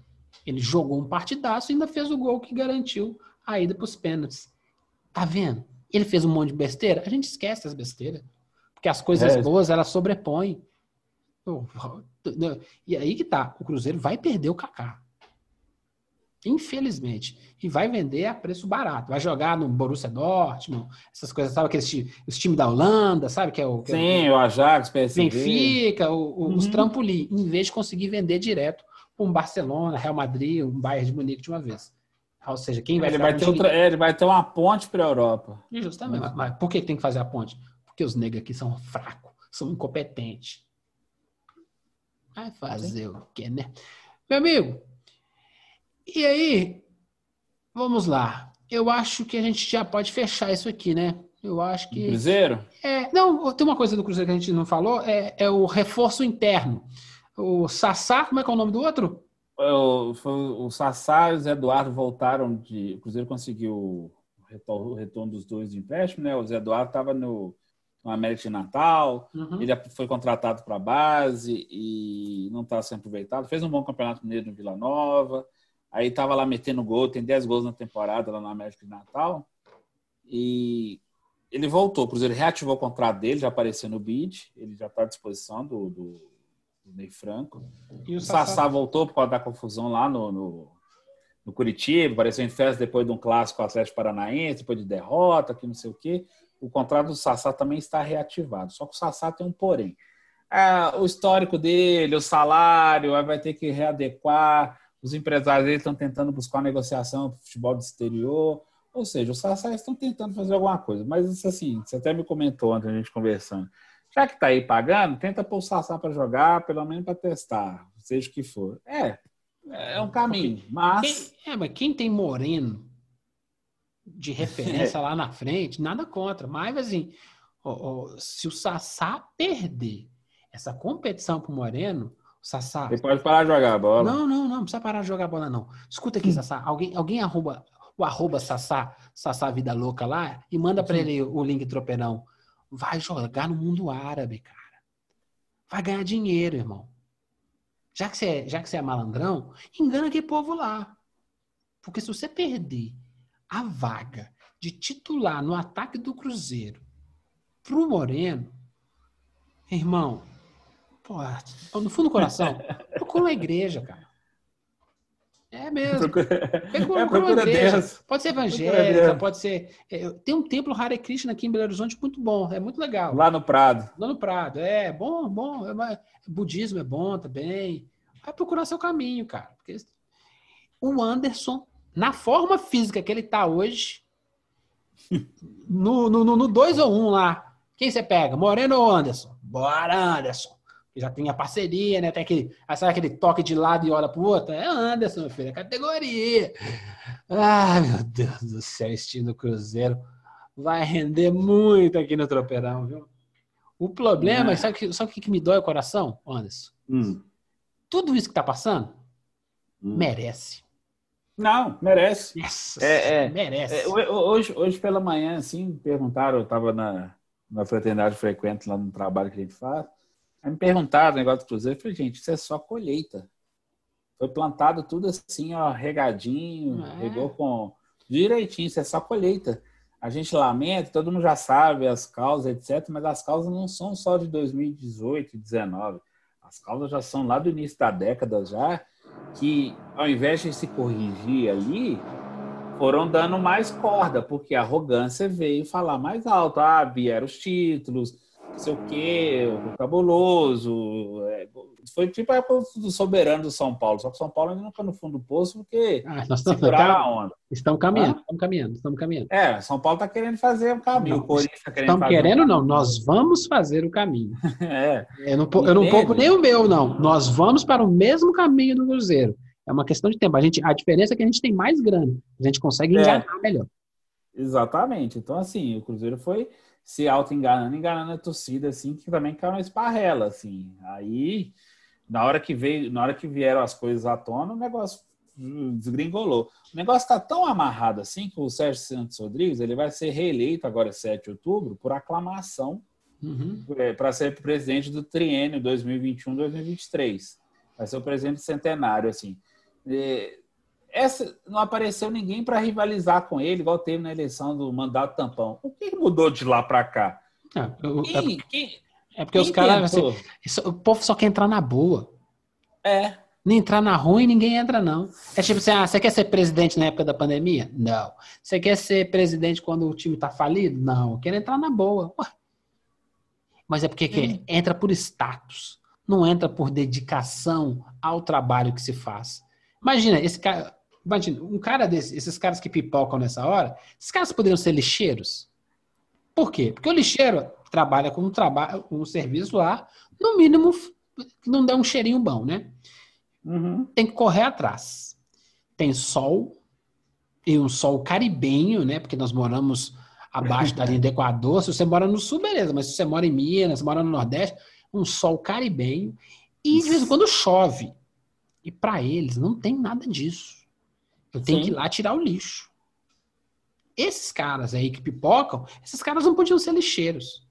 Ele jogou um partidaço e ainda fez o gol que garantiu a ida para os pênaltis. Tá vendo? Ele fez um monte de besteira. A gente esquece as besteiras. Porque as coisas É. boas, elas sobrepõem. E aí que tá. O Cruzeiro vai perder o Kaká. Infelizmente. E vai vender a preço barato. Vai jogar no Borussia Dortmund, essas coisas, sabe? Aqueles os times da Holanda, sabe? Que é o, que é o- Sim, o Ajax, PSV. Benfica, o- o- os Uhum. trampolim, em vez de conseguir vender direto para um Barcelona, Real Madrid, um Bayern de Munique de uma vez. Ou seja, quem vai Ele vai, ter outra, é, ele vai ter uma ponte para a Europa. Justamente. Mas, mas por que tem que fazer a ponte? Porque os negros aqui são fracos, são incompetentes. Vai fazer o quê, né? Meu amigo, e aí, vamos lá. Eu acho que a gente já pode fechar isso aqui, né? Eu acho que. Cruzeiro? É, não, tem uma coisa do Cruzeiro que a gente não falou, é, é o reforço interno. O Sassá, como é que é o nome do outro? O, foi o Sassá e o Zé Eduardo voltaram de. O Cruzeiro conseguiu o retorno, o retorno dos dois de empréstimo, né? O Zé Eduardo estava no, no América de Natal, Uhum. ele foi contratado para a base e não está sendo aproveitado. Fez um bom campeonato mineiro no Vila Nova, aí estava lá metendo gol, tem 10 gols na temporada lá no América de Natal. E ele voltou, o Cruzeiro reativou o contrato dele, já apareceu no bid, ele já está à disposição do, do, do Ney Franco. E O Sassá voltou por causa da confusão lá no, no, no Curitiba, apareceu em festa depois de um clássico Atlético Paranaense, depois de derrota, que não sei o quê. O contrato do Sassá também está reativado. Só que o Sassá tem um porém. Ah, o histórico dele, o salário, aí vai ter que readequar. Os empresários estão tentando buscar uma negociação para o futebol do exterior. Ou seja, os Sassá estão tentando fazer alguma coisa. Mas isso assim, você até me comentou ontem a gente conversando. Já que está aí pagando, tenta pôr o Sassá para jogar, pelo menos para testar, seja o que for. É, é um caminho. Mas Quem, é, mas quem tem Moreno de referência lá na frente, nada contra. Mas, assim, ó, ó, se o Sassá perder essa competição Moreno, o Sassá. ele pode parar de jogar a bola. Não, não, não, não precisa parar de jogar bola, não. Escuta aqui, Sassá. Alguém, alguém arroba o arroba Sassá, Sassá Vida Louca lá e manda pra ele o link tropeirão. Vai jogar no mundo árabe, cara. Vai ganhar dinheiro, irmão. Já que você é, já que você é malandrão, engana aquele povo lá. Porque se você perder a vaga de titular no ataque do Cruzeiro pro Moreno, irmão, pô, no fundo do coração, procura uma igreja, cara. É mesmo. Procura, Procura, é, procura uma procura igreja. Deus. Pode ser evangélica, pode ser. é, tem um templo Hare Krishna aqui em Belo Horizonte muito bom, é muito legal. Lá no Prado. Lá no Prado, é bom, bom. É uma- budismo é bom também. Vai procurar seu caminho, cara. Porque o Anderson, na forma física que ele tá hoje, no 2 no, no dois ou 1 um lá, quem você pega? Moreno ou Anderson? Bora, Anderson. Que Já tem a parceria, né? Tem aquele, sabe aquele toque de lado e olha pro outro? É Anderson, meu filho, é categoria. Ai, meu Deus do céu, estilo Cruzeiro. Vai render muito aqui no Tropeirão, viu? O problema, É. sabe, que- sabe o que, me dói o coração, Anderson? Hum. Tudo isso que tá passando, Hum. merece. Não, merece. Nossa, É, é. merece. É, ho- hoje, hoje pela manhã, assim, perguntaram, eu estava na, na fraternidade frequente lá no trabalho que a gente faz, aí me perguntaram o negócio do Cruzeiro, eu falei, gente, isso é só colheita. Foi plantado tudo assim, ó, regadinho, É. regou com direitinho, isso é só colheita. A gente lamenta, todo mundo já sabe as causas, etc., mas as causas não são só de 2018 e 2019. As causas já são lá do início da década já, que ao invés de se corrigir ali, foram dando mais corda, porque a arrogância veio falar mais alto. Ah, vieram os títulos, não sei o quê, o cabuloso. é, foi tipo a época do soberano do São Paulo, só que o São Paulo ainda não está no fundo do poço, porque Ah, nós estamos, onda. estamos caminhando, estamos caminhando, estamos caminhando. É, São Paulo está querendo fazer o caminho, Não, o Corinthians está querendo Estamos querendo, não. Nós vamos fazer o caminho. É, Eu não, eu não poupo nem o meu, não. Nós vamos para o mesmo caminho do Cruzeiro. É uma questão de tempo. A, gente, a diferença é que a gente tem mais grana. A gente consegue É. enganar melhor. Exatamente. Então, assim, o Cruzeiro foi se auto-enganando, enganando a torcida, assim, que também caiu na esparrela, assim. Aí, na hora que veio, na hora que vieram as coisas à tona, o negócio desgringolou. O negócio está tão amarrado assim que o Sérgio Santos Rodrigues ele vai ser reeleito agora 7 de outubro por aclamação Uhum. para ser presidente do triênio 2021-2023. Vai ser o presidente centenário, assim. É, essa, não apareceu ninguém para rivalizar com ele, igual teve na eleição do mandato tampão. O que mudou de lá para cá? É, eu- é Quem- porque- quem- é porque os caras. assim, o povo só quer entrar na boa. É, Nem entrar na ruim, ninguém entra, não. É tipo assim, ah, você quer ser presidente na época da pandemia? Não. Você quer ser presidente quando o time tá falido? Não. Eu quero entrar na boa. Ué. Mas é porque que Hum. entra por status. Não entra por dedicação ao trabalho que se faz. Imagina, esse cara. Imagina, um cara desse, esses caras que pipocam nessa hora, esses caras poderiam ser lixeiros. Por quê? Porque o lixeiro trabalha com um trabalho, um serviço lá, no mínimo, que não dá um cheirinho bom, né? uhum. tem que correr atrás. Tem sol, e um sol caribenho, né? Porque nós moramos abaixo da linha do Equador. Se você mora no sul, beleza, mas se você mora em Minas, se mora no Nordeste, um sol caribenho. E de vez em quando chove. E para eles não tem nada disso. Eu tenho Sim. que ir lá tirar o lixo. Esses caras aí que pipocam, esses caras não podiam ser lixeiros.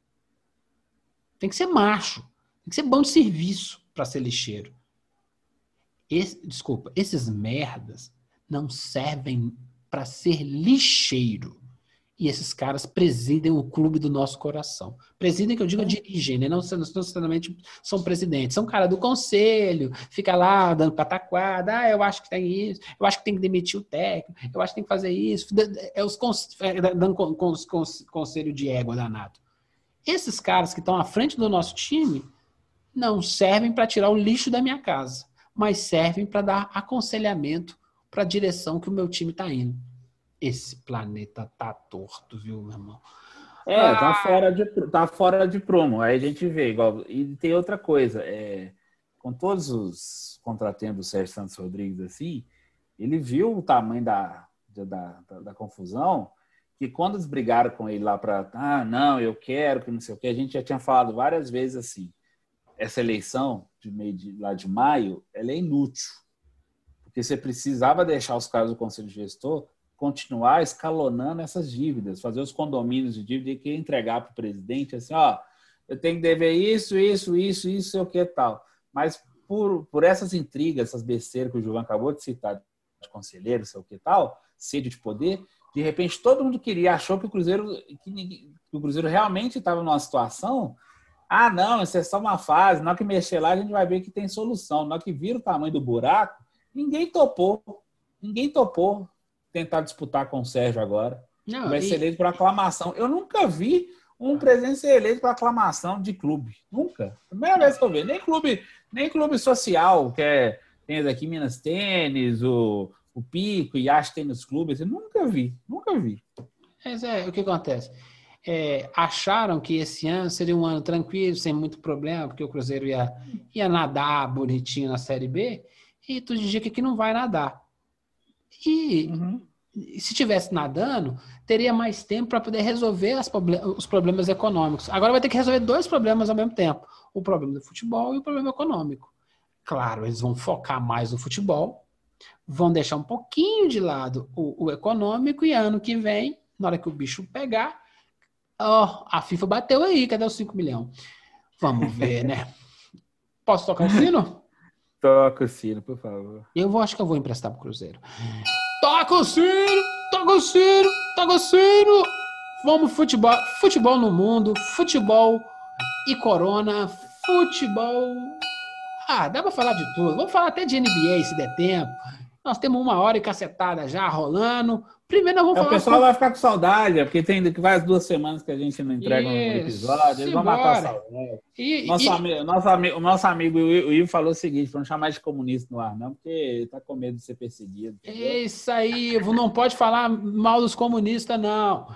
Tem que ser macho. Tem que ser bom de serviço para ser lixeiro. Esse- desculpa, esses merdas não servem para ser lixeiro. E esses caras presidem o clube do nosso coração. Presidem, que eu digo, dirigem, né? Não não necessariamente são presidentes. São cara do conselho, fica lá dando pataquada. Ah, eu acho que tem isso, eu acho que tem que demitir o técnico, eu acho que tem que fazer isso. É os cons- é, dando con- cons- cons- conselho de égua danado. Esses caras que estão à frente do nosso time não servem para tirar o lixo da minha casa, mas servem para dar aconselhamento para a direção que o meu time está indo. Esse planeta tá torto, viu, meu irmão? É, tá fora, de, tá fora de prumo. Aí a gente vê, igual. E tem outra coisa, é, com todos os contratempos do Sérgio Santos Rodrigues assim, ele viu o tamanho da, da, da, da confusão, que quando eles brigaram com ele lá para, ah, não, eu quero, que não sei o que, a gente já tinha falado várias vezes assim, essa eleição de meio de, lá de maio, ela é inútil. Porque você precisava deixar os caras do Conselho Gestor continuar escalonando essas dívidas, fazer os condomínios de dívida e que entregar para o presidente assim, ó, eu tenho que dever isso, isso, isso, isso, sei o que tal. Mas por, por essas intrigas, essas besteiras que o Gilvan acabou de citar, de conselheiro, sei o que tal, sede de poder, de repente todo mundo queria, achou que o Cruzeiro, que o Cruzeiro realmente estava numa situação, ah, não, isso é só uma fase, na hora que mexer lá a gente vai ver que tem solução. Na hora que vira o tamanho do buraco, ninguém topou, ninguém topou tentar disputar com o Sérgio agora. Não, Vai ser eleito por aclamação. Eu nunca vi um presidente ser eleito por aclamação de clube. Nunca. Primeira vez que eu vejo. Nem clube, nem clube social, que é, tem aqui Minas Tênis, o, o Pico, e Yacht Tênis Clube. assim, nunca vi. Nunca vi. Mas é, o que acontece? É, acharam que esse ano seria um ano tranquilo, sem muito problema, porque o Cruzeiro ia, ia nadar bonitinho na Série B, e tu dizia que aqui não vai nadar. E se tivesse nadando, teria mais tempo para poder resolver os problemas econômicos. Agora vai ter que resolver dois problemas ao mesmo tempo: o problema do futebol e o problema econômico. Claro, eles vão focar mais no futebol, vão deixar um pouquinho de lado o, o econômico, e ano que vem, na hora que o bicho pegar, ó, a FIFA bateu aí, cadê os 5 milhões? Vamos ver, né? Posso tocar o sino? Toca o sino, por favor. Eu vou, acho que eu vou emprestar pro Cruzeiro. Toca o sino! Toca o sino! Toca o sino! Vamos futebol, futebol no mundo, futebol e corona, futebol. Ah, dá pra falar de tudo. Vamos falar até de NBA se der tempo. Nós temos uma hora e cacetada já rolando. Primeiro nós vamos É, o falar pessoal vai ficar com saudade, é porque tem quase duas semanas que a gente não entrega um Isso, episódio. Eles vão matar a saudade. E, Nosso, e- amigo, nosso, amigo, o nosso amigo o Ivo o falou o seguinte: para não chamar de comunista no ar, não, porque ele tá com medo de ser perseguido. entendeu? É isso aí, Ivo, não pode falar mal dos comunistas, não.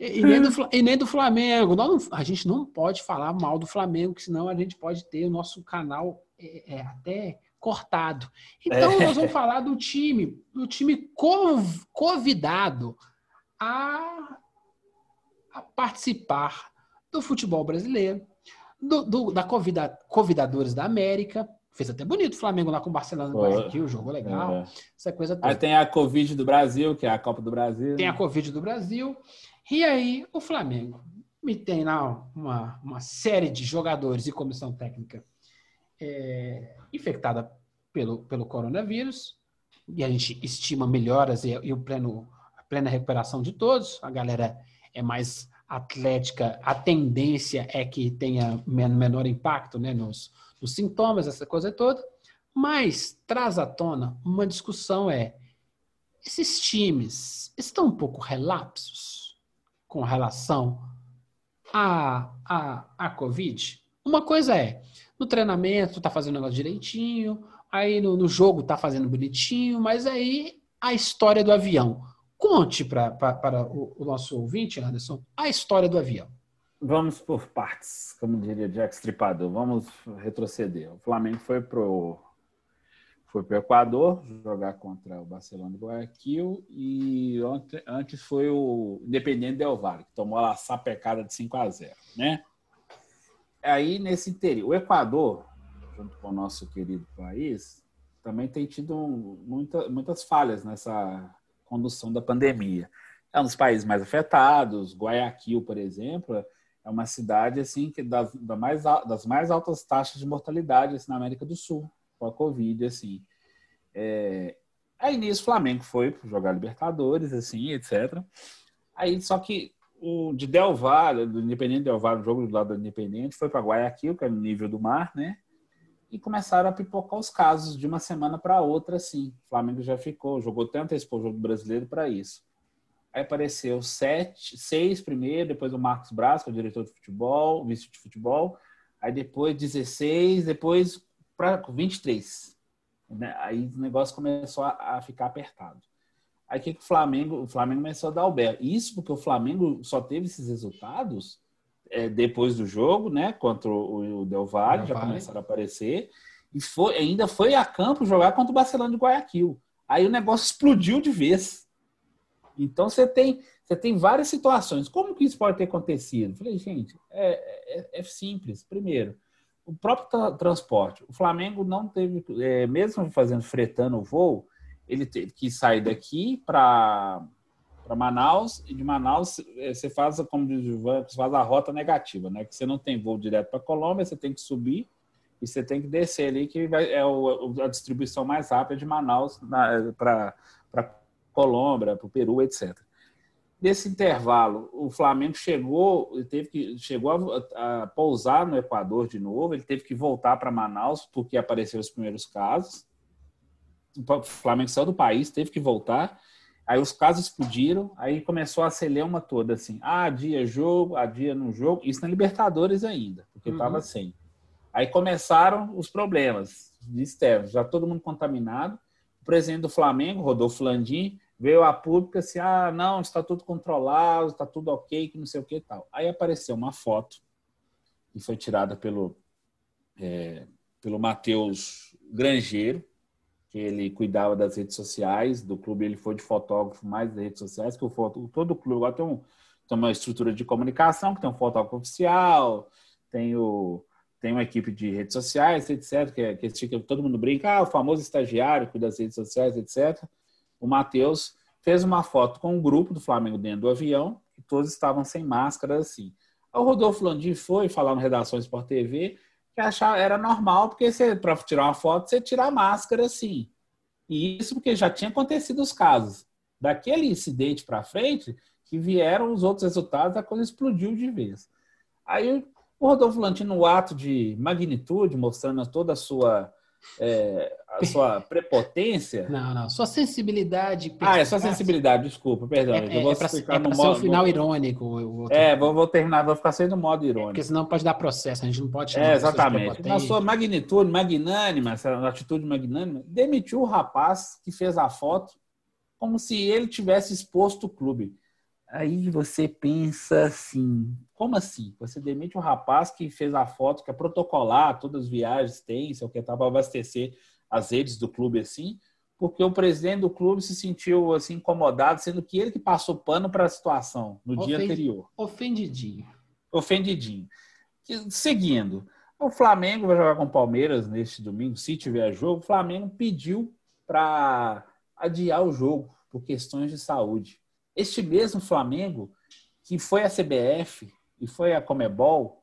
E, e nem, do, e nem do Flamengo. Não- a gente não pode falar mal do Flamengo, que senão a gente pode ter o nosso canal é, é, até cortado. Então, É. nós vamos falar do time, do time conv- convidado a, a participar do futebol brasileiro, do, do- da convida, Convidadores da América. Fez até bonito o Flamengo lá com o Barcelona Foi. Guayaquil, jogou legal, É. essa coisa toda. Aí tem a Covid do Brasil, que é a Copa do Brasil. tem a Covid do Brasil. E aí, o Flamengo me tem lá uma, uma série de jogadores e comissão técnica é, infectada pelo, pelo coronavírus, e a gente estima melhoras e, e o pleno, a plena recuperação de todos. A galera é mais atlética, a tendência é que tenha menor impacto né, nos, nos sintomas, essa coisa toda. Mas traz à tona uma discussão é esses times estão um pouco relapsos com relação à, à, à Covid? Uma coisa é, no treinamento tá fazendo o negócio direitinho, aí no, no jogo tá fazendo bonitinho, mas aí a história do avião. Conte para o, o, nosso ouvinte, Anderson, a história do avião. Vamos por partes, como diria Jack Stripador. Vamos retroceder. O Flamengo foi pro foi para o Equador jogar contra o Barcelona de Guayaquil e ontem, antes foi o Independente Del Valle, que tomou a sapecada de 5 a 0 né? Aí, nesse interior, o Equador, junto com o nosso querido país, também tem tido muita, muitas falhas nessa condução da pandemia. É um dos países mais afetados. Guayaquil, por exemplo, é uma cidade assim que das, das, mais, das mais altas taxas de mortalidade assim, na América do Sul com a Covid, assim. É... Aí nisso o Flamengo foi jogar Libertadores, assim, etc. Aí só que o de Del Valle, do Independente Del Valle, o jogo do lado do Independente, foi para Guayaquil, que é no nível do mar, né? E começaram a pipocar os casos de uma semana para outra, assim. O Flamengo já ficou, jogou tanto esse jogo brasileiro para isso. Aí apareceu sete, seis primeiro, depois o Marcos Braz, que é o diretor de futebol, vice de futebol. Aí depois 16, depois para 23. Né? Aí o negócio começou a, a ficar apertado. Aí que, que o Flamengo, o Flamengo começou a dar o berro. Isso porque o Flamengo só teve esses resultados é, depois do jogo, né? Contra o, o Del Valle, Del já Valle. começaram a aparecer. E foi, ainda foi a campo jogar contra o Barcelona de Guayaquil. Aí o negócio explodiu de vez. Então você tem, você tem várias situações. Como que isso pode ter acontecido? falei, gente, é, é, é simples. Primeiro, o próprio tra transporte. O Flamengo não teve, é, mesmo fazendo fretando o voo, ele teve que sair daqui para para Manaus e de Manaus é, você faz como diz o Ivan, você faz a rota negativa, né? Que você não tem voo direto para Colômbia, você tem que subir e você tem que descer ali que vai, é o, a distribuição mais rápida de Manaus para Colômbia, para o Peru, etc. Nesse intervalo, o Flamengo chegou, teve que, chegou a, a, pousar no Equador de novo, ele teve que voltar para Manaus porque apareceram os primeiros casos. O Flamengo saiu do país, teve que voltar. Aí os casos explodiram, aí começou a celeuma toda assim. Ah, dia jogo, a dia no jogo. Isso na Libertadores ainda, porque estava uhum. sem. Aí começaram os problemas de externos, já todo mundo contaminado. O presidente do Flamengo, Rodolfo Landim, veio a público assim, ah, não, está tudo controlado, está tudo ok, que não sei o que e tal. Aí apareceu uma foto que foi tirada pelo, é, pelo Matheus Grangeiro, que ele cuidava das redes sociais, do clube ele foi de fotógrafo mais das redes sociais, que o foto, todo o clube agora tem, um, tem uma estrutura de comunicação, que tem um fotógrafo oficial, tem o tem uma equipe de redes sociais, etc., que, é, que todo mundo brinca, ah, o famoso estagiário cuida das redes sociais, etc., o Matheus fez uma foto com um grupo do Flamengo dentro do avião e todos estavam sem máscara assim. O Rodolfo Landim foi falar no Redação Sport TV que achava era normal, porque para tirar uma foto você tira a máscara assim. E isso porque já tinha acontecido os casos. Daquele incidente para frente, que vieram os outros resultados, a coisa explodiu de vez. Aí o Rodolfo Landim, no ato de magnitude, mostrando toda a sua é, a sua prepotência. Não, não. Sua sensibilidade. Ah, é sua sensibilidade, desculpa, perdão. É, eu vou é pra, explicar é no modo. Final irônico. É, vou, vou, terminar, vou ficar sendo modo irônico. É, porque senão pode dar processo, a gente não pode É, exatamente. Na sua magnitude, magnânima, essa atitude magnânima, demitiu o rapaz que fez a foto como se ele tivesse exposto o clube. Aí você pensa assim, como assim? Você demite um rapaz que fez a foto, que é protocolar, todas as viagens tem, sei o que, para abastecer as redes do clube assim, porque o presidente do clube se sentiu assim incomodado, sendo que ele que passou pano para a situação no Ofendi, dia anterior. Ofendidinho. Ofendidinho. Seguindo, o Flamengo vai jogar com o Palmeiras neste domingo, se tiver jogo. O Flamengo pediu para adiar o jogo por questões de saúde. Este mesmo Flamengo, que foi a CBF e foi a Comebol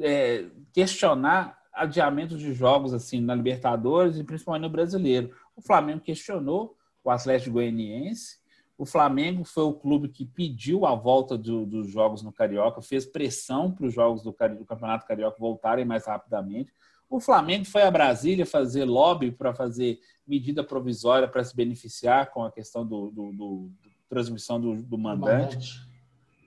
é, questionar adiamentos de jogos assim na Libertadores e principalmente no Brasileiro. O Flamengo questionou o Atlético Goianiense. O Flamengo foi o clube que pediu a volta do, dos jogos no Carioca, fez pressão para os jogos do, do Campeonato Carioca voltarem mais rapidamente. O Flamengo foi a Brasília fazer lobby para fazer medida provisória para se beneficiar com a questão do, do, do transmissão do, do mandante.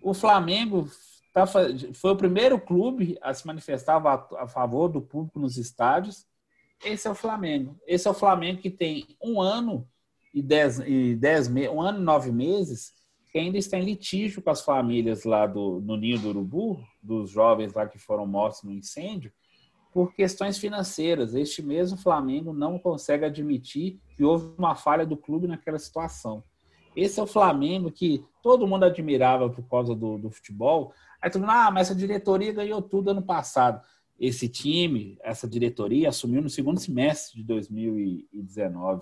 O Flamengo tá, foi o primeiro clube a se manifestar a, a favor do público nos estádios. Esse é o Flamengo. Esse é o Flamengo que tem um ano e dez, e dez um ano e nove meses que ainda está em litígio com as famílias lá do, no Ninho do Urubu, dos jovens lá que foram mortos no incêndio, por questões financeiras. Este mesmo Flamengo não consegue admitir que houve uma falha do clube naquela situação. Esse é o Flamengo que todo mundo admirava por causa do, do futebol. Aí todo mundo, ah, mas essa diretoria ganhou tudo ano passado. Esse time, essa diretoria, assumiu no segundo semestre de 2019.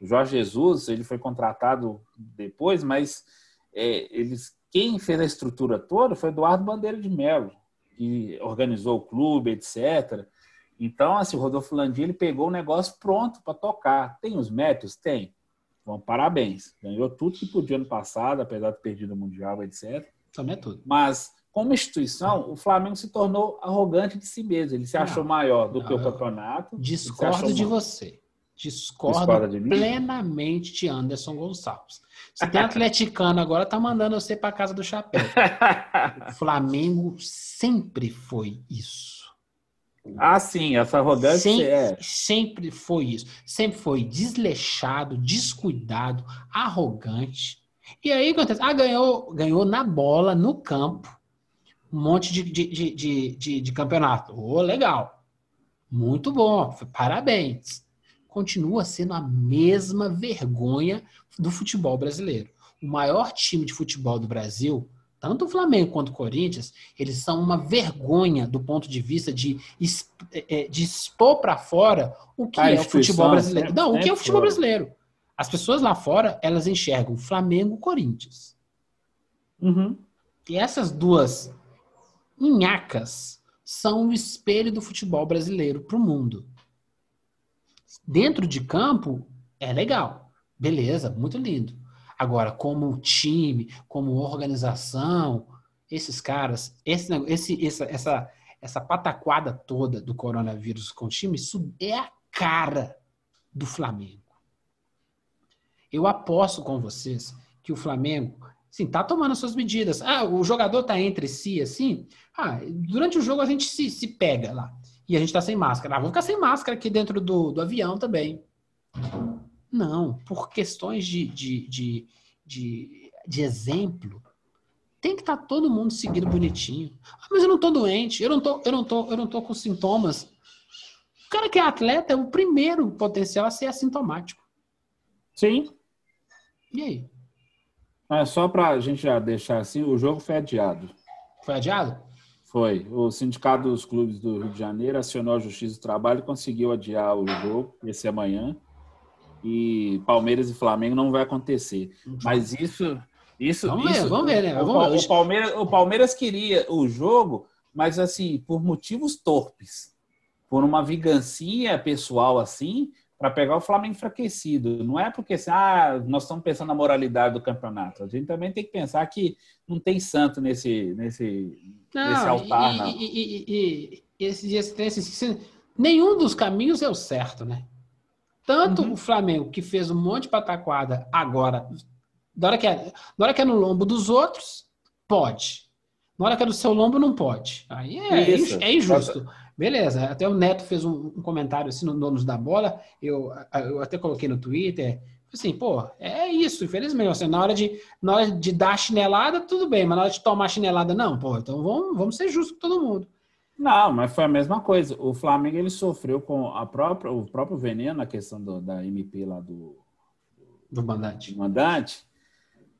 O Jorge Jesus, ele foi contratado depois, mas é, eles, quem fez a estrutura toda foi Eduardo Bandeira de Mello que organizou o clube, etc. Então, assim, o Rodolfo Landim ele pegou o negócio pronto para tocar. Tem os méritos? Tem. Bom, parabéns. Ganhou tudo que podia ano passado, apesar de perdido o Mundial, etc. Também é tudo. Mas, como instituição, o Flamengo se tornou arrogante de si mesmo. Ele se não, achou maior do não, que o campeonato. Discordo de você. Discordo de plenamente de Anderson Gonçalves. Se tem atleticano agora, tá mandando você para casa do chapéu. o Flamengo sempre foi isso. Ah, sim, essa arrogância sempre, é. Sempre foi isso. Sempre foi desleixado, descuidado, arrogante. E aí acontece? Ah, ganhou, ganhou na bola, no campo, um monte de, de, de, de, de campeonato. Oh, legal. Muito bom. Parabéns continua sendo a mesma vergonha do futebol brasileiro. O maior time de futebol do Brasil, tanto o Flamengo quanto o Corinthians, eles são uma vergonha do ponto de vista de, é, de expor para fora o que é o futebol brasileiro. Não, o que é o futebol brasileiro. As pessoas lá fora, elas enxergam Flamengo e Corinthians. Uhum. E essas duas inhacas são o espelho do futebol brasileiro para o mundo. Dentro de campo, é legal. Beleza, muito lindo. Agora, como time, como organização, esses caras, esse, esse, essa, essa, essa pataquada toda do coronavírus com o time, isso é a cara do Flamengo. Eu aposto com vocês que o Flamengo, sim, tá tomando suas medidas. Ah, o jogador tá entre si, assim. Ah, durante o jogo a gente se, se pega lá e a gente está sem máscara. Ah, ficar sem máscara aqui dentro do, do avião também. Não, por questões de, de, de, de, de exemplo, tem que estar tá todo mundo seguindo bonitinho. Ah, mas eu não estou doente, eu não tô, eu não tô, eu não tô com sintomas. O cara que é atleta é o primeiro potencial a ser assintomático. Sim. E aí? É, só para a gente já deixar assim, o jogo foi adiado. Foi adiado? Foi. O Sindicato dos Clubes do Rio de Janeiro acionou a Justiça do Trabalho e conseguiu adiar o jogo esse amanhã. E Palmeiras e Flamengo não vai acontecer. Mas isso. isso vamos isso, ver, vamos ver, né? Vamos o, ver. O, Palmeiras, o Palmeiras queria o jogo, mas assim, por motivos torpes. Por uma vingancinha pessoal assim, para pegar o Flamengo enfraquecido. Não é porque assim, ah, nós estamos pensando na moralidade do campeonato. A gente também tem que pensar que não tem santo nesse, nesse, não, nesse altar, e, não. E, e, e, e esse, esse, esse, nenhum dos caminhos é o certo, né? Tanto uhum. o Flamengo, que fez um monte de pataquada agora, na hora, que é, na hora que é no lombo dos outros, pode. Na hora que é do seu lombo, não pode. Aí é, é injusto. Beleza, até o Neto fez um, um comentário assim no Donos da Bola, eu, eu até coloquei no Twitter, assim, pô, é isso, infelizmente, assim, na hora de na hora de dar chinelada, tudo bem, mas na hora de tomar chinelada, não, pô, então vamos, vamos ser justos com todo mundo. Não, mas foi a mesma coisa. O Flamengo ele sofreu com a própria, o próprio veneno na questão do, da MP lá do do mandante. Do mandante,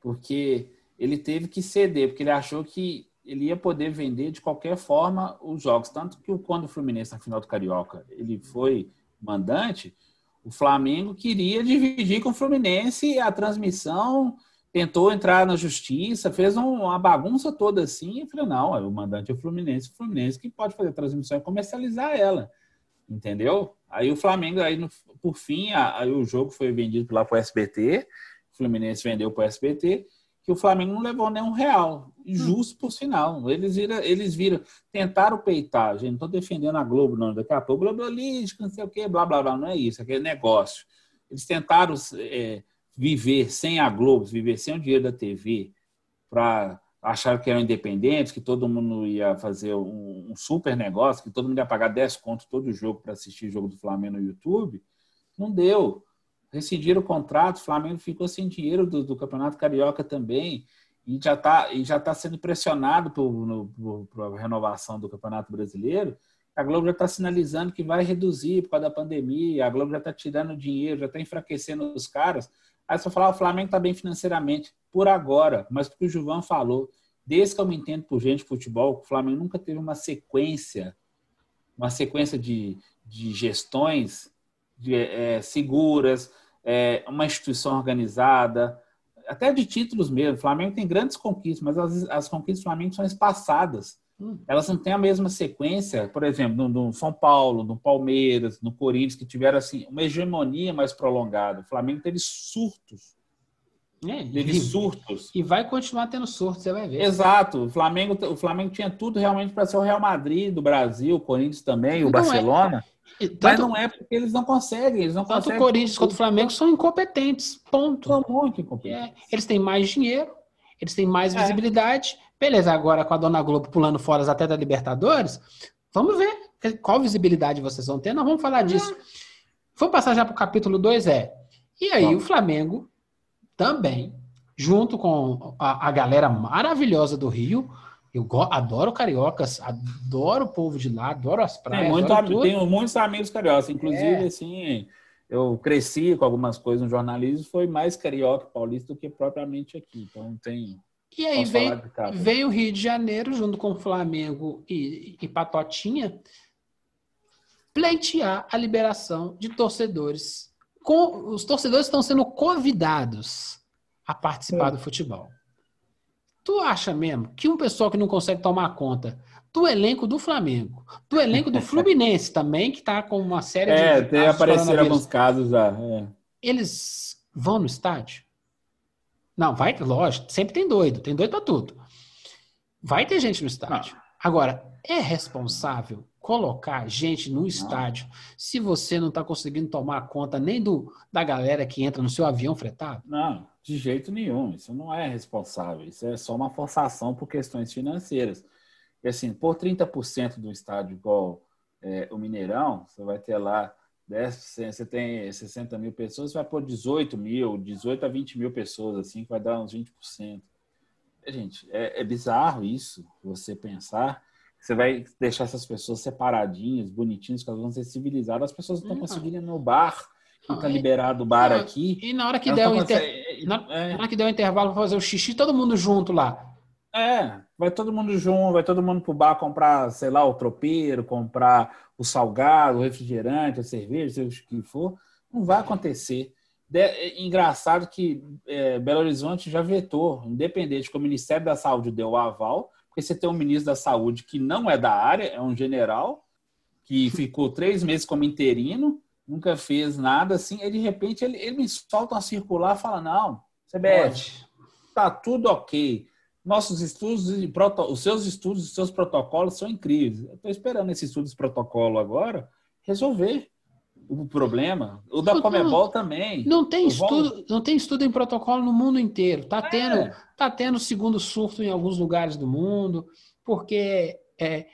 porque ele teve que ceder, porque ele achou que ele ia poder vender de qualquer forma os jogos. Tanto que quando o Fluminense, na final do Carioca, ele foi mandante, o Flamengo queria dividir com o Fluminense a transmissão, tentou entrar na justiça, fez uma bagunça toda assim, e falou, não, o mandante é o Fluminense, o Fluminense que pode fazer a transmissão e comercializar ela. Entendeu? Aí o Flamengo, aí no- por fim, aí o jogo foi vendido lá para o SBT, o Fluminense vendeu para o SBT, que o Flamengo não levou nem um real. Hum. Justo por sinal. Eles viram, eles viram, tentaram peitar, gente, não estou defendendo a Globo, não. Daqui a pouco, globalística, não sei o quê, blá, blá, blá. Não é isso, é aquele negócio. Eles tentaram é, viver sem a Globo, viver sem o dinheiro da TV, para achar que eram independentes, que todo mundo ia fazer um, um super negócio, que todo mundo ia pagar 10 contos todo jogo para assistir o jogo do Flamengo no YouTube. Não deu. Rescindiram o contrato, o Flamengo ficou sem dinheiro do, do Campeonato Carioca também, e já está e já tá sendo pressionado para a renovação do Campeonato Brasileiro. A Globo já está sinalizando que vai reduzir por causa da pandemia, a Globo já está tirando dinheiro, já está enfraquecendo os caras. Aí você vai falar, o Flamengo está bem financeiramente, por agora, mas o que o Gilvan falou, desde que eu me entendo por gente de futebol, o Flamengo nunca teve uma sequência, uma sequência de, de gestões de, é, seguras, é, uma instituição organizada, até de títulos mesmo. O Flamengo tem grandes conquistas, mas as, as conquistas do Flamengo são espaçadas. Hum. Elas não têm a mesma sequência, por exemplo, no, São Paulo, no Palmeiras, no Corinthians, que tiveram assim, uma hegemonia mais prolongada. O Flamengo teve surtos. É, Teve e, surtos. e vai continuar tendo surto, você vai ver. Exato. O Flamengo, o Flamengo tinha tudo realmente para ser o Real Madrid do Brasil, o Corinthians também, o Não é. Barcelona. Mas Tanto, não é porque eles não conseguem. Eles não tanto o conseguem. Corinthians quanto o Flamengo são incompetentes. Ponto. São muito incompetentes. É, eles têm mais dinheiro, eles têm mais É. visibilidade. Beleza, agora com a Dona Globo pulando fora até da Libertadores, vamos ver qual visibilidade vocês vão ter. Nós vamos falar disso. Vamos passar já para o capítulo 2, é. E aí o Flamengo também, junto com a, a galera maravilhosa do Rio, eu adoro cariocas, adoro o povo de lá, adoro as praias, Tem, muito, adoro tenho muitos amigos cariocas. Inclusive, É. assim, eu cresci com algumas coisas no jornalismo, foi mais carioca paulista do que propriamente aqui. Então tem. E aí. Vem o Rio de Janeiro, junto com o Flamengo e, e Patotinha, pleitear a liberação de torcedores. Com, os torcedores estão sendo convidados a participar É. do futebol. Tu acha mesmo que um pessoal que não consegue tomar conta do elenco do Flamengo, do elenco do Fluminense também, que está com uma série de. É, de tem casos de apareceram alguns casos já. é. eles vão no estádio? Não, vai, lógico, sempre tem doido, tem doido pra tudo. Vai ter gente no estádio. Agora, é responsável colocar gente no estádio se você não está conseguindo tomar conta nem do da galera que entra no seu avião fretado? Não, de jeito nenhum. Isso não é responsável. Isso é só uma forçação por questões financeiras. E assim, por 30% do estádio igual é, o Mineirão, você vai ter lá 10%, você tem 60 mil pessoas, você vai pôr 18 mil, 18 a 20 mil pessoas, assim, que vai dar uns 20%. É, Gente, é, é bizarro isso, você pensar. Você vai deixar essas pessoas separadinhas, bonitinhas, que elas vão ser civilizadas. As pessoas não estão Não. conseguindo ir no bar, que está liberado o bar não, aqui. E na hora que der o inter... é. na hora que der o intervalo para fazer o xixi, todo mundo junto lá. É, vai todo mundo junto, vai todo mundo pro bar comprar, sei lá, o tropeiro, comprar o salgado, o refrigerante, a cerveja, seja o que for. Não vai acontecer. De- é engraçado que é, Belo Horizonte já vetou, independente que o Ministério da Saúde deu o aval, porque você tem um ministro da Saúde que não é da área, é um general, que ficou três meses como interino, nunca fez nada assim, e de repente ele, ele me solta uma circular e fala, não, CBF, tá tudo ok. Nossos estudos e proto... os seus estudos, os seus protocolos são incríveis. Eu estou esperando esse estudo de protocolo agora resolver o problema. O da Não, Comebol também. Não tem estudo, não tem estudo em protocolo no mundo inteiro. Tá tendo, É. tá tendo segundo surto em alguns lugares do mundo, porque é,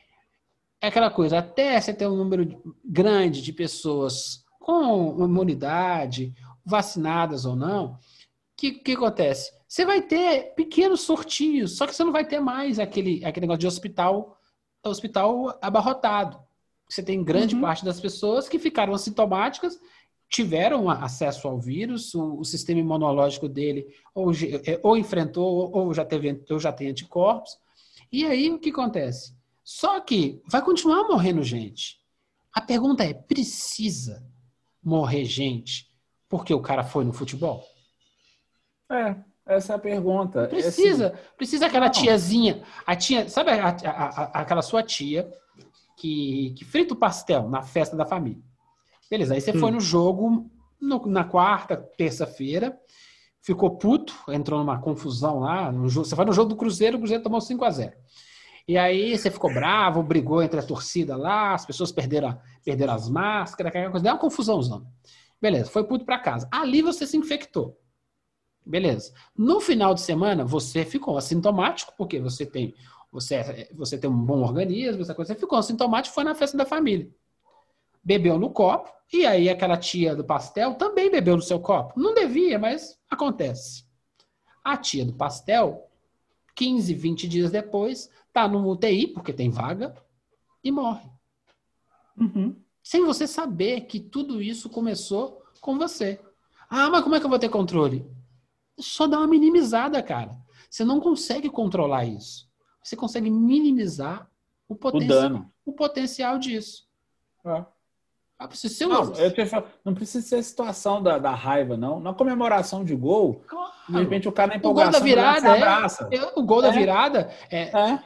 é aquela coisa, até você ter um número grande de pessoas com imunidade, vacinadas ou não, o que, que acontece? Você vai ter pequenos surtinhos, só que você não vai ter mais aquele, aquele negócio de hospital, hospital abarrotado. Você tem grande Uhum. parte das pessoas que ficaram assintomáticas, tiveram acesso ao vírus, o, o sistema imunológico dele ou, é, ou enfrentou ou, ou já teve ou já tem anticorpos. E aí o que acontece? Só que vai continuar morrendo gente. A pergunta é: precisa morrer gente porque o cara foi no futebol? É, essa é a pergunta. É Precisa. Precisa aquela Não. tiazinha. A tia, sabe a- a- a- aquela sua tia que, que frita o pastel na festa da família. Beleza, aí você hum. foi no jogo no, na quarta, terça-feira, ficou puto, entrou numa confusão lá. No jogo, você foi no jogo do Cruzeiro, o Cruzeiro tomou 5 a 0 E aí você ficou bravo, brigou entre a torcida lá, as pessoas perderam, perderam as máscaras, aquela coisa, deu uma confusãozão. Beleza, foi puto para casa. Ali você se infectou. Beleza. No final de semana, você ficou assintomático, porque você tem, você, é, você tem um bom organismo, essa coisa. Você ficou assintomático, foi na festa da família. Bebeu no copo, e aí aquela tia do pastel também bebeu no seu copo. Não devia, mas acontece. A tia do pastel, 15, 20 dias depois, tá no UTI, porque tem vaga, e morre. Uhum. Sem você saber que tudo isso começou com você. Ah, mas como é que eu vou ter controle? Só dá uma minimizada, cara. Você não consegue controlar isso. Você consegue minimizar o, poten o dano, o potencial disso. É. Ah, ser não, falo, não precisa ser a situação da, da raiva, não. Na comemoração de gol, claro. de repente o cara na empolgação... O gol da virada, é, é, o gol da é. virada, é, é.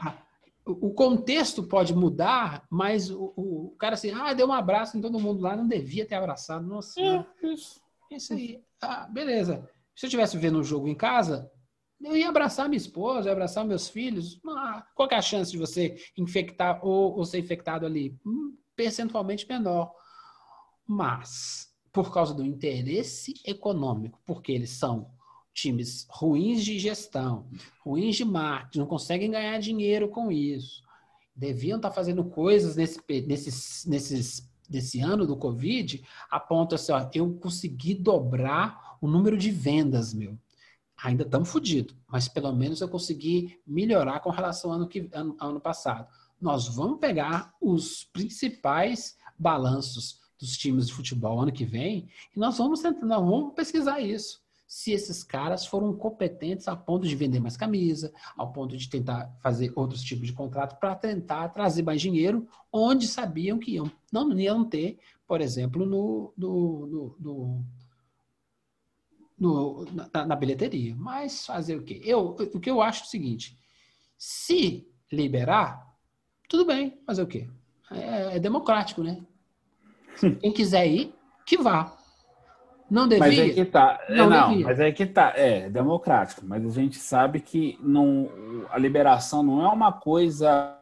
o contexto pode mudar, mas o, o, cara assim, ah, deu um abraço em todo mundo lá, não devia ter abraçado. Nossa, é, isso. isso aí. Ah, beleza. Se eu estivesse vendo um jogo em casa, eu ia abraçar minha esposa, ia abraçar meus filhos. Ah, qual é a chance de você infectar ou, ou ser infectado ali? Percentualmente menor. Mas, por causa do interesse econômico, porque eles são times ruins de gestão, ruins de marketing, não conseguem ganhar dinheiro com isso. Deviam estar fazendo coisas nesse, nesses, nesses, nesse ano do Covid, a ponto assim, ó, eu consegui dobrar o número de vendas, meu. Ainda estamos fodidos, mas pelo menos eu consegui melhorar com relação ao ano, que, ano, ano passado. Nós vamos pegar os principais balanços dos times de futebol ano que vem e nós vamos nós vamos pesquisar isso. Se esses caras foram competentes a ponto de vender mais camisa, ao ponto de tentar fazer outros tipos de contrato para tentar trazer mais dinheiro onde sabiam que iam, não iam ter, por exemplo, no, no, no, no no, na, na, bilheteria. Mas fazer o quê? Eu, o que eu acho é o seguinte: se liberar, tudo bem, fazer o quê? É, é democrático, né? Quem quiser ir, que vá. Não devia? Mas é que tá. Não, não mas é que tá. É, democrático. Mas a gente sabe que não, a liberação não é uma coisa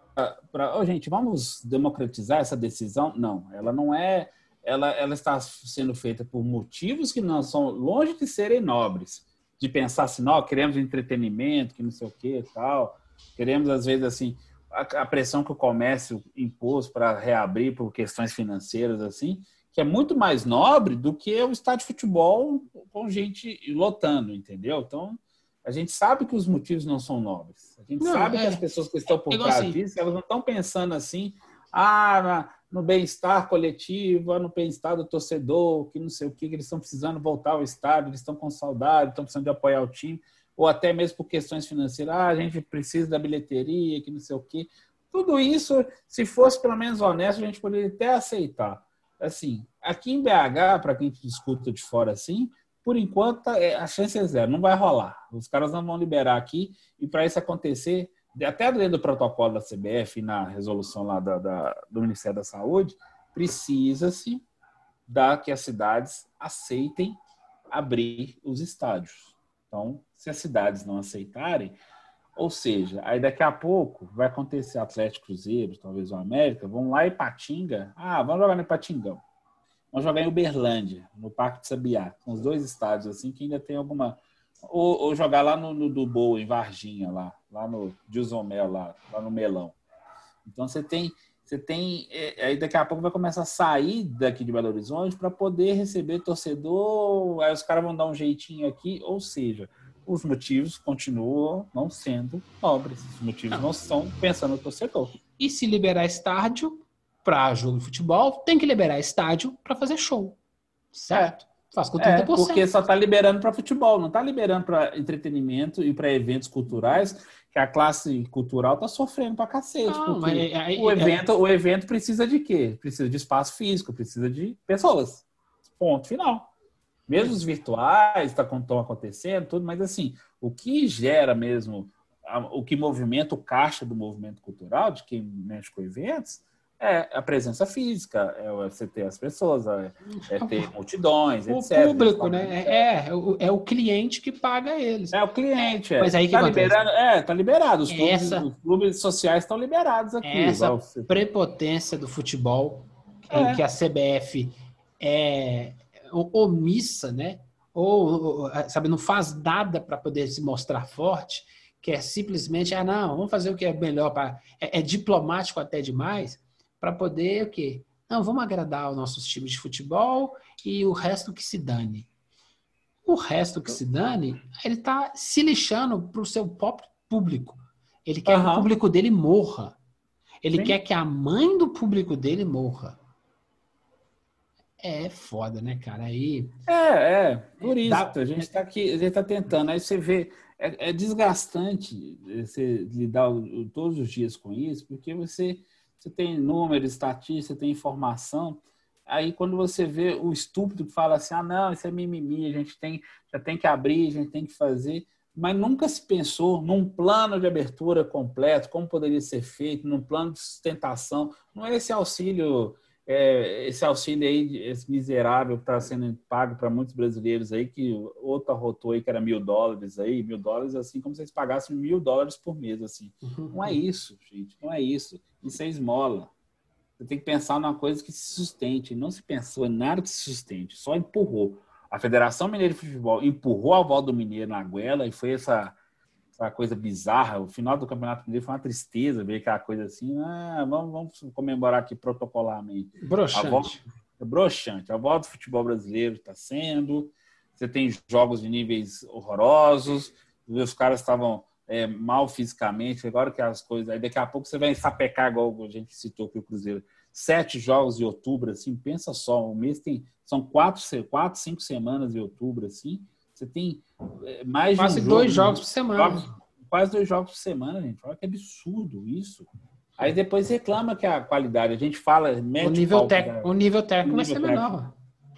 para. Oh, gente, vamos democratizar essa decisão? Não, ela não é ela, ela está sendo feita por motivos que não são longe de serem nobres. De pensar assim, não, queremos entretenimento, que não sei o que tal. Queremos, às vezes, assim, a, a pressão que o comércio impôs para reabrir por questões financeiras, assim, que é muito mais nobre do que o estádio de futebol com gente lotando, entendeu? Então, a gente sabe que os motivos não são nobres. A gente não, sabe é, que as pessoas que estão por trás assim, disso, elas não estão pensando assim, ah, no bem-estar coletivo, no bem-estar do torcedor, que não sei o que, que eles estão precisando voltar ao estádio, eles estão com saudade, estão precisando de apoiar o time, ou até mesmo por questões financeiras, ah, a gente precisa da bilheteria, que não sei o que. Tudo isso, se fosse pelo menos honesto, a gente poderia até aceitar. Assim, aqui em BH, para quem escuta de fora assim, por enquanto é, a chance é zero, não vai rolar. Os caras não vão liberar aqui, e para isso acontecer, até dentro do protocolo da CBF, na resolução lá da, da, do Ministério da Saúde, precisa-se da que as cidades aceitem abrir os estádios. Então, se as cidades não aceitarem, ou seja, aí daqui a pouco vai acontecer Atlético Cruzeiro, talvez o América, vão lá em Patinga. Ah, vamos jogar no Patingão. Vamos jogar em Uberlândia, no Parque de Sabiá. com os dois estádios assim que ainda tem alguma ou, ou jogar lá no, no em Varginha, lá, lá no Dilsomel, lá, lá no Melão. Então você tem, você tem. É, aí daqui a pouco vai começar a sair daqui de Belo Horizonte para poder receber torcedor. Aí os caras vão dar um jeitinho aqui, ou seja, os motivos continuam não sendo nobres. Os motivos não, não estão pensando no torcedor. E se liberar estádio para jogo de futebol, tem que liberar estádio para fazer show. Certo? Faz com 30%. É, porque só está liberando para futebol, não está liberando para entretenimento e para eventos culturais, que a classe cultural está sofrendo para cacete. Não, mas, o, evento, é... o evento precisa de quê? Precisa de espaço físico, precisa de pessoas. Ponto final. Mesmo os virtuais estão tá, acontecendo, tudo, mas assim, o que gera mesmo, o que movimenta o caixa do movimento cultural, de quem mexe com eventos, É a presença física, é você ter as pessoas, é, é ter multidões, O etc. público, né? É, é, o, é o cliente que paga eles. É o cliente, é. Mas aí que tá acontece? liberado, é, tá liberado. Os clubes, Essa- os clubes sociais estão liberados aqui. Essa você- prepotência do futebol, É. em que a CBF é o- omissa, né? Ou, ou, sabe, não faz nada para poder se mostrar forte, que é simplesmente, ah, não, vamos fazer o que é melhor para. É, é diplomático até demais, para poder o quê? Não, vamos agradar os nossos times de futebol e o resto que se dane. O resto que se dane, ele está se lixando para o seu próprio público. Ele quer que o público dele morra. Ele Sim. quer que a mãe do público dele morra. É foda, né, cara? Aí. É, é, por isso. Dá- A gente está aqui, a gente está tentando. Aí você vê, é, é desgastante você lidar o- todos os dias com isso, porque você, você tem números, estatística, tem informação. Aí quando você vê o estúpido que fala assim, ah, não, isso é mimimi, a gente tem, já tem que abrir, a gente tem que fazer. Mas nunca se pensou num plano de abertura completo, como poderia ser feito, num plano de sustentação. Não é esse auxílio é, esse auxílio aí, esse miserável que está sendo pago para muitos brasileiros aí, que outro arrotou aí que era mil dólares aí, mil dólares assim, como se eles pagassem mil dólares por mês, assim. Não é isso, gente, não é isso. Isso é esmola. Você tem que pensar numa coisa que se sustente. Não se pensou em nada que se sustente, só empurrou. A Federação Mineira de Futebol empurrou a volta do Mineiro na goela e foi essa, essa coisa bizarra. O final do Campeonato Mineiro foi uma tristeza ver aquela coisa assim. Ah, vamos, vamos comemorar aqui protocolarmente. A volta, Broxante. é broxante. A volta do futebol brasileiro está sendo. Você tem jogos de níveis horrorosos. Os caras estavam é, mal fisicamente. Agora que as coisas. Aí daqui a pouco você vai sapecar, igual a gente citou aqui o Cruzeiro. Sete jogos de outubro, assim, pensa só. O mês tem. São quatro, quatro cinco semanas de outubro, assim. Você tem é, mais de um Quase jogo- dois jogos por semana. jogos- quase dois jogos por semana, gente. Olha que absurdo isso. Aí depois reclama que a qualidade, a gente fala, O nível, pra- o nível técnico vai ser menor.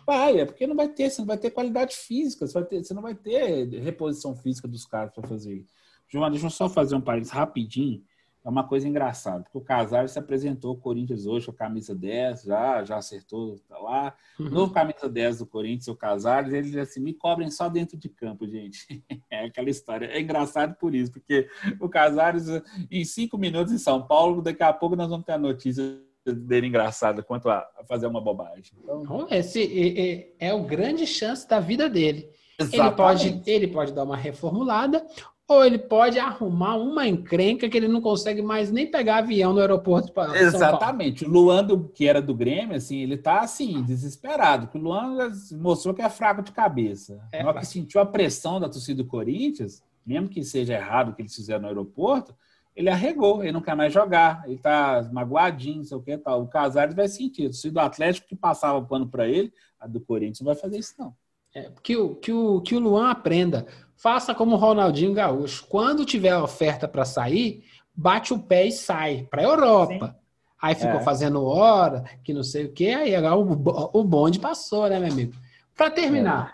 Vai, é porque não vai ter, você não vai ter qualidade física, você, vai ter- você não vai ter reposição física dos caras para fazer isso. João, deixa eu só fazer um parênteses rapidinho. É uma coisa engraçada, porque o Casares se apresentou ao Corinthians hoje com a camisa 10, já, já acertou, tá lá. Uhum. Novo camisa 10 do Corinthians, o Casares, ele diz assim: me cobrem só dentro de campo, gente. É aquela história. É engraçado por isso, porque o Casares, em cinco minutos em São Paulo, daqui a pouco nós vamos ter a notícia dele engraçada quanto a fazer uma bobagem. Então, Então, esse é, é, é o grande chance da vida dele. Ele pode, ele pode dar uma reformulada, ou ele pode arrumar uma encrenca que ele não consegue mais nem pegar avião no aeroporto para São Paulo. Exatamente. O Luan, do- que era do Grêmio, assim, ele tá assim, desesperado. Que o Luan mostrou que é fraco de cabeça. É Na hora fraco. que sentiu a pressão da torcida do Corinthians, mesmo que seja errado o que eles fizeram no aeroporto, ele arregou, ele não quer mais jogar, ele tá magoadinho, não sei o que tal. O Casares vai sentir. Torcida do Atlético que passava pano para ele, a do Corinthians não vai fazer isso, não. É, que, o, que, o, que o Luan aprenda. Faça como o Ronaldinho Gaúcho. Quando tiver a oferta para sair, bate o pé e sai para a Europa. Aí ficou É. fazendo hora, que não sei o quê, aí agora o, bo- o bonde passou, né, meu amigo? Para terminar,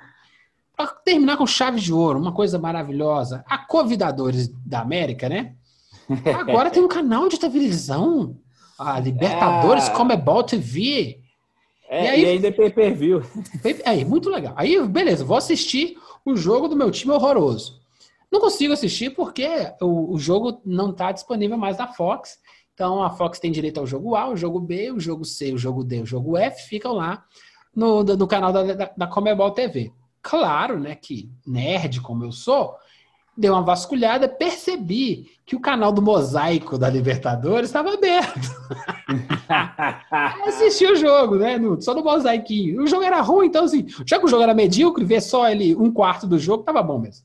para terminar com chave de ouro, uma coisa maravilhosa. A Convidadores da América, né? Agora tem um canal de televisão. A Libertadores Ah. Comebol TV. É, E aí- e ainda é pay-per-view. Aí, muito legal. Aí, beleza, vou assistir o jogo do meu time horroroso. Não consigo assistir porque o, o jogo não está disponível mais na Fox. Então a Fox tem direito ao jogo A, o jogo B, o jogo C, o jogo D, o jogo F, ficam lá no, no canal da, da, da Comebol TV. Claro, né, que nerd como eu sou, dei uma vasculhada, percebi que o canal do Mosaico da Libertadores estava aberto. Assisti o jogo, né? no- só no mosaiquinho. O jogo era ruim, então assim, já que o jogo era medíocre, ver só ele um quarto do jogo tava bom mesmo.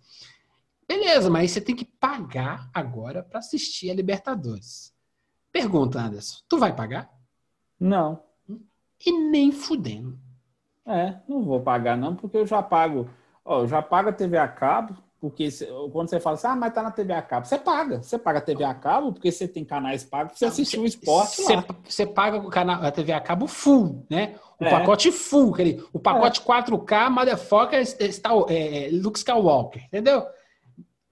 Beleza, mas você tem que pagar agora para assistir a Libertadores. Pergunta, Anderson, tu vai pagar? Não. E nem fudendo. É, não vou pagar não, porque eu já pago. Ó, eu já pago a TV a cabo, porque quando você fala assim, ah, mas tá na TV a cabo, você paga. Você paga a TV a cabo, porque você tem canais pagos pra você assistir o esporte Você, lá. você paga o canal, a TV a cabo full, né? O É. pacote full, aquele, o pacote 4K, motherfucker, está, é, é, Luke Skywalker, entendeu?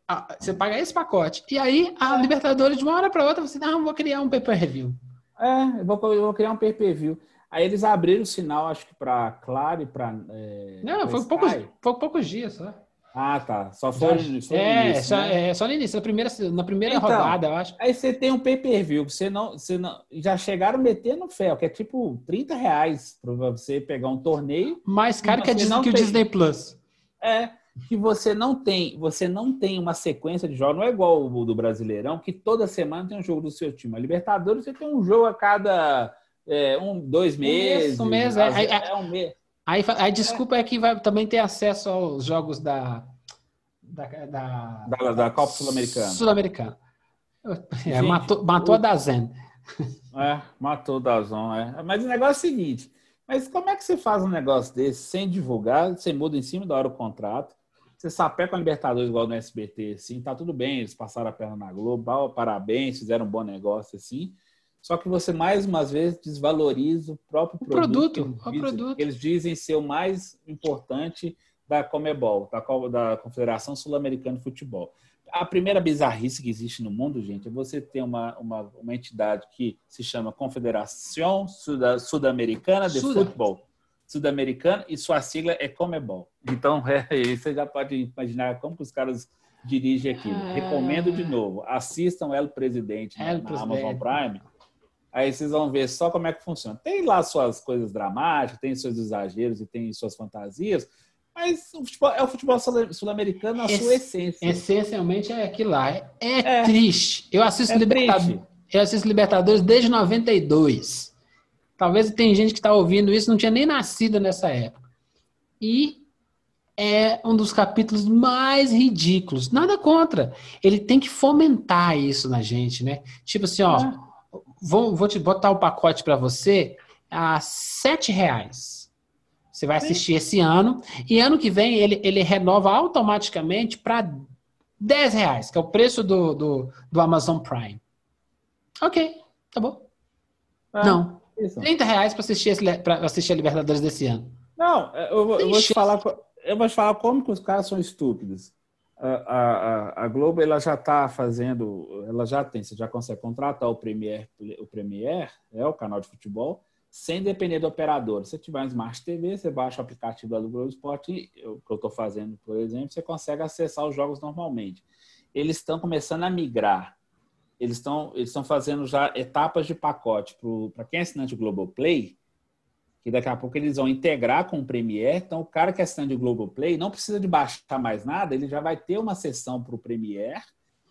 Ah, Você paga esse pacote. E aí, a Libertadores, de uma hora para outra, você, não, vou criar um pay-per-view. É, eu vou, eu vou criar um pay-per-view. Aí eles abriram o sinal, acho que para Claro e para. É, Não, foi Sky. poucos, foi poucos dias só. Ah, tá. Só foi, no é, início, só, né? é, só no início, na primeira, na primeira Então, rodada, eu acho. Aí você tem um pay-per-view, você não, você não. Já chegaram metendo ferro, que é tipo 30 reais para você pegar um torneio. Mais caro que, a Disney, que o tem- Disney Plus. É. Que você não tem, você não tem uma sequência de jogos, não é igual o do Brasileirão, que toda semana tem um jogo do seu time. A Libertadores você tem um jogo a cada é, um, dois mês, meses. um mês, é. às Aí- vezes é um mês. Aí a desculpa é. que vai também ter acesso aos jogos da. Da, da, Da, da Copa Sul-Americana. Sul-Americana. É, matou, matou o- a da Zen. É, matou o Dazon, é. Mas o negócio é o seguinte: mas como é que você faz um negócio desse sem divulgar? Você muda em cima da hora o contrato, você sapeca com a Libertadores igual no SBT, assim, tá tudo bem, eles passaram a perna na Globo, parabéns, fizeram um bom negócio, assim. Só que você, mais uma vez, desvaloriza o próprio O produto. produto, o dizem- produto. eles dizem ser o mais importante da Comebol, da, da Confederação Sul-Americana de Futebol. A primeira bizarrice que existe no mundo, gente, é você ter uma, uma, uma entidade que se chama Confederação Suda- Sudamericana de Suda. Futebol. Sudamericana e sua sigla é Comebol. Então, é, você já pode imaginar como que os caras dirigem aquilo. Ah. Recomendo de novo, assistam El Presidente na, El na Presidente. Amazon Prime. Aí vocês vão ver só como é que funciona. Tem lá suas coisas dramáticas, tem seus exageros e tem suas fantasias, mas o futebol, é o futebol sul- sul-americano na Esse- sua essência. Essencialmente é aquilo lá. É, é É. triste. Eu assisto, É Libertadores, eu assisto Libertadores desde 92. Talvez tem gente que está ouvindo isso, não tinha nem nascido nessa época. E é um dos capítulos mais ridículos. Nada contra. Ele tem que fomentar isso na gente, né? Tipo assim, ó, É. vou, vou te botar o pacote para você a sete reais. Você vai Sim. assistir esse ano e ano que vem ele, ele renova automaticamente para 10 reais, que é o preço do, do, do Amazon Prime. Ok, tá bom. É, Não, isso. 30 reais para assistir, esse, assistir a Libertadores desse ano. Não, é, eu, vou- eu vou te falar, eu vou te falar como que os caras são estúpidos. A, a, a- Globo ela já está fazendo, ela já tem, você já consegue contratar o Premier, o Premier, é o canal de futebol, sem depender do operador. Se você tiver um Smart TV, você baixa o aplicativo da Globo Esporte, o que eu estou fazendo, por exemplo, você consegue acessar os jogos normalmente. Eles estão começando a migrar. Eles estão eles estão fazendo já etapas de pacote para quem é assinante Globoplay, que daqui a pouco eles vão integrar com o Premiere. Então, o cara que é assinante do Globoplay não precisa de baixar mais nada, ele já vai ter uma sessão para o Premiere.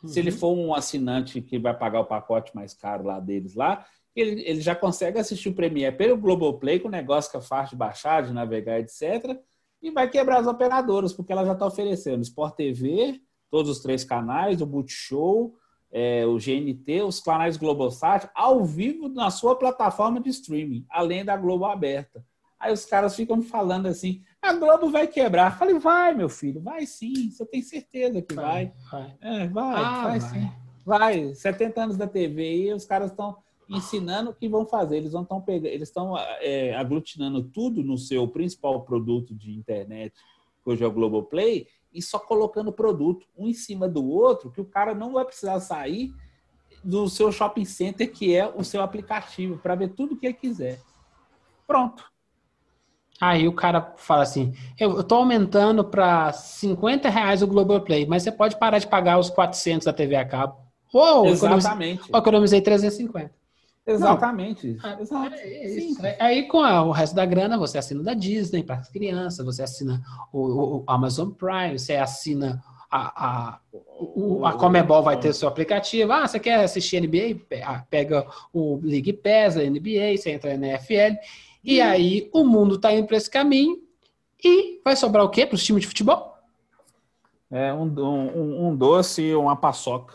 Se ele for um assinante que vai pagar o pacote mais caro lá deles lá, ele, ele já consegue assistir o Premiere pelo Globoplay, com o negócio que é fácil de baixar, de navegar, etc. E vai quebrar as operadoras, porque ela já está oferecendo Sport TV, todos os três canais, o Multishow, é, o GNT, os canais Globosat, ao vivo na sua plataforma de streaming, além da Globo aberta. Aí os caras ficam falando assim: a Globo vai quebrar. Eu falei, vai, meu filho, vai sim, você tem certeza que vai. vai. É, vai, Ah, vai, vai. sim. Vai. 70 anos da TV e os caras estão ensinando o que vão fazer. Eles não estão pegando, eles estão é, aglutinando tudo no seu principal produto de internet, que hoje é o Globoplay, e só colocando produto um em cima do outro, que o cara não vai precisar sair do seu shopping center, que é o seu aplicativo, para ver tudo o que ele quiser. Pronto. Aí o cara fala assim: eu, tô aumentando para 50 reais o Globoplay, mas você pode parar de pagar os 400 da TV a cabo. Ou economizei, Exatamente. ou economizei 350. Exatamente. Ah, Exato. É isso. Aí com a- o resto da grana, você assina da Disney para as crianças, você assina o, o- Amazon Prime, você assina a, a, o- a Comebol vai ter o seu aplicativo. Ah, você quer assistir NBA? Ah, Pega o League Pass, a NBA, você entra na NFL. E aí o mundo está indo para esse caminho. E vai sobrar o quê para os times de futebol? É um, um, um doce e uma paçoca.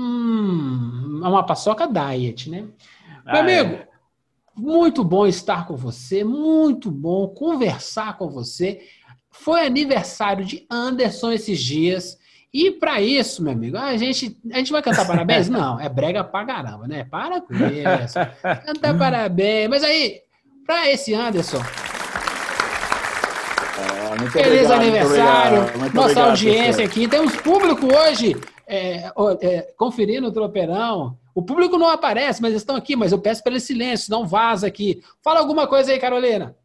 Hum, é uma paçoca diet, né? Meu Ah, amigo, é. muito bom estar com você, muito bom conversar com você. Foi aniversário de Anderson esses dias. E para isso, meu amigo, a gente, a gente vai cantar parabéns? Não, é brega pra caramba, né? Para com isso. Cantar parabéns. Mas aí, para esse Anderson, É, muito feliz obrigado, aniversário, muito obrigado, muito nossa obrigado, audiência aqui. Temos público hoje é, é, conferindo o Tropeirão. O público não aparece, mas estão aqui, mas eu peço pelo silêncio, não vaza aqui. Fala alguma coisa aí, Carolina.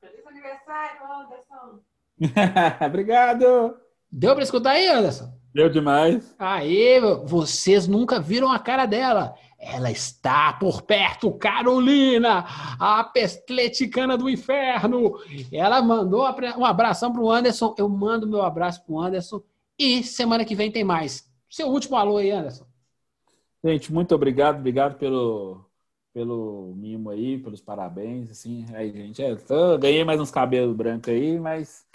Feliz aniversário, Anderson. Obrigado. Deu para escutar aí, Anderson? Deu demais. Aê, vocês nunca viram a cara dela. Ela está por perto, Carolina, a atleticana do inferno. Ela mandou um abração para o Anderson. Eu mando meu abraço para o Anderson. E semana que vem tem mais. Seu último alô aí, Anderson. Gente, muito obrigado. Obrigado pelo, pelo mimo aí, pelos parabéns. Assim, aí, gente, é, tô, ganhei mais uns cabelos brancos aí, mas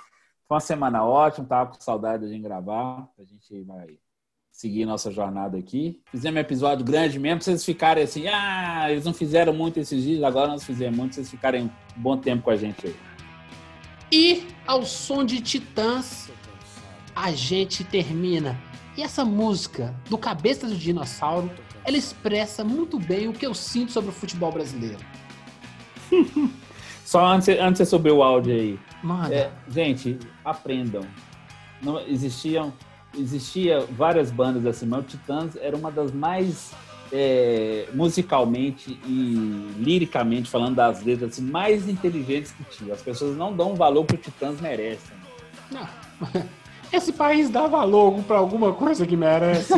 foi uma semana ótima. Tava com saudade de gravar. A gente vai seguir nossa jornada aqui. Fizemos um episódio grande mesmo, vocês ficarem assim, ah, eles não fizeram muito esses dias, agora nós fizemos muito, vocês ficarem um bom tempo com a gente aí. E ao som de Titãs, a gente termina. E essa música do Cabeça do Dinossauro, ela expressa muito bem o que eu sinto sobre o futebol brasileiro. Só antes, antes de você subir o áudio aí. Manda. É, gente, aprendam. Não existiam existia várias bandas assim, mas o Titãs era uma das mais é, musicalmente e liricamente falando das letras assim, mais inteligentes que tinha. As pessoas não dão o valor que o Titãs merece. Não. Esse país dá valor para alguma coisa que merece.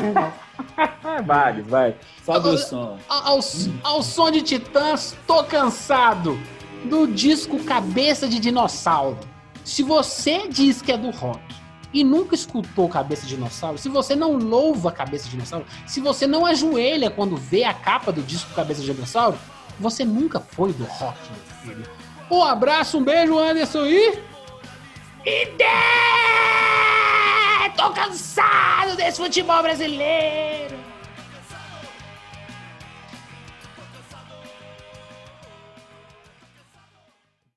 Vários, vai. Só do som. Ao, ao som de Titãs, tô cansado do disco Cabeça de Dinossauro. Se você diz que é do rock e nunca escutou Cabeça de Dinossauro, se você não louva Cabeça de Dinossauro, se você não ajoelha quando vê a capa do disco Cabeça de Dinossauro, você nunca foi do rock, meu filho. Um abraço, um beijo, Anderson e. E. Tô cansado desse futebol brasileiro!